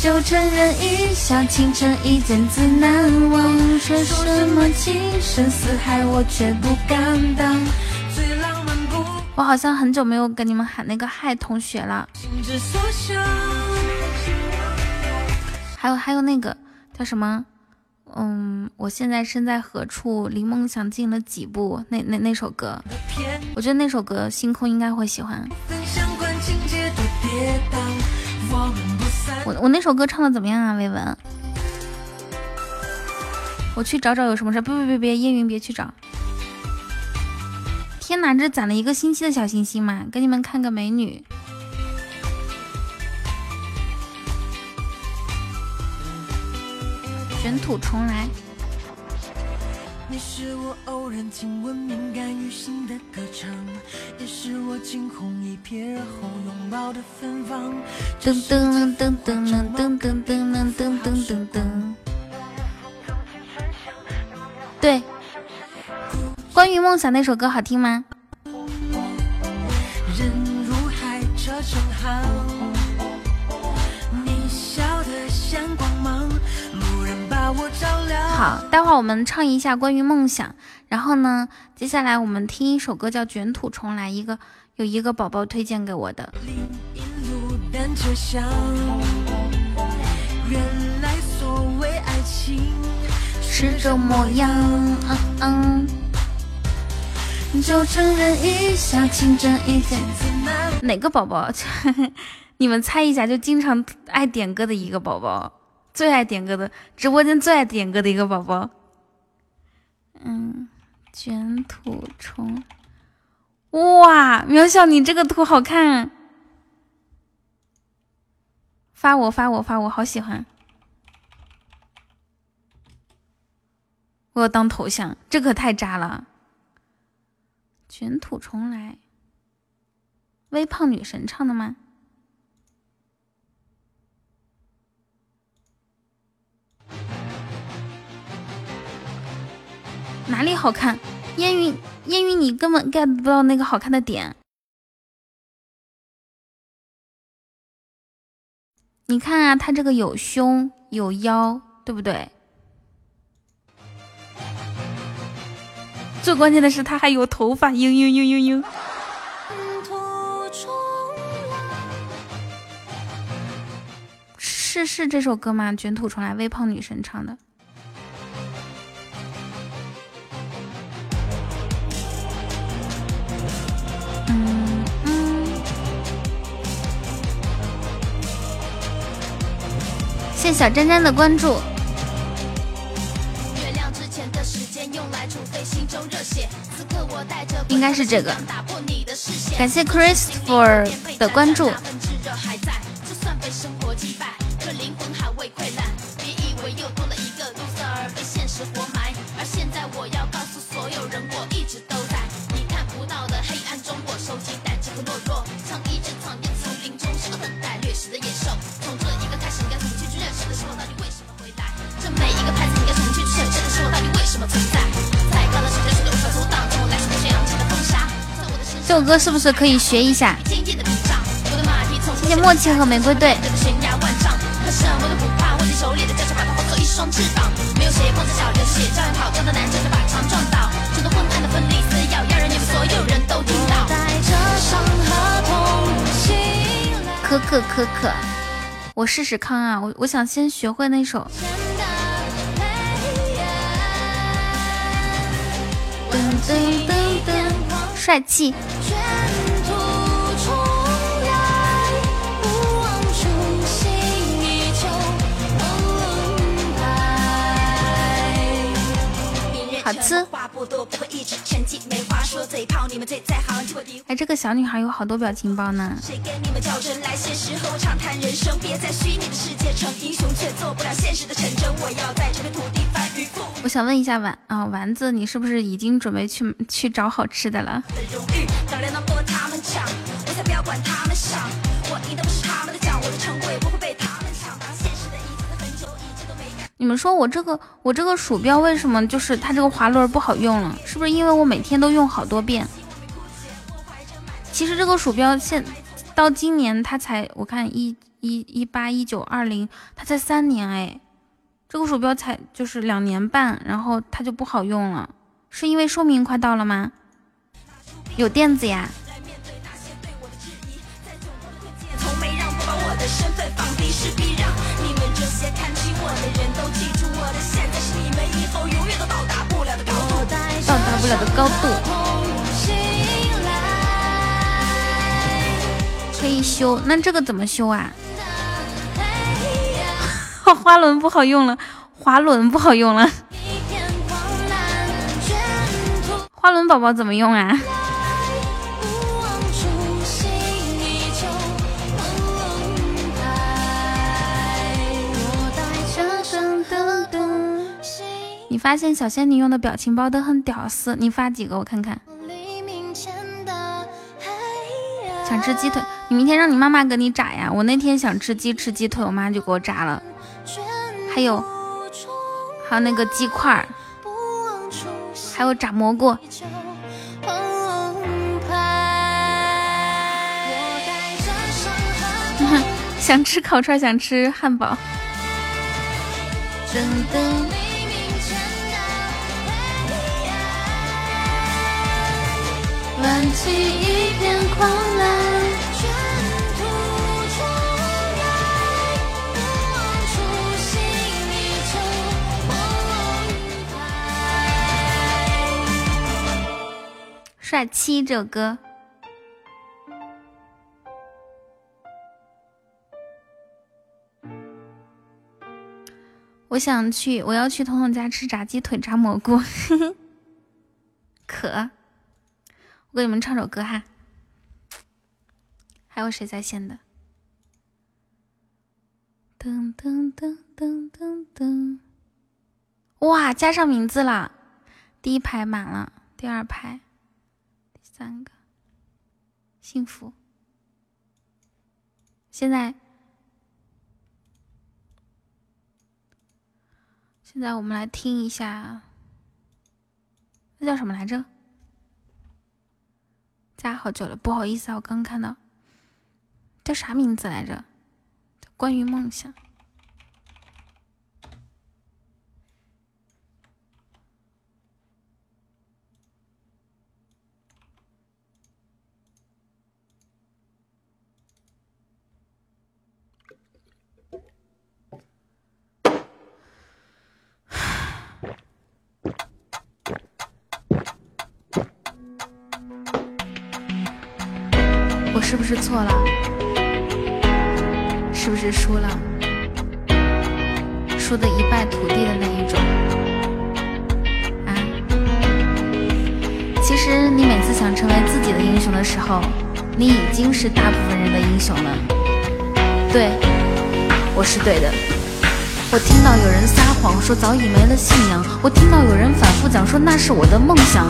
就承认一笑倾城，一见自难忘。说什么情深似海，我却不敢当。最浪漫我好像很久没有跟你们喊那个嗨同学了。还有还有那个叫什么？嗯，我现在身在何处，离梦想近了几步？那那那首歌，我觉得那首歌星空应该会喜欢。我我那首歌唱的怎么样啊？维文，我去找找有什么事？别别别别，叶云别去找。天哪，这攒了一个星期的小星星嘛！给你们看个美女。卷土重来。你是我偶然听闻敏感于心的歌唱，也是我惊鸿一瞥后拥抱的芬芳。噔噔噔噔噔噔噔噔噔噔噔噔。对，关于梦想那首歌好听吗？人如海，车成行。好，待会儿我们唱一下关于梦想，然后呢，接下来我们听一首歌叫《卷土重来》，一个有一个宝宝推荐给我的。是这模样，嗯嗯，就承认一。哪个宝宝？你们猜一下，就经常爱点歌的一个宝宝。最爱点歌的直播间最爱点歌的一个宝宝，嗯，卷土重，哇，渺小你这个图好看，发我发我发我好喜欢，我要当头像，这可太渣了。卷土重来，微胖女神唱的吗？哪里好看？烟云，烟云，你根本 get 不到那个好看的点。你看啊，他这个有胸有腰，对不对？最关键的是他还有头发，嘤嘤嘤嘤嘤。是是这首歌吗？卷土重来，微胖女神唱的。嗯嗯。谢小詹詹的关注。应该是这个。感谢 Christopher 的关注。是不是可以学一下？谢谢默契和玫瑰队。可可可可，我试试看啊！我我想先学会那首。帅气。好吃。哎，这个小女孩有好多表情包呢。我想问一下丸啊丸子，你是不是已经准备去去找好吃的了？你们说我这个我这个鼠标为什么就是它这个滑轮不好用了？是不是因为我每天都用好多遍？其实这个鼠标现到今年它才我看一一一八一九二零，它才三年哎，这个鼠标才就是两年半，然后它就不好用了，是因为寿命快到了吗？有垫子呀。了的高度，可以修。那这个怎么修啊？花轮不好用了，滑轮不好用了。花轮宝宝怎么用啊？发现小仙女用的表情包都很屌丝，你发几个我看看。想吃鸡腿，你明天让你妈妈给你炸呀。我那天想吃鸡吃鸡腿，我妈就给我炸了。还有，还有那个鸡块，还有炸蘑菇。想吃烤串，想吃汉堡。噔噔。挽起一片狂澜卷土重来不忘初心依旧澎湃帅气这首歌。我想去我要去彤彤家吃炸鸡腿炸蘑菇呵呵 可。我给你们唱首歌哈，还有谁在线的？噔噔噔噔噔噔！哇，加上名字了，第一排满了，第二排，三个，幸福。现在，现在我们来听一下，那叫什么来着？加好久了，不好意思啊，我刚看到，叫啥名字来着？关于梦想。是不是错了？是不是输了？输的一败涂地的那一种？啊？其实你每次想成为自己的英雄的时候，你已经是大部分人的英雄了。对，我是对的。我听到有人撒谎说早已没了信仰，我听到有人反复讲说那是我的梦想。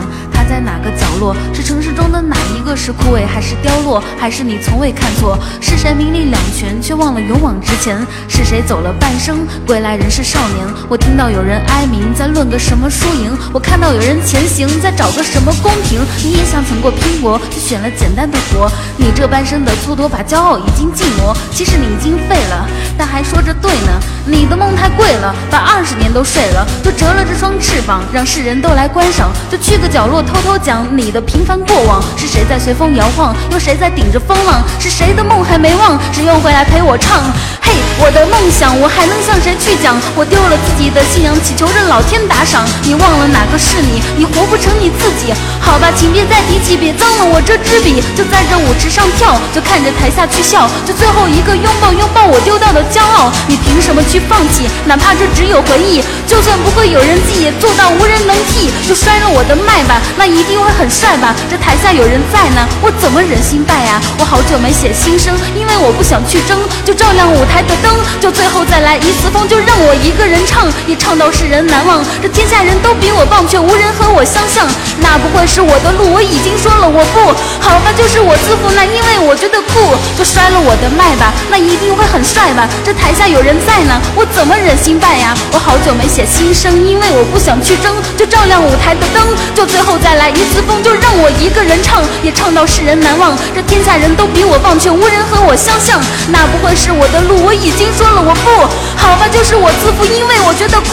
在哪个角落？是城市中的哪一个是枯萎，还是凋落？还是你从未看错？是谁名利两全却忘了勇往直前？是谁走了半生归来仍是少年？我听到有人哀鸣在论个什么输赢，我看到有人前行在找个什么公平。你也想曾过拼搏，却选了简单的活。你这半生的蹉跎把骄傲已经尽磨，其实你已经废了，但还说着对呢。你的梦太贵了，把二十年都睡了，就折了这双翅膀，让世人都来观赏。就去个角落偷偷讲你的平凡过往。是谁在随风摇晃？又谁在顶着风浪？是谁的梦还没忘？谁又回来陪我唱？嘿，我的梦想，我还能向谁去讲？我丢了自己的信仰，祈求着老天打赏。你忘了哪个是你？你活不成你自己。好吧，请别再提起，别脏了我这支笔。就在这舞池上跳，就看着台下去笑，就最后一个拥抱，拥抱我丢掉的骄傲。你凭什么去放弃？哪怕这只有回忆，就算不会有人记，也做到无人能替。就摔了我的脉吧，那一定会很帅吧？这台下有人在呢，我怎么忍心败呀？我好久没写新生，因为我不想去争，就照亮舞台的灯，就最后再来一次风，就让我一个人唱，也唱到世人难忘。这天下人都比我棒，却无人和我相像，那不会是我的路？我已经说了我不好吧，就是我自负，那因为我觉得酷，就摔了我的脉吧，那一定会很帅吧？这台下有人在呢，我怎么忍心败呀？我好久没写新生，因为我不想去争，就照亮舞台的灯，就最后再来一次风，就让我一个人唱，也唱到世人难忘。这天下人都比我棒，却无人和我相像，那不会是我的路？我已经说了我不好吧，就是我自负，因为我觉得酷。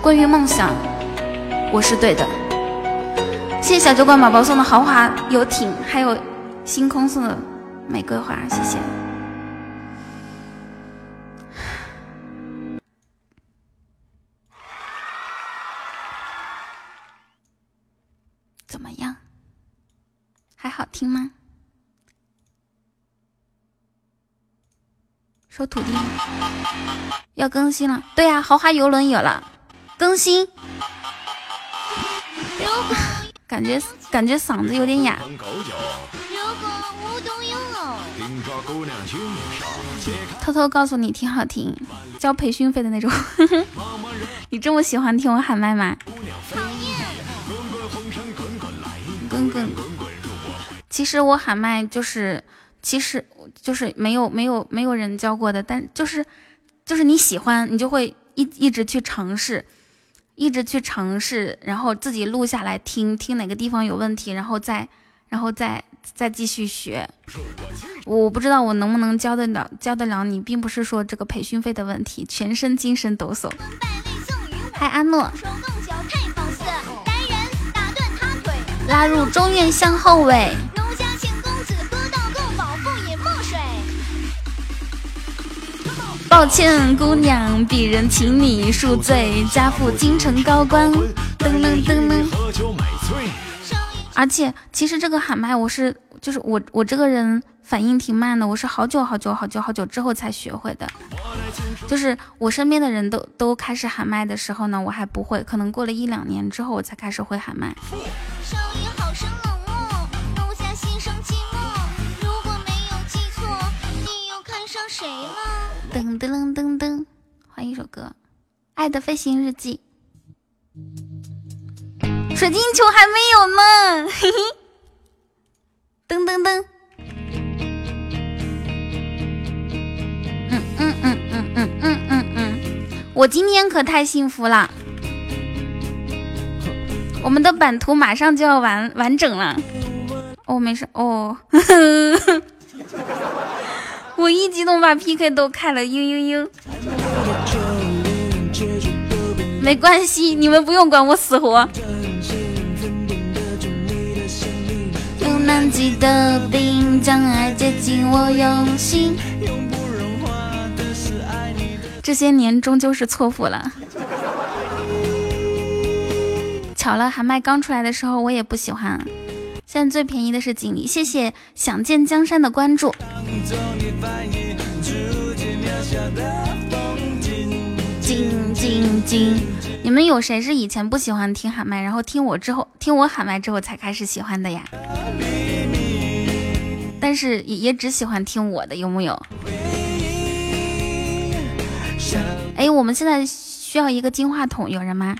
关于梦想，我是对的。谢谢小酒馆宝宝送的豪华游艇，还有星空送的玫瑰花，谢谢。怎么样？还好听吗？收徒弟要更新了，对呀、豪华游轮有了更新，感觉感觉嗓子有点哑。偷偷告诉你，挺好听，交培训费的那种。你这么喜欢听我喊麦吗？滚滚。其实我喊麦就是，其实就是没有没有没有人教过的，但就是就是你喜欢，你就会一一直去尝试，一直去尝试，然后自己录下来听听哪个地方有问题，然后再然后再再继续学。我不知道我能不能教得了教得了你，并不是说这个培训费的问题，全身精神抖擞。嗨，安诺，拉入中院向后尾。抱歉，姑娘，鄙人请你恕罪，家父京城高官。噔噔噔噔。而且，其实这个喊麦，我是就是我我这个人反应挺慢的，我是好久好久好久好久之后才学会的。就是我身边的人都都开始喊麦的时候呢，我还不会，可能过了一两年之后，我才开始会喊麦。声音好生冷漠，容下心生寂寞。如果没有记错，你又看上谁了？噔噔噔噔，换一首歌，《爱的飞行日记》。水晶球还没有呢，噔噔噔。嗯嗯嗯嗯嗯嗯嗯嗯，我今天可太幸福了。我们的版图马上就要完完整了。哦，没事哦。我一激动把 PK 都开了，嘤嘤嘤。没关系，你们不用管我死活。用南极的冰将爱接近我用心。这些年终究是错付了。巧了，喊麦刚出来的时候我也不喜欢，现在最便宜的是锦鲤。谢谢想见江山的关注。静静静，你们有谁是以前不喜欢听喊麦，然后听我之后，听我喊麦之后才开始喜欢的呀？但是也也只喜欢听我的，有木有？哎，我们现在需要一个金话筒，有人吗？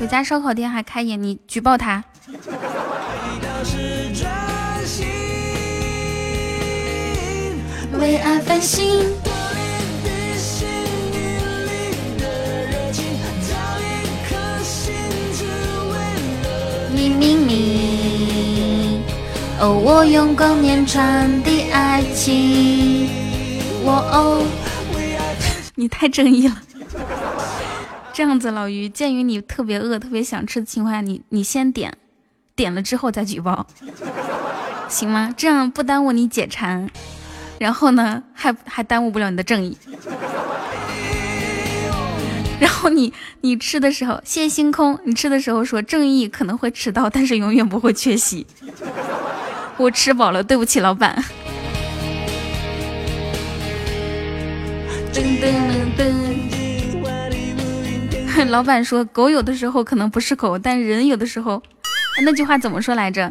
有家烧烤店还开业，你举报他。为爱翻新。你哦，我用光年传递爱情。我哦，你太正义了。这样子，老于，鉴于你特别饿、特别想吃的情况下，你你先点，点了之后再举报，行吗？这样不耽误你解馋，然后呢，还还耽误不了你的正义。然后你你吃的时候，谢星空，你吃的时候说正义可能会迟到，但是永远不会缺席。我吃饱了，对不起老板。噔噔噔噔。老板说狗有的时候可能不是狗，但人有的时候，那句话怎么说来着？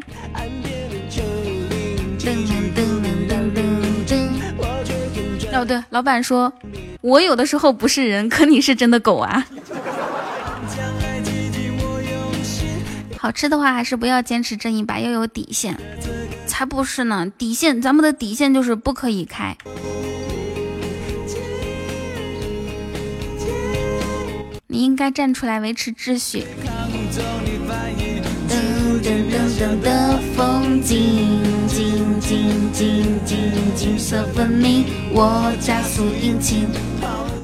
哦对，老板说。我有的时候不是人，可你是真的狗啊！好吃的话还是不要坚持正义吧，要有底线。才不是呢，底线，咱们的底线就是不可以开。你应该站出来维持秩序。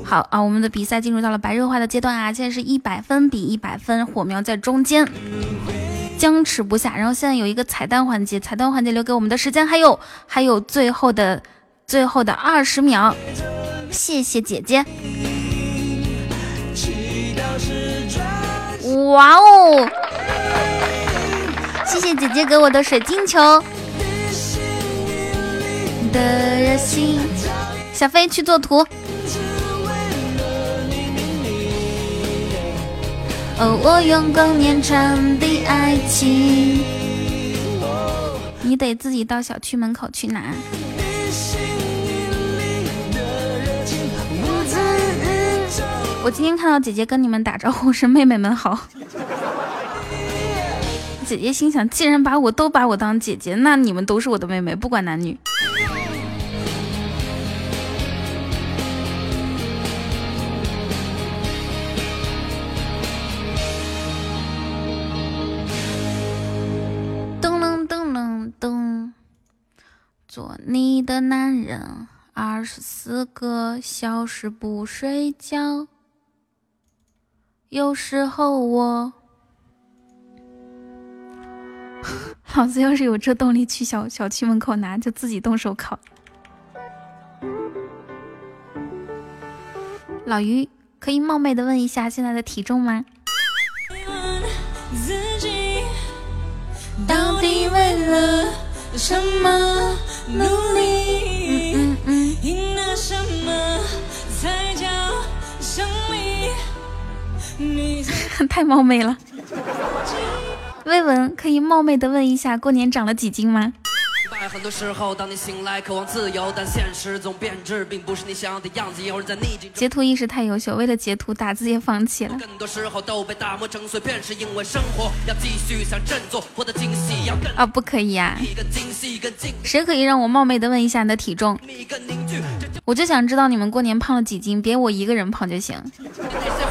好啊，我们的比赛进入到了白热化的阶段啊！现在是一百分比一百分，火苗在中间，僵持不下。然后现在有一个彩蛋环节，彩蛋环节留给我们的时间还有还有最后的最后的二十秒，谢谢姐姐。哇哦！谢谢姐姐给我的水晶球。的热心，小飞去做图。哦，我用光年传递爱情。你得自己到小区门口去拿。我今天看到姐姐跟你们打招呼是妹妹们好。姐姐心想，既然把我都把我当姐姐，那你们都是我的妹妹，不管男女。噔噔噔噔噔做你的男人，二十四个小时不睡觉。有时候我，老子要是有这动力去小小区门口拿，就自己动手烤。老于，可以冒昧的问一下现在的体重吗？到底为了什么？努力，太冒昧了。魏文，可以冒昧的问一下，过年长了几斤吗？很多时候，当你醒来渴望自由，但现实总变质，并不是你想要的样子。有人在逆境。截图意识太优秀，为了截图打字也放弃了。更多时候都被打磨成碎片，是因为生活要继续想振作，活得要更啊，不可以呀、谁可以让我冒昧的问一下你的体重？我就想知道你们过年胖了几斤，别我一个人胖就行。那些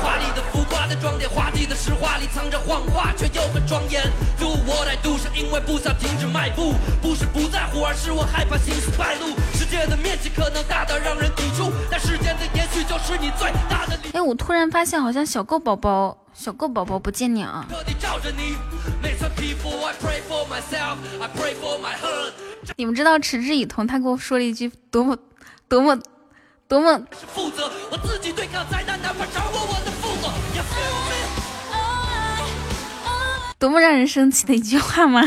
华丽的浮夸的装点，滑稽的实话里藏着谎话，却又很庄严。Do what I do 是因为不想停止迈步，不是不在乎，而是我害怕形势败露。世界的面积可能大到让人抵触，但时间的延续就是你最大的礼哎，我突然发现好像小狗宝宝，小狗宝宝不见你啊！你。们知道持之以恒，他给我说了一句多么多么多么是负责，我自己对抗灾难，多么让人生气的一句话吗？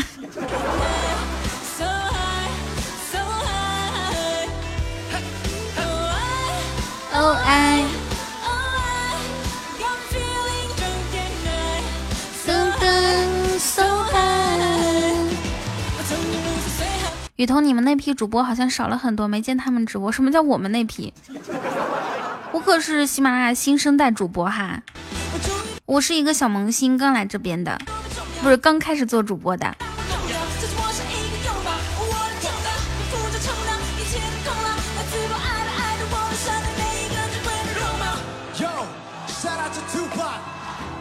哦爱，噔噔 so high。雨桐，你们那批主播好像少了很多，没见他们直播。什么叫我们那批？我可是喜马拉雅新生代主播哈，我是一个小萌新，刚来这边的，不是刚开始做主播的。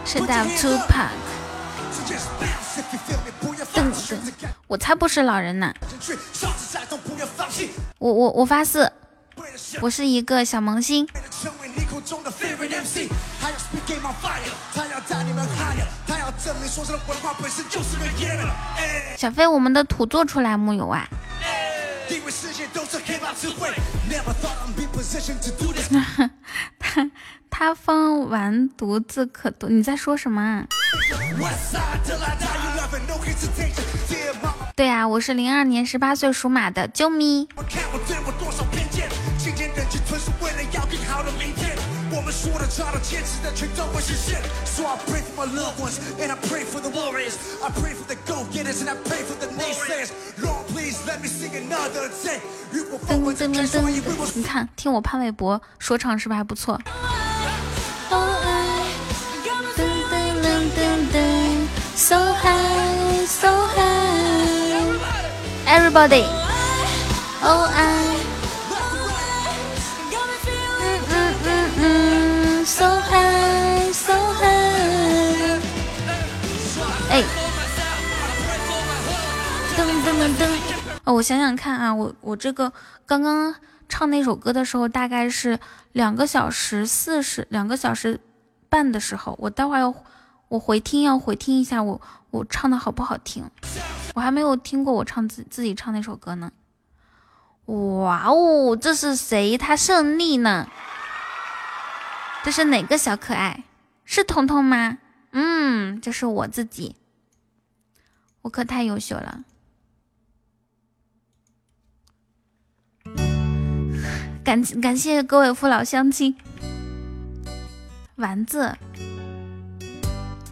是的，Tupac。噔噔，我才不是老人呢！我我我发誓，我是一个小萌新。小飞，我们的图做出来木有啊？他他方完独自可读，你在说什么啊？对啊，我是零二年十八岁属马的，啾咪。我们说的、抓的、坚持的，全都会实现。So I pray for my loved ones, and I pray for the warriors. I pray for the go-getters, and I pray for the naysayers. Lord, please let me sing another day. 如果风闻着感受，也为我你看，听我潘玮柏说唱是不是还不错？噔噔噔噔噔，so high so high everybody，哦爱， ，so high so high，哎，噔噔噔噔，哦，我想想看啊，我我这个刚刚唱那首歌的时候，大概是两个小时四十，两个小时半的时候，我待会儿要我回听，要回听一下我我唱的好不好听，我还没有听过我唱自自己唱那首歌呢。哇哦，这是谁？他胜利呢？这是哪个小可爱？是彤彤吗？嗯，这是我自己，我可太优秀了。感感谢各位父老乡亲。丸子，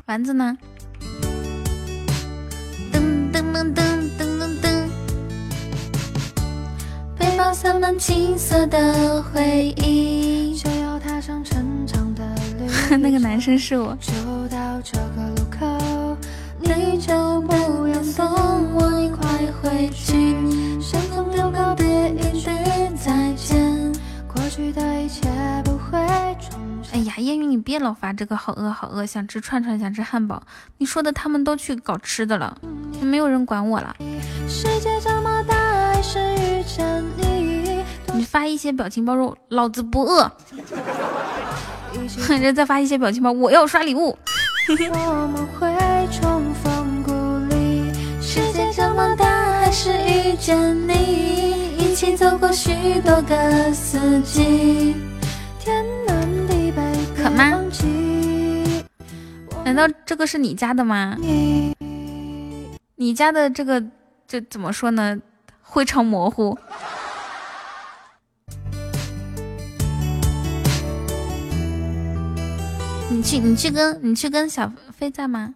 丸子呢？噔噔噔噔噔噔噔，背包塞满青涩的回忆。就要踏上成 那个男生是我。就到这个路口，你就不要送我你快回去，相同的告别一句再见，过去的一切不会重哎呀，烟雨，你别老发这个好饿好饿，想吃串串，想吃汉堡。你说的他们都去搞吃的了，也没有人管我了。世界这么大，还是遇见你，你发一些表情包说老子不饿，人再发一些表情包，我要刷礼物。我们会重逢故里。世界这么大，还是遇见你，一起走过许多个四季，天南地北可吗难道这个是你家的吗？你。你家的这个这怎么说呢？非常模糊。你去，你去跟你去跟小飞在吗？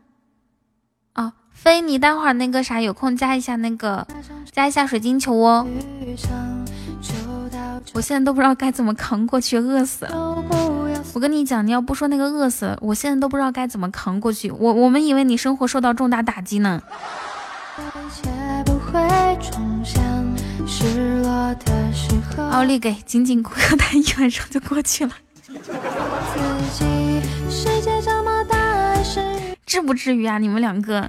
哦，飞，你待会儿那个啥，有空加一下那个，加一下水晶球哦。我现在都不知道该怎么扛过去，饿死了。我跟你讲，你要不说那个饿死，我现在都不知道该怎么扛过去。我我们以为你生活受到重大打击呢。奥利给，紧紧裤腰带，一晚上就过去了。至不至于啊，你们两个。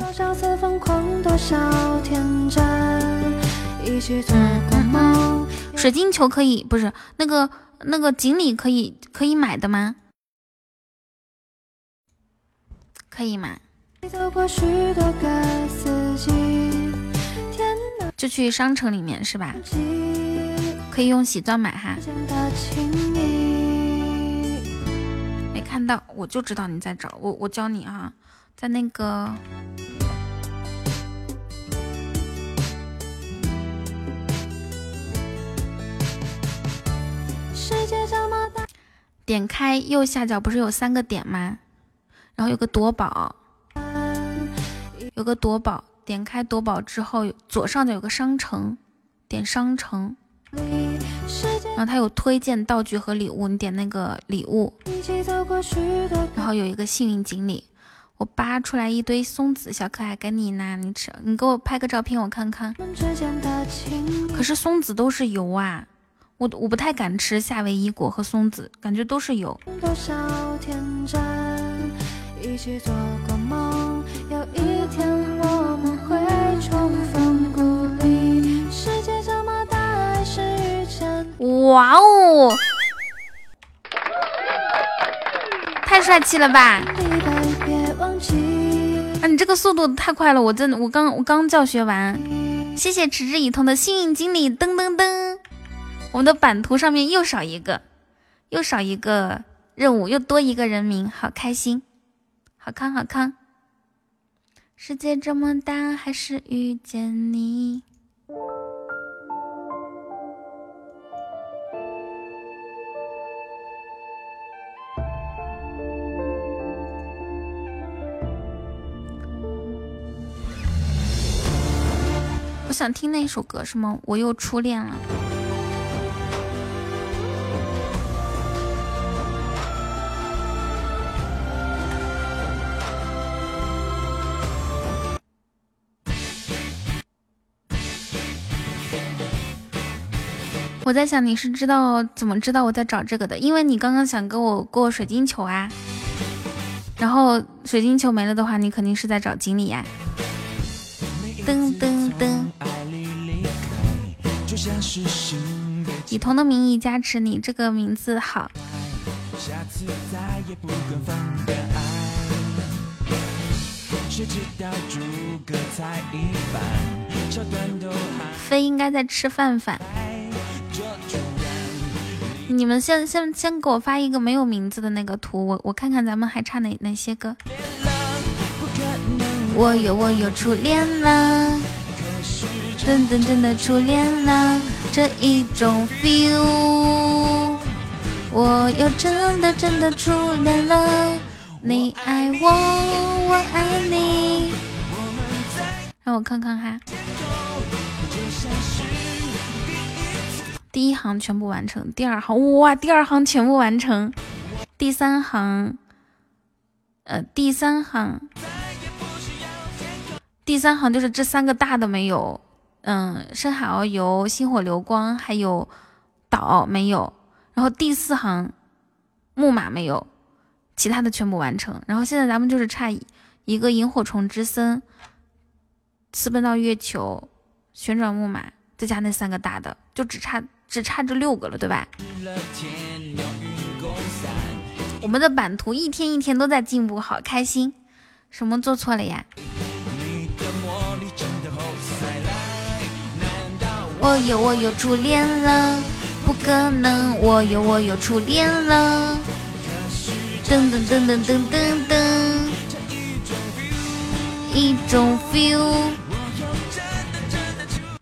水晶球可以，不是那个那个锦鲤可以可以买的吗？可以吗？就去商城里面是吧？可以用喜钻买哈。没看到，我就知道你在找我，我教你啊，在那个。世界这么大点开右下角不是有三个点吗？然后有个夺宝，有个夺宝。点开夺宝之后，左上角有个商城，点商城，然后他有推荐道具和礼物，你点那个礼物，然后有一个幸运锦鲤，我扒出来一堆松子小可爱给你拿，你吃，你给我拍个照片我看看。可是松子都是油啊。我我不太敢吃夏威夷果和松子，感觉都是油。哇哦，太帅气了吧！啊，你这个速度太快了，我真的，我刚我刚教学完。谢谢持之以恒的幸运经理，噔噔噔。我们的版图上面又少一个，又少一个任务，又多一个人名，好开心，好康好康。世界这么大，还是遇见你。我想听那首歌，什么？我又初恋了。我在想你是知道怎么知道我在找这个的？因为你刚刚想跟我过水晶球啊，然后水晶球没了的话，你肯定是在找锦鲤呀。噔噔噔，以童的名义加持你，这个名字好。飞应该在吃饭饭。你们先先先给我发一个没有名字的那个图，我我看看咱们还差哪哪些个。我有我有初恋了，真真真的初恋了，这一种 feel。我有真的真的初恋了，你爱我，我爱你。让我看看哈。第一行全部完成，第二行哇，第二行全部完成，第三行，呃，第三行，第三行就是这三个大的没有，嗯，深海遨游、星火流光还有岛没有，然后第四行木马没有，其他的全部完成，然后现在咱们就是差一个萤火虫之森，私奔到月球，旋转木马，再加那三个大的，就只差。只差这六个了，对吧？我们的版图一天一天都在进步，好开心！什么做错了呀？我有我有初恋了，不可能！我有我有初恋了，噔噔噔噔噔噔噔，一种 feel。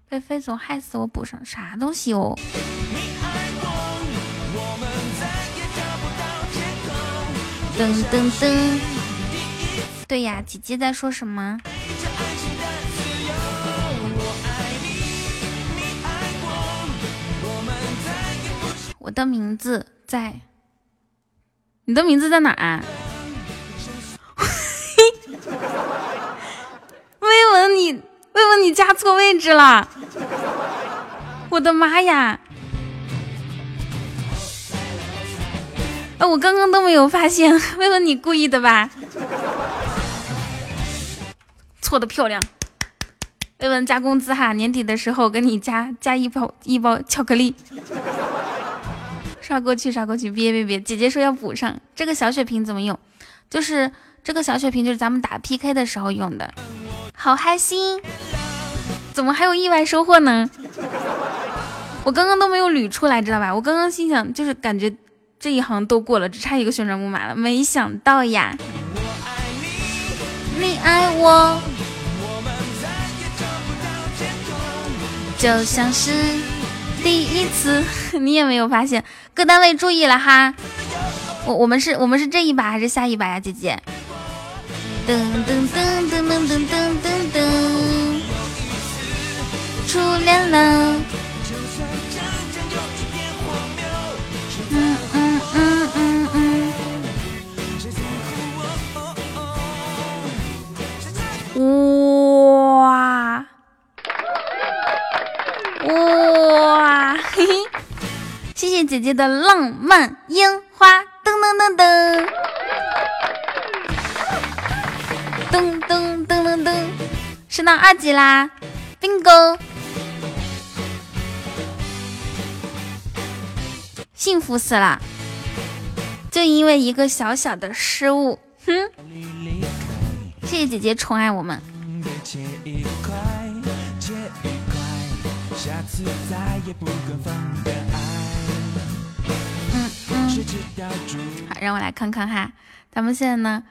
被飞总害死我补上啥东西哦？噔噔噔！对呀，姐姐在说什么？我的名字在，你的名字在哪啊？薇文，你薇文，你加错位置了！我的妈呀！啊，我刚刚都没有发现，薇文，你故意的吧？错的漂亮，薇文加工资哈，年底的时候给你加加一包一包巧克力，刷过去刷过去，别别别，姐姐说要补上这个小血瓶怎么用？就是这个小血瓶，就是咱们打 PK 的时候用的，好开心，怎么还有意外收获呢？我刚刚都没有捋出来，知道吧？我刚刚心想，就是感觉这一行都过了，只差一个旋转木马了，没想到呀，你爱我。就像是第一次，你也没有发现。各单位注意了哈，我我们是我们是这一把还是下一把呀，姐姐？噔噔噔噔噔噔噔噔噔，初恋了。嗯嗯嗯嗯嗯。哇！哇，嘿嘿，谢谢姐姐的浪漫烟花，噔噔噔噔，噔噔噔噔噔，升到二级啦，bingo，幸福死了，就因为一个小小的失误，哼，谢谢姐姐宠爱我们。下次再也不敢放的爱。好，让我来看看哈，咱们现在呢，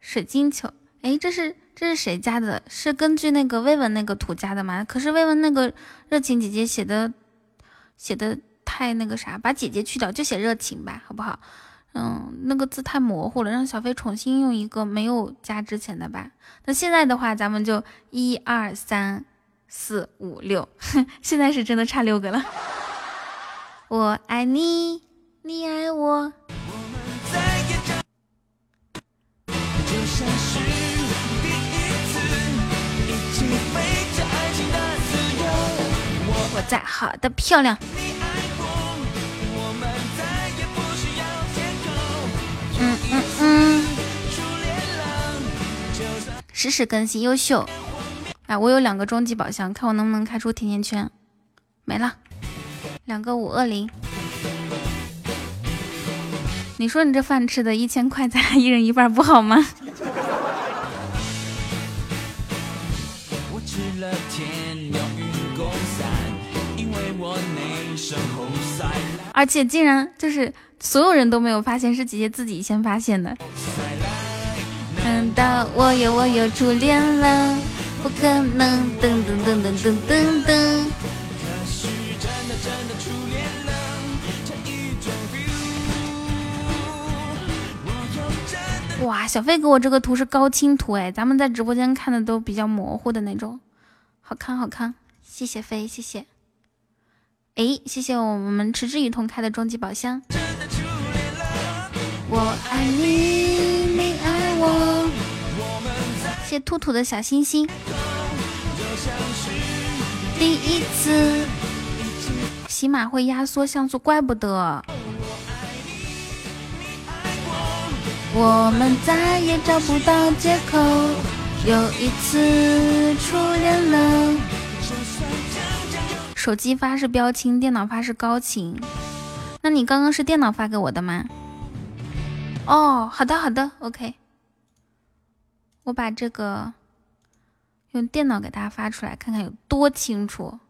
水晶球，哎，这是这是谁加的？是根据那个薇文那个图加的吗？可是薇文那个热情姐姐写的写的太那个啥，把姐姐去掉，就写热情吧，好不好？嗯，那个字太模糊了，让小飞重新用一个没有加之前的吧。那现在的话，咱们就一二三。四五六，现在是真的差六个了。我爱你，你爱我。我在，好的，漂亮。嗯嗯嗯。实时更新，优秀。哎，我有两个终极宝箱，看我能不能开出甜甜圈。没了，两个五二零。你说你这饭吃的一千块，咱 俩一人一半不好吗？而且竟然就是所有人都没有发现，是姐姐自己先发现的。难道我有我有初恋了？不可能，噔噔噔噔噔噔噔。哇，小飞给我这个图是高清图哎，咱们在直播间看的都比较模糊的那种，好看好看，谢谢飞，谢谢。哎，谢谢我们持之以恒开的终极宝箱。我爱你，你爱我。谢兔兔的小心心。第一次，喜马会压缩像素，怪不得。我们再也找不到借口。又一次初恋了。手机发是标清，电脑发是高清。那你刚刚是电脑发给我的吗？哦，好的好的，OK。我把这个用电脑给大家发出来，看看有多清楚。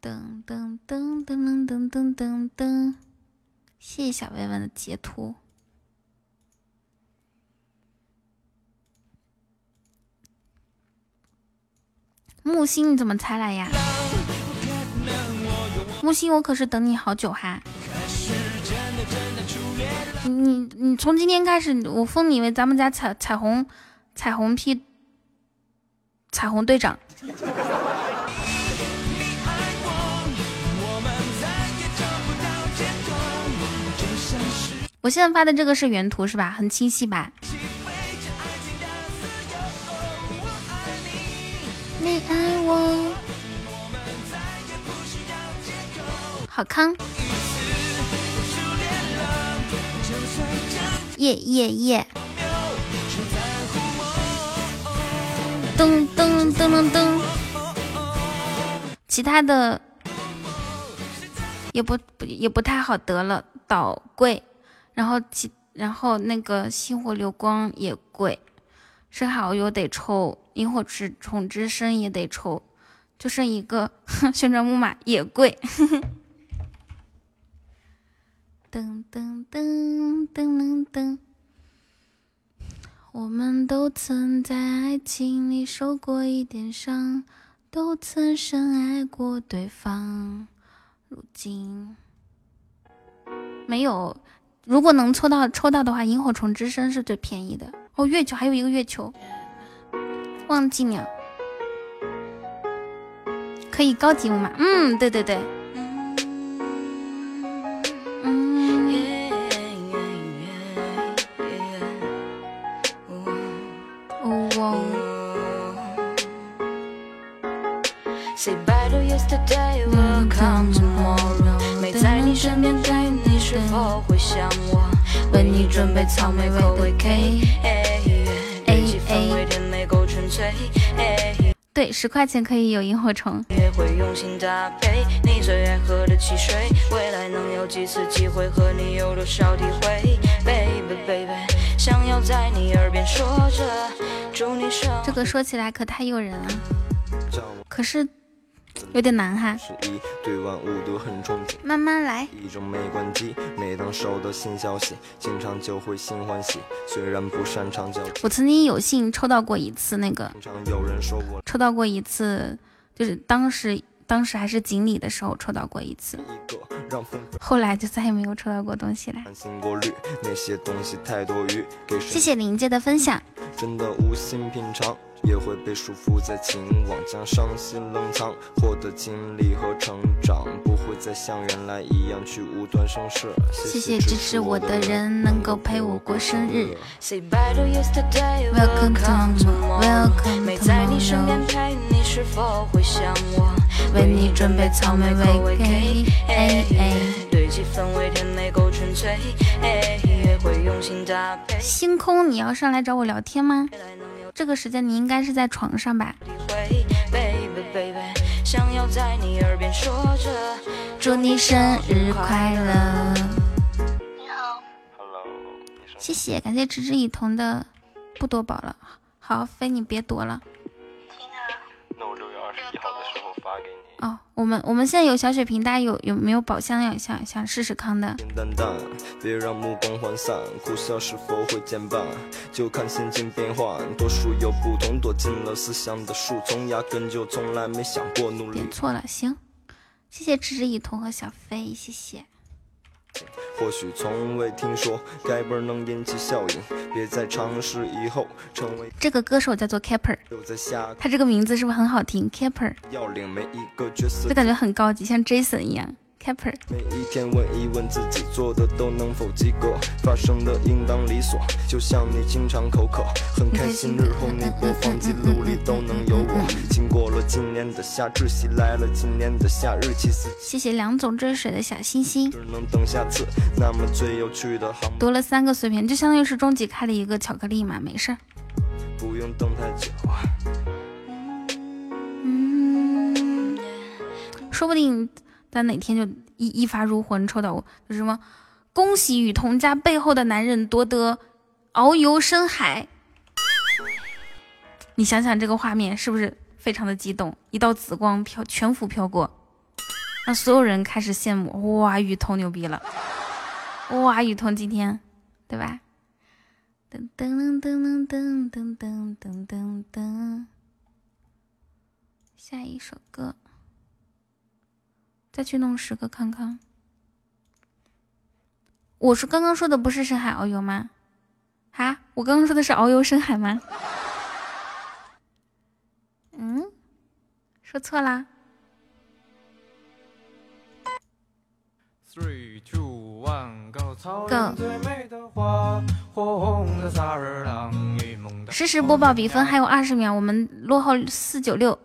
噔噔噔噔噔噔噔噔，谢谢小薇薇的截图。木星，你怎么才来呀？木星，我可是等你好久哈。你你从今天开始，我封你为咱们家彩彩虹彩虹屁彩虹队长。我现在发的这个是原图是吧？很清晰吧？你爱我，好康！耶耶耶！噔噔噔噔噔，其他的也不也不太好得了，岛贵，然后其然后那个星火流光也贵，深海遨游得抽。萤火虫虫之声也得抽，就剩一个 旋转木马也贵。噔噔噔噔噔噔，我们都曾在爱情里受过一点伤，都曾深爱过对方。如今没有，如果能抽到抽到的话，萤火虫之声是最便宜的哦。月球还有一个月球。忘记了，可以高级木马。嗯，对对对。没在你身边，对你是否会想我？为你准备草莓口味 K。对，十块钱可以有萤火虫。这个说起来可太诱人了，可是。有点难哈。对万物都很，慢慢来。一种没关，每当收到新消息，经常就会心欢喜。虽然不擅长交我曾经有幸抽到过一次那个，有人说过抽到过一次，就是当时当时还是锦鲤的时候抽到过一次。一个后来就再也没有抽到过东西了。谢谢林姐的分享。真的无心品尝。也会被束缚在情网，将伤心冷藏，获得经历和成长，不会再像原来一样去无端生事。谢谢支持我的人，能够陪我过生日。Welcome to Welcome，没在你身边陪你，是否会想我？为你准备草莓味气氛围甜美够纯粹。约会用心搭配。星空，你要上来找我聊天吗？这个时间你应该是在床上吧？祝你生日快乐！你好，Hello，谢谢，感谢持之以恒的不夺宝了。好，飞你别夺了。哦，我们我们现在有小水瓶，大家有有没有宝箱呀想想试试康的？别让目光涣散，苦笑是否会减半？就看心境变换，多数有不同，躲进了思想的树丛，压根就从来没想过努力。点错了，行，谢谢持之以童和小飞，谢谢。或许从未听说该不能引起效应，别再尝试以后成为。这个歌手叫做 Kapper，他这个名字是不是很好听？Kapper，就感觉很高级，像 Jason 一样。每一天问一问自己做的都能否及格，发生的应当理所。就像你经常口渴，很开心日后你播放记录里都能有我。经过了今年的夏至，袭来了今年的夏日。谢谢梁总追水的小星星。能等下次，那么最有趣的多了三个碎片，就相当于是终极开了一个巧克力嘛，没事儿。不用等太久。嗯，说不定。但哪天就一一发入魂，抽到我就什么，恭喜雨桐家背后的男人夺得遨游深海。你想想这个画面是不是非常的激动？一道紫光飘全幅飘过，让所有人开始羡慕。哇，雨桐牛逼了！哇，雨桐今天，对吧？噔噔噔噔噔噔噔噔噔噔，下一首歌。再去弄十个看看。我是刚刚说的不是深海遨游吗？啊，我刚刚说的是遨游深海吗？嗯，说错啦。Three two one go。实时播报比分还有二十秒，我们落后四九六。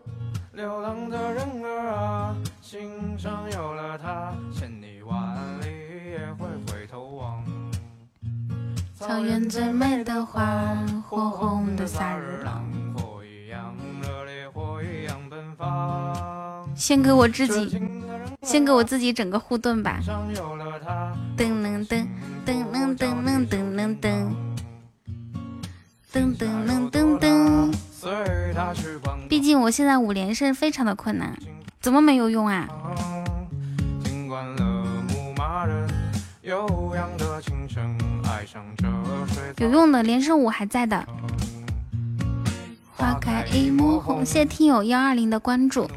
草原最美的花，火红的萨日朗。先给我自己，先给我自己整个护盾吧。噔噔噔噔噔噔噔噔噔。噔噔噔噔噔。毕竟我现在五连胜非常的困难，怎么没有用啊？有用的，连胜五还在的。花开一抹红，谢谢听友幺二零的关注。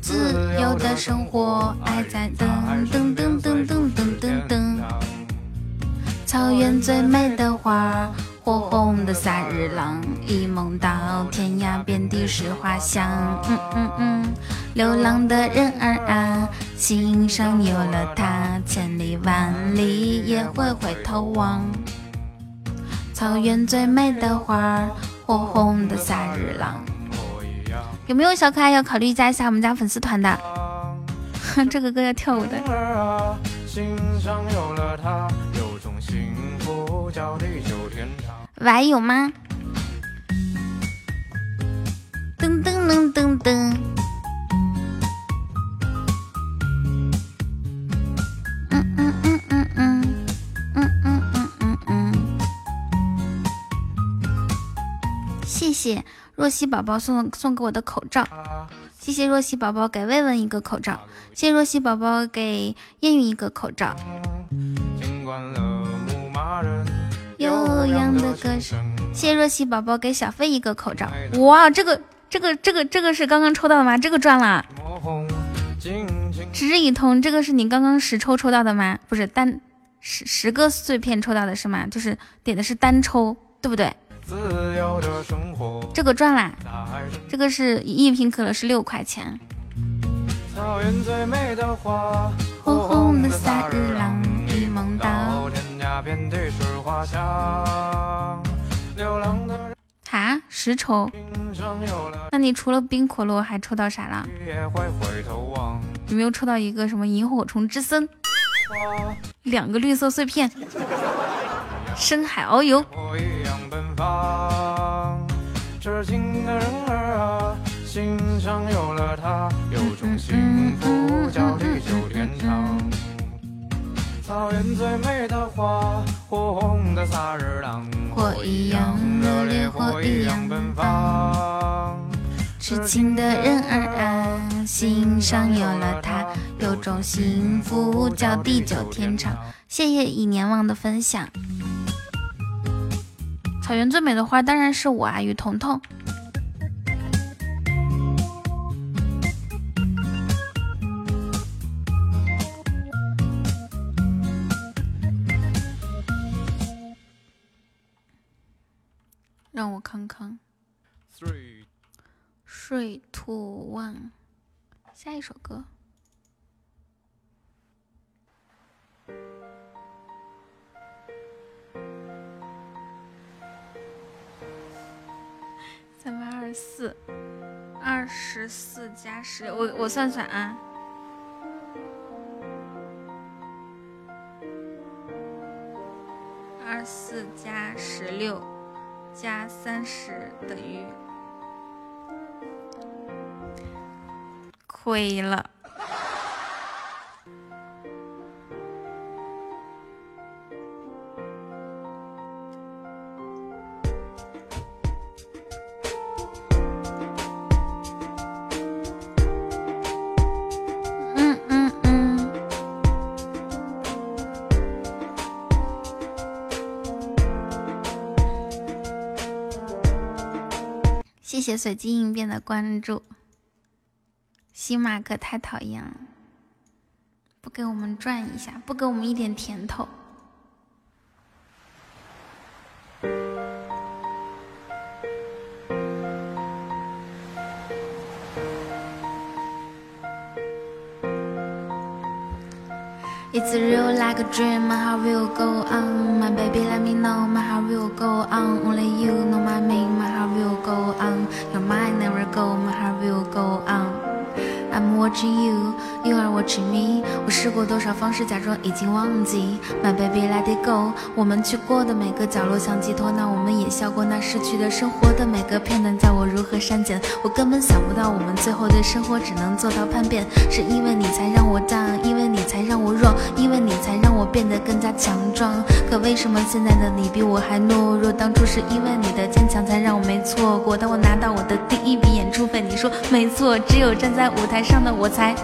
自由的生活，爱在噔噔噔噔噔噔噔噔。草原最美的花，火红的萨日朗，一梦到天涯，遍地是花香。嗯嗯嗯，流浪的人儿啊，心上有了他，千里万里也会回头望。草原最美的花，火红的萨日朗。有没有小可爱要考虑加一下我们家粉丝团的？哼 这个歌要跳舞的。喂，有吗？噔噔噔噔噔。嗯嗯嗯嗯嗯嗯嗯嗯嗯。谢谢。若曦宝宝送送给我的口罩，谢谢若曦宝宝给魏文一个口罩，谢谢若曦宝宝给燕云一个口罩。悠扬的歌声，谢谢若曦宝宝给小飞一个口罩。哇，这个这个这个这个是刚刚抽到的吗？这个赚了。持之以通，这个是你刚刚十抽抽到的吗？不是单十十个碎片抽到的是吗？就是点的是单抽，对不对？这个赚啦！这个是一瓶可乐是六块钱。火红的萨日朗，遍地是花香。哈，十抽？那你除了冰可乐还抽到啥了？有没有抽到一个什么萤火虫之森？两个绿色碎片。深海遨游。痴情的人儿啊，心上有了他，有种幸福叫地久天长。草原最美的花，火红的萨日朗，火一样热烈，火一样奔放。痴情的人儿啊，心上有了他，有种幸福叫地久天长。谢谢一年忘的分享。草原最美的花当然是我啊，雨彤彤。让我看看。Three, three, two, one，下一首歌。三百二十四，二十四加十，我我算算啊，二四加十六加三十等于，亏了。谢随机应变的关注，新马哥太讨厌了，不给我们转一下，不给我们一点甜头。It's real like a dream, my heart will go on. My baby, let me know, my heart will go on. Only you know my name, my heart will go on. Your mind never go, my heart will go on. I'm watching you, you are watching me。我试过多少方式假装已经忘记。My baby let it go。我们去过的每个角落像寄托，那我们也笑过那逝去的生活的每个片段，叫我如何删减？我根本想不到，我们最后对生活只能做到叛变。是因为你才让我 down，，因为你才让我弱，因为你才让我变得更加强壮。可为什么现在的你比我还懦弱？当初是因为你的坚强才让我没错过。当我拿到我的第一笔演出费，你说没错，只有站在舞台。上的我才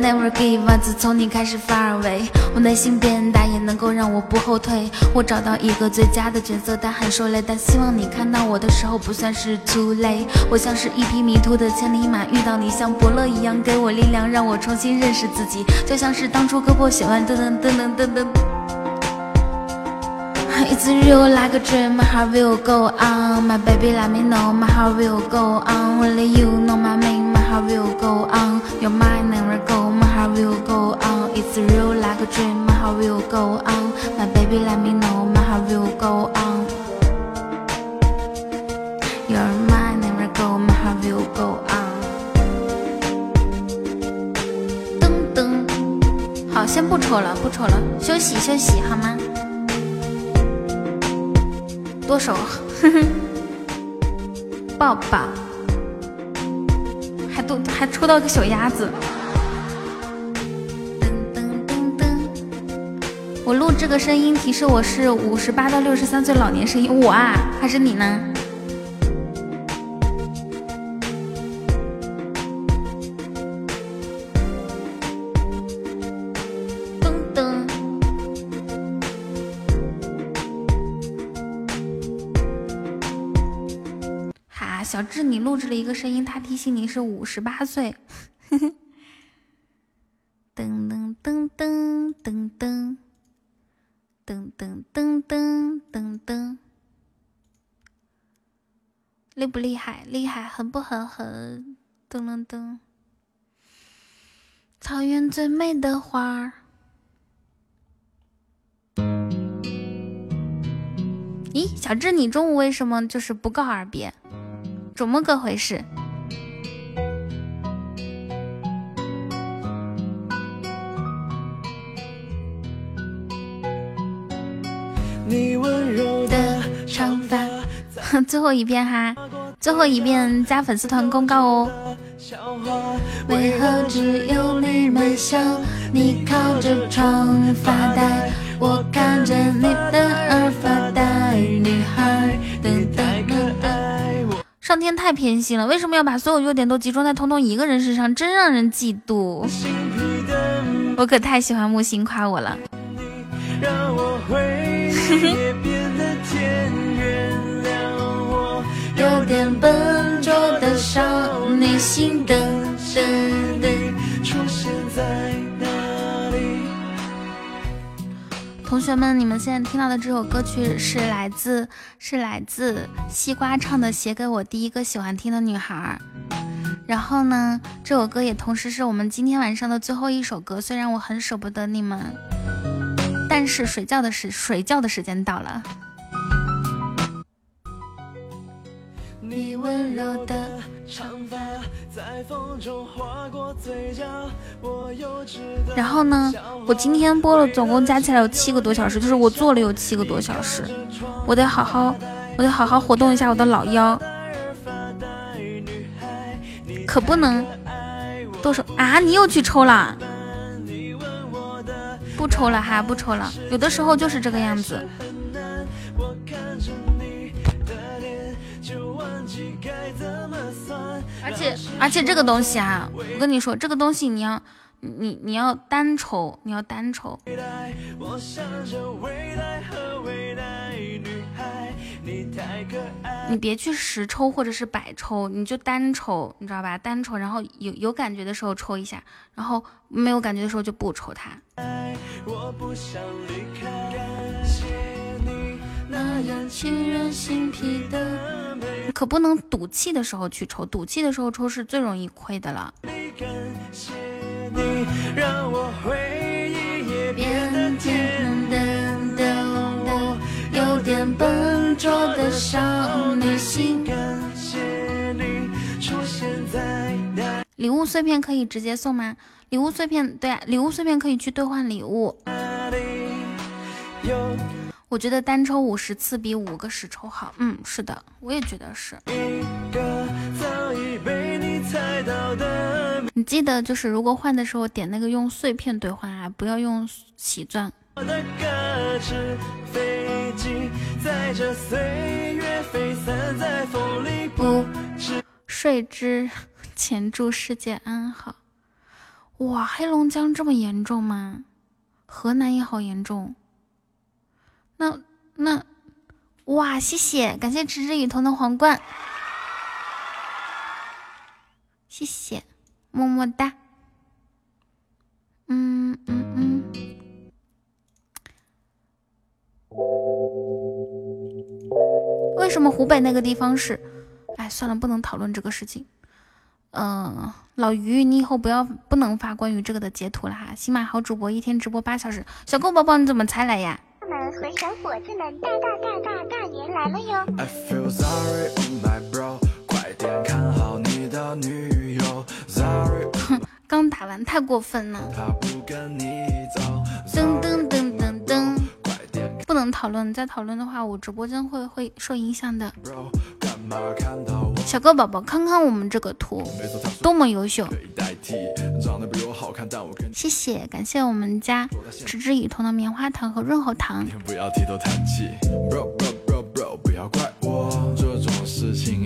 never give up，自从你开始 far away，我内心变大也能够让我不后退。我找到一个最佳的角色，但很受累。但希望你看到我的时候不算是 too late。我像是一匹迷途的千里马，遇到你像伯乐一样给我力量，让我重新认识自己。就像是当初割破血弯，噔噔噔噔噔噔。It's real like a dream, my heart will go on. My baby let me know, my heart will go on. Only you know my name, my heart will go on. Your mind never go, my heart will go on. It's real like a dream, my heart will go on. My baby, let me know, my heart will go on. Your mind never go, my heart will go on. 噔噔，好，先不抽了，不抽了，休息休息好吗？剁手，哼哼，抱抱。还都还抽到个小鸭子，这个声音提示我是五十八到六十三岁老年声音，我啊还是你呢？噔噔！哈小智，你录制了一个声音，他提醒你是五十八岁。噔噔噔噔噔噔噔噔噔噔噔噔，厉不厉害？厉害，狠不狠？狠！噔噔噔，草原最美的花儿。咦，小智，你中午为什么就是不告而别？怎么个回事？你温柔的长发，最后一遍哈，最后一遍加粉丝团公告哦。为何只有你没笑？你靠着窗发呆，我看着你的耳发呆，女孩等等。上天太偏心了，为什么要把所有优点都集中在彤彤一个人身上？真让人嫉妒！我可太喜欢木星夸我了。有点笨拙的少女心，噔噔噔，出现在哪里。同学们，你们现在听到的这首歌曲是来自是来自西瓜唱的《写给我第一个喜欢听的女孩》。然后呢，这首歌也同时是我们今天晚上的最后一首歌。虽然我很舍不得你们，但是睡觉的时睡觉的时间到了。你温柔的长发然后呢？我今天播了，总共加起来有七个多小时，就是我做了有七个多小时。我得好好，我得好好活动一下我的老腰，可不能动手啊！你又去抽了？不抽了哈，不抽了。有的时候就是这个样子。而且而且这个东西啊，我跟你说，这个东西你要你你要单抽，你要单抽。你别去实抽或者是百抽，你就单抽，你知道吧？单抽，然后有有感觉的时候抽一下，然后没有感觉的时候就不抽它。可不能赌气的时候去抽，赌气的时候抽是最容易亏的了。点笨拙的少女心。礼物碎片可以直接送吗？礼物碎片，对啊，礼物碎片可以去兑换礼物。我觉得单抽五十次比五个十抽好。嗯，是的，我也觉得是。你记得就是如果换的时候点那个用碎片兑换啊，不要用喜钻。不睡之前祝世界安好。哇，黑龙江这么严重吗？河南也好严重。那那，哇，谢谢，感谢迟之雨桐的皇冠，谢谢，么么哒。嗯嗯嗯。为什么湖北那个地方是？哎，算了，不能讨论这个事情。嗯，老于，你以后不要不能发关于这个的截图了哈。喜马好主播一天直播八小时，小狗宝宝你怎么才来呀？们和小伙子们大大大大大年来了哟！哼，刚打完太过分了。噔噔噔噔噔，不能讨论，再讨论的话，我直播间会会受影响的。小哥宝宝，看看我们这个图，多么优秀！谢谢，感谢我们家持之以恒的棉花糖和润喉糖。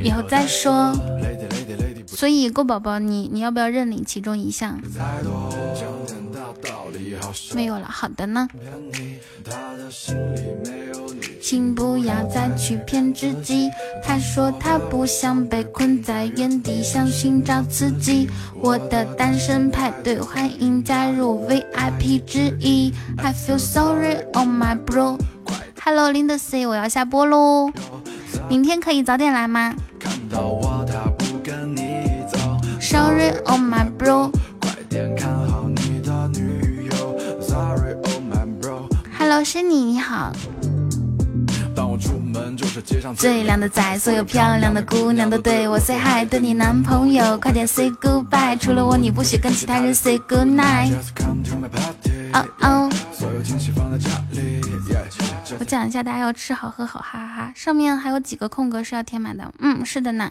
以后再说。所以，够宝宝，你你要不要认领其中一项？没有了，好的呢。请不要再去骗自己。他说他不想被困在原地，想寻找刺激。我的单身派对，欢迎加入 VIP 之一。I feel sorry, on my bro. Hello, Lindsay，我要下播喽。明天可以早点来吗？Sorry, on my bro. Hello，是你，你好。最靓的仔，所有漂亮的姑娘都对我 say hi，对你男朋友快点 say goodbye，除了我你不许跟其他人 say good night。哦哦。我讲一下，大家要吃好喝好，哈哈哈！上面还有几个空格是要填满的。嗯，是的呢。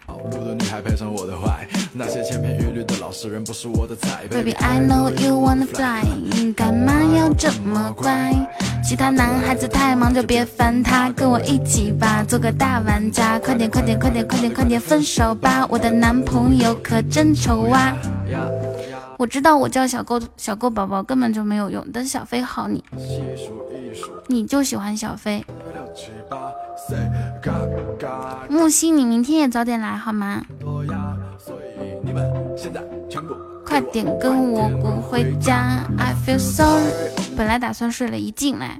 Baby I know you wanna fly，你干嘛要这么乖？其他男孩子太忙就别烦他，跟我一起吧，做个大玩家。快点快点快点快点快点分手吧，我的男朋友可真丑啊！我知道我叫小狗小狗宝宝根本就没有用，但小飞好你，你就喜欢小飞。木星，你明天也早点来好吗？快点跟我滚回家。I feel sorry，本来打算睡了，一进来。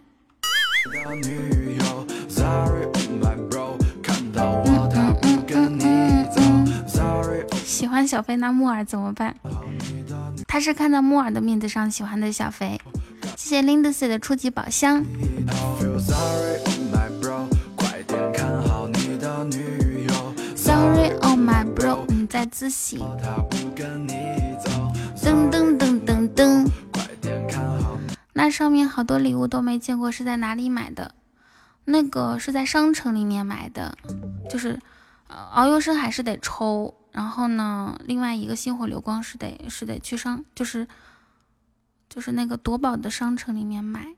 喜欢小飞那木耳怎么办？他是看在木耳的面子上喜欢的小肥。谢谢 Lindsay 的初级宝箱。Sorry, on my bro，你在自习。噔噔噔噔噔。那上面好多礼物都没见过，是在哪里买的？那个是在商城里面买的，就是呃遨游生还是得抽。然后呢，另外一个星火流光是得是得去商，就是就是那个夺宝的商城里面买。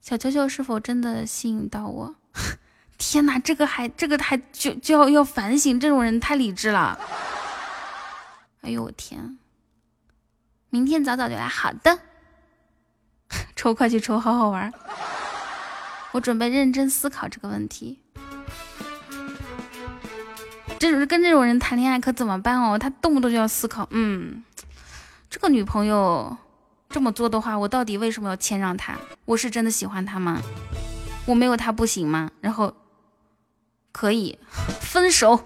小球球是否真的吸引到我？天哪，这个还这个还就就要要反省，这种人太理智了。哎呦我天！明天早早就来，好的。抽快去抽，好好玩。我准备认真思考这个问题。这种跟这种人谈恋爱可怎么办哦？他动不动就要思考，嗯，这个女朋友这么做的话，我到底为什么要谦让她？我是真的喜欢她吗？我没有她不行吗？然后可以 分手。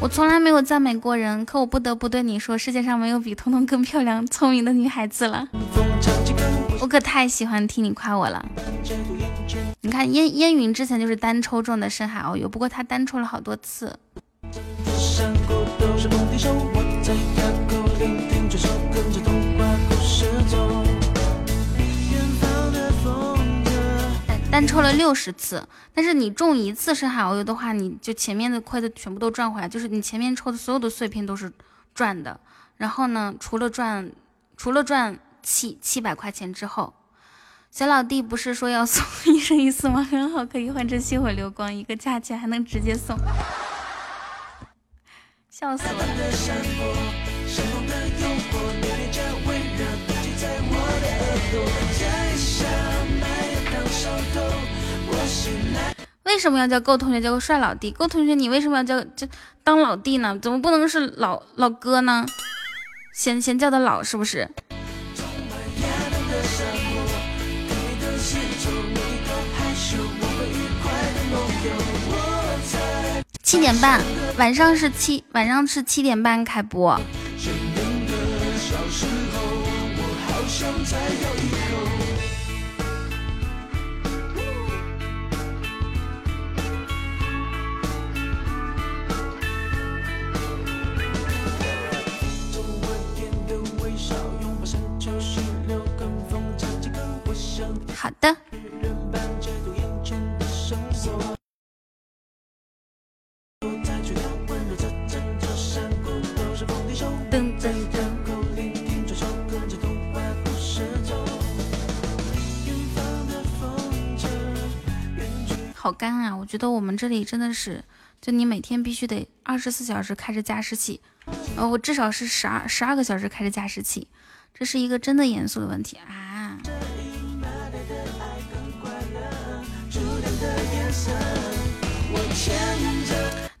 我从来没有赞美过人，可我不得不对你说，世界上没有比彤彤更漂亮、聪明的女孩子了。我可太喜欢听你夸我了。你看烟烟云之前就是单抽中的深海遨游，不过他单抽了好多次。单抽了六十次，但是你中一次深海遨游的话，你就前面的亏的全部都赚回来，就是你前面抽的所有的碎片都是赚的。然后呢，除了赚，除了赚七七百块钱之后，小老弟不是说要送 一生一世吗？很好，可以换成星火流光，一个价钱还能直接送，笑死了。为什么要叫够同学叫个帅老弟？够同学，你为什么要叫叫当老弟呢？怎么不能是老老哥呢？嫌嫌叫的老是不是？七点半，晚上是七晚上是七点半开播。好的。好干啊！我觉得我们这里真的是，就你每天必须得二十四小时开着加湿器，呃，我至少是十二十二个小时开着加湿器，这是一个真的严肃的问题啊！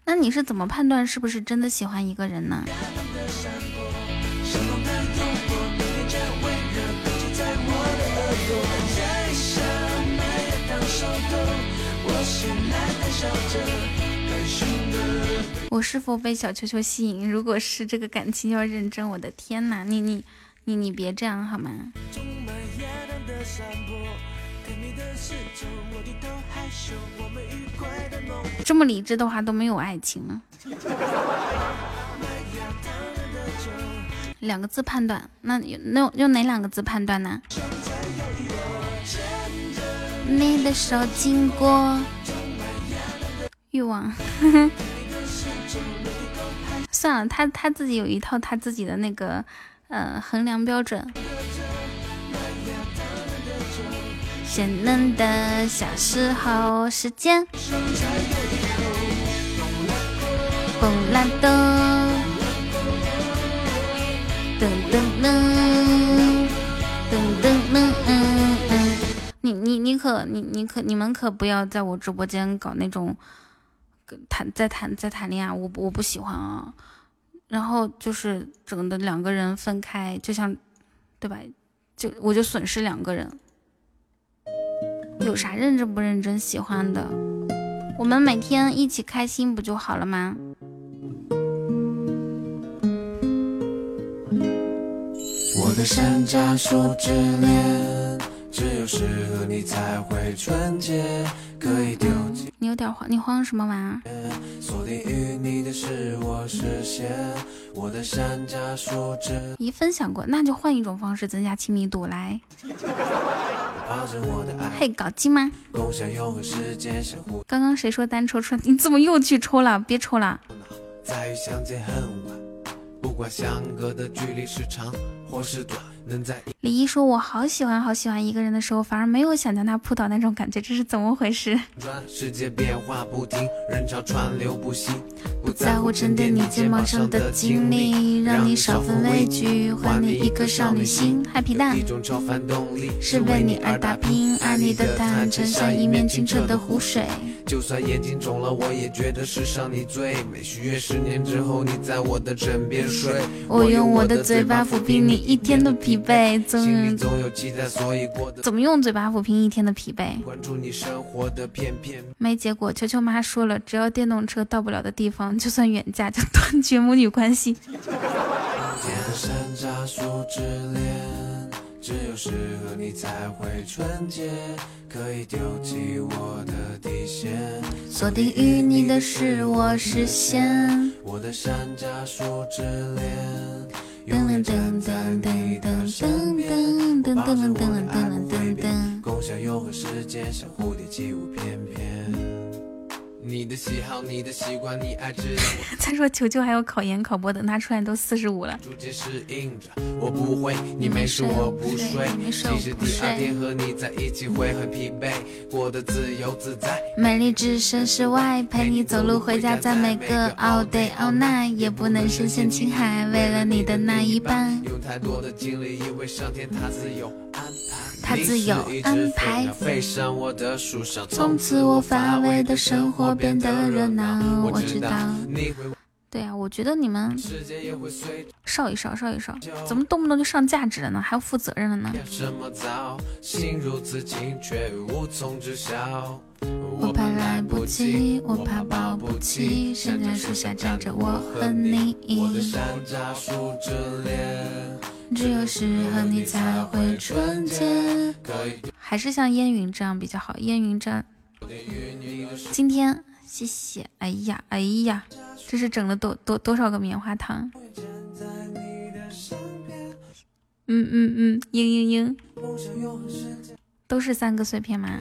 那你是怎么判断是不是真的喜欢一个人呢？我是否被小球球吸引？如果是这个感情要认真，我的天哪！你你你你别这样好吗？这么理智的话都没有爱情了。两个字判断，那用用哪两个字判断呢？你的手经过欲望，算了，他他自己有一套他自己的那个呃衡量标准。鲜嫩的小时候，时间，蹦啦噔，噔噔噔，噔噔噔，嗯嗯。你你你可你你可你们可不要在我直播间搞那种谈在谈在谈恋爱，我我不喜欢啊。然后就是整的两个人分开，就像对吧？就我就损失两个人。有啥认真不认真喜欢的？我们每天一起开心不就好了吗？我的山楂树之恋，只有适合你才会纯洁，你有点慌，你慌什么玩意儿？锁定与你的是我视线，我的山楂树之。一分享过，那就换一种方式增加亲密度来。嘿，搞基吗？刚刚谁说单抽抽？你怎么又去抽了？别抽了。李一说：“我好喜欢好喜欢一个人的时候，反而没有想将他扑倒那种感觉，这是怎么回事？”不在乎沉淀你肩膀上的经历，让你少分畏惧，还你一颗少女心。嗨，皮蛋，是为你而打拼，爱你的坦诚像一面清澈的湖水。就算眼睛肿了，我也觉得世上你最美。许愿十年之后，你在我的枕边睡。我用我的嘴巴抚平你一天的疲惫。心里总有期待，所以过得怎么用嘴巴抚平一天的疲惫？没结果，球球妈说了，只要电动车到不了的地方，就算远嫁就断绝母女关系。只有适合你才会纯洁，可以丢弃我的底线。锁定与你的是我视线。我的山楂树之恋，噔噔噔噔噔噔噔噔噔。你的喜好，你的习惯，你爱吃。他说球球还有考研考博，等他出来都四十五了。逐渐适应着，我不会，你没事我不睡。其实第二天和你在一起会很疲惫，过得自由自在。美丽置身事外，陪你走路回家，在每个 all day all night，也不能深陷情海，为了你的那一半。用太多的精力，因为上天他自有安排。他自有安排。飞上我的树上，从此我乏味的生活变得热闹。我知道。对啊，我觉得你们少一少，少一少，怎么动不动就上价值了呢？还要负责任了呢？我怕来不及，我怕保不齐。圣诞树下站着我和你。只有是和你才会纯洁。还是像烟云这样比较好。烟云这样。今天谢谢。哎呀，哎呀，这是整了多多多少个棉花糖？嗯嗯嗯，嘤嘤嘤，都是三个碎片吗？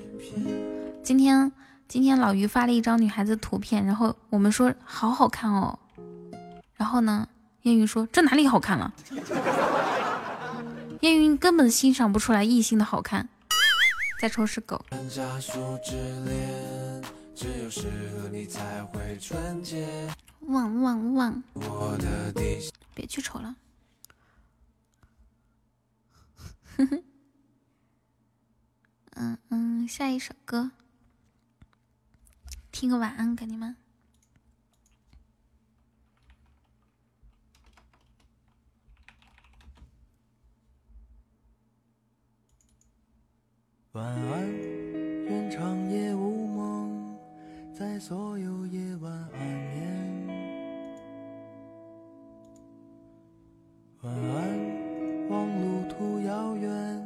今天今天老于发了一张女孩子图片，然后我们说好好看哦。然后呢，燕云说这哪里好看了？燕云根本欣赏不出来异性的好看。再抽是狗。汪汪汪！别去瞅了。嗯嗯，下一首歌，听个晚安给你们。晚安，愿长夜无梦，在所有夜晚安眠。晚安，望路途遥远，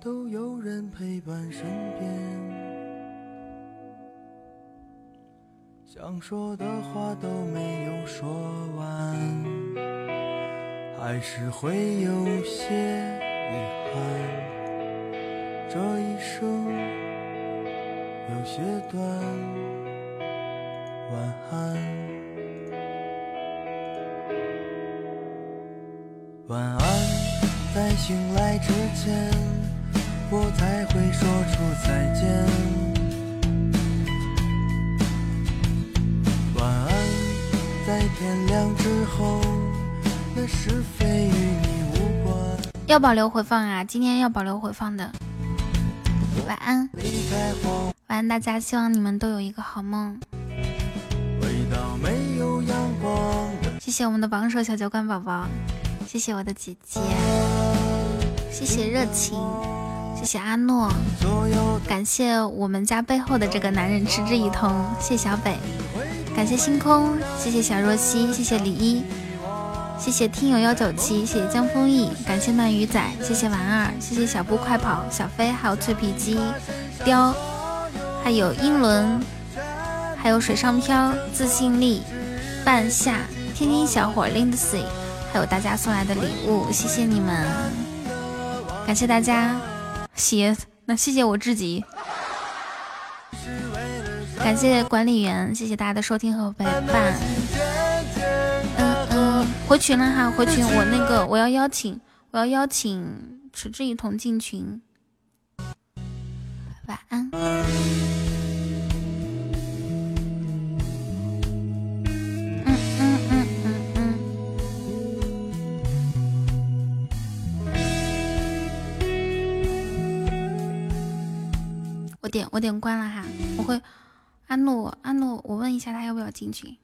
都有人陪伴身边。想说的话都没有说完，还是会有些遗憾。这一生有些短，晚安，晚安，在醒来之前，我才会说出再见。晚安，在天亮之后，那是非与你无关。要保留回放啊，今天要保留回放的。晚安，晚安，大家，希望你们都有一个好梦。谢谢我们的榜首小酒馆宝宝，谢谢我的姐姐，谢谢热情，谢谢阿诺，感谢我们家背后的这个男人持之以恒，谢小北，感谢星空，谢谢小若曦，谢谢李一。谢谢听友幺九七，谢谢江风逸，感谢鳗鱼仔，谢谢丸儿，谢谢小步快跑，小飞，还有脆皮鸡，雕，还有英伦，还有水上漂，自信力，半夏，天津小伙 Lindsay，还有大家送来的礼物，谢谢你们，感谢大家，谢，那谢谢我自己，感谢管理员，谢谢大家的收听和陪伴。回群了哈，回群！我那个我要邀请，我要邀请迟志一同进群。晚安。嗯嗯嗯嗯嗯。我点我点关了哈，我会安诺安诺，我问一下他要不要进群。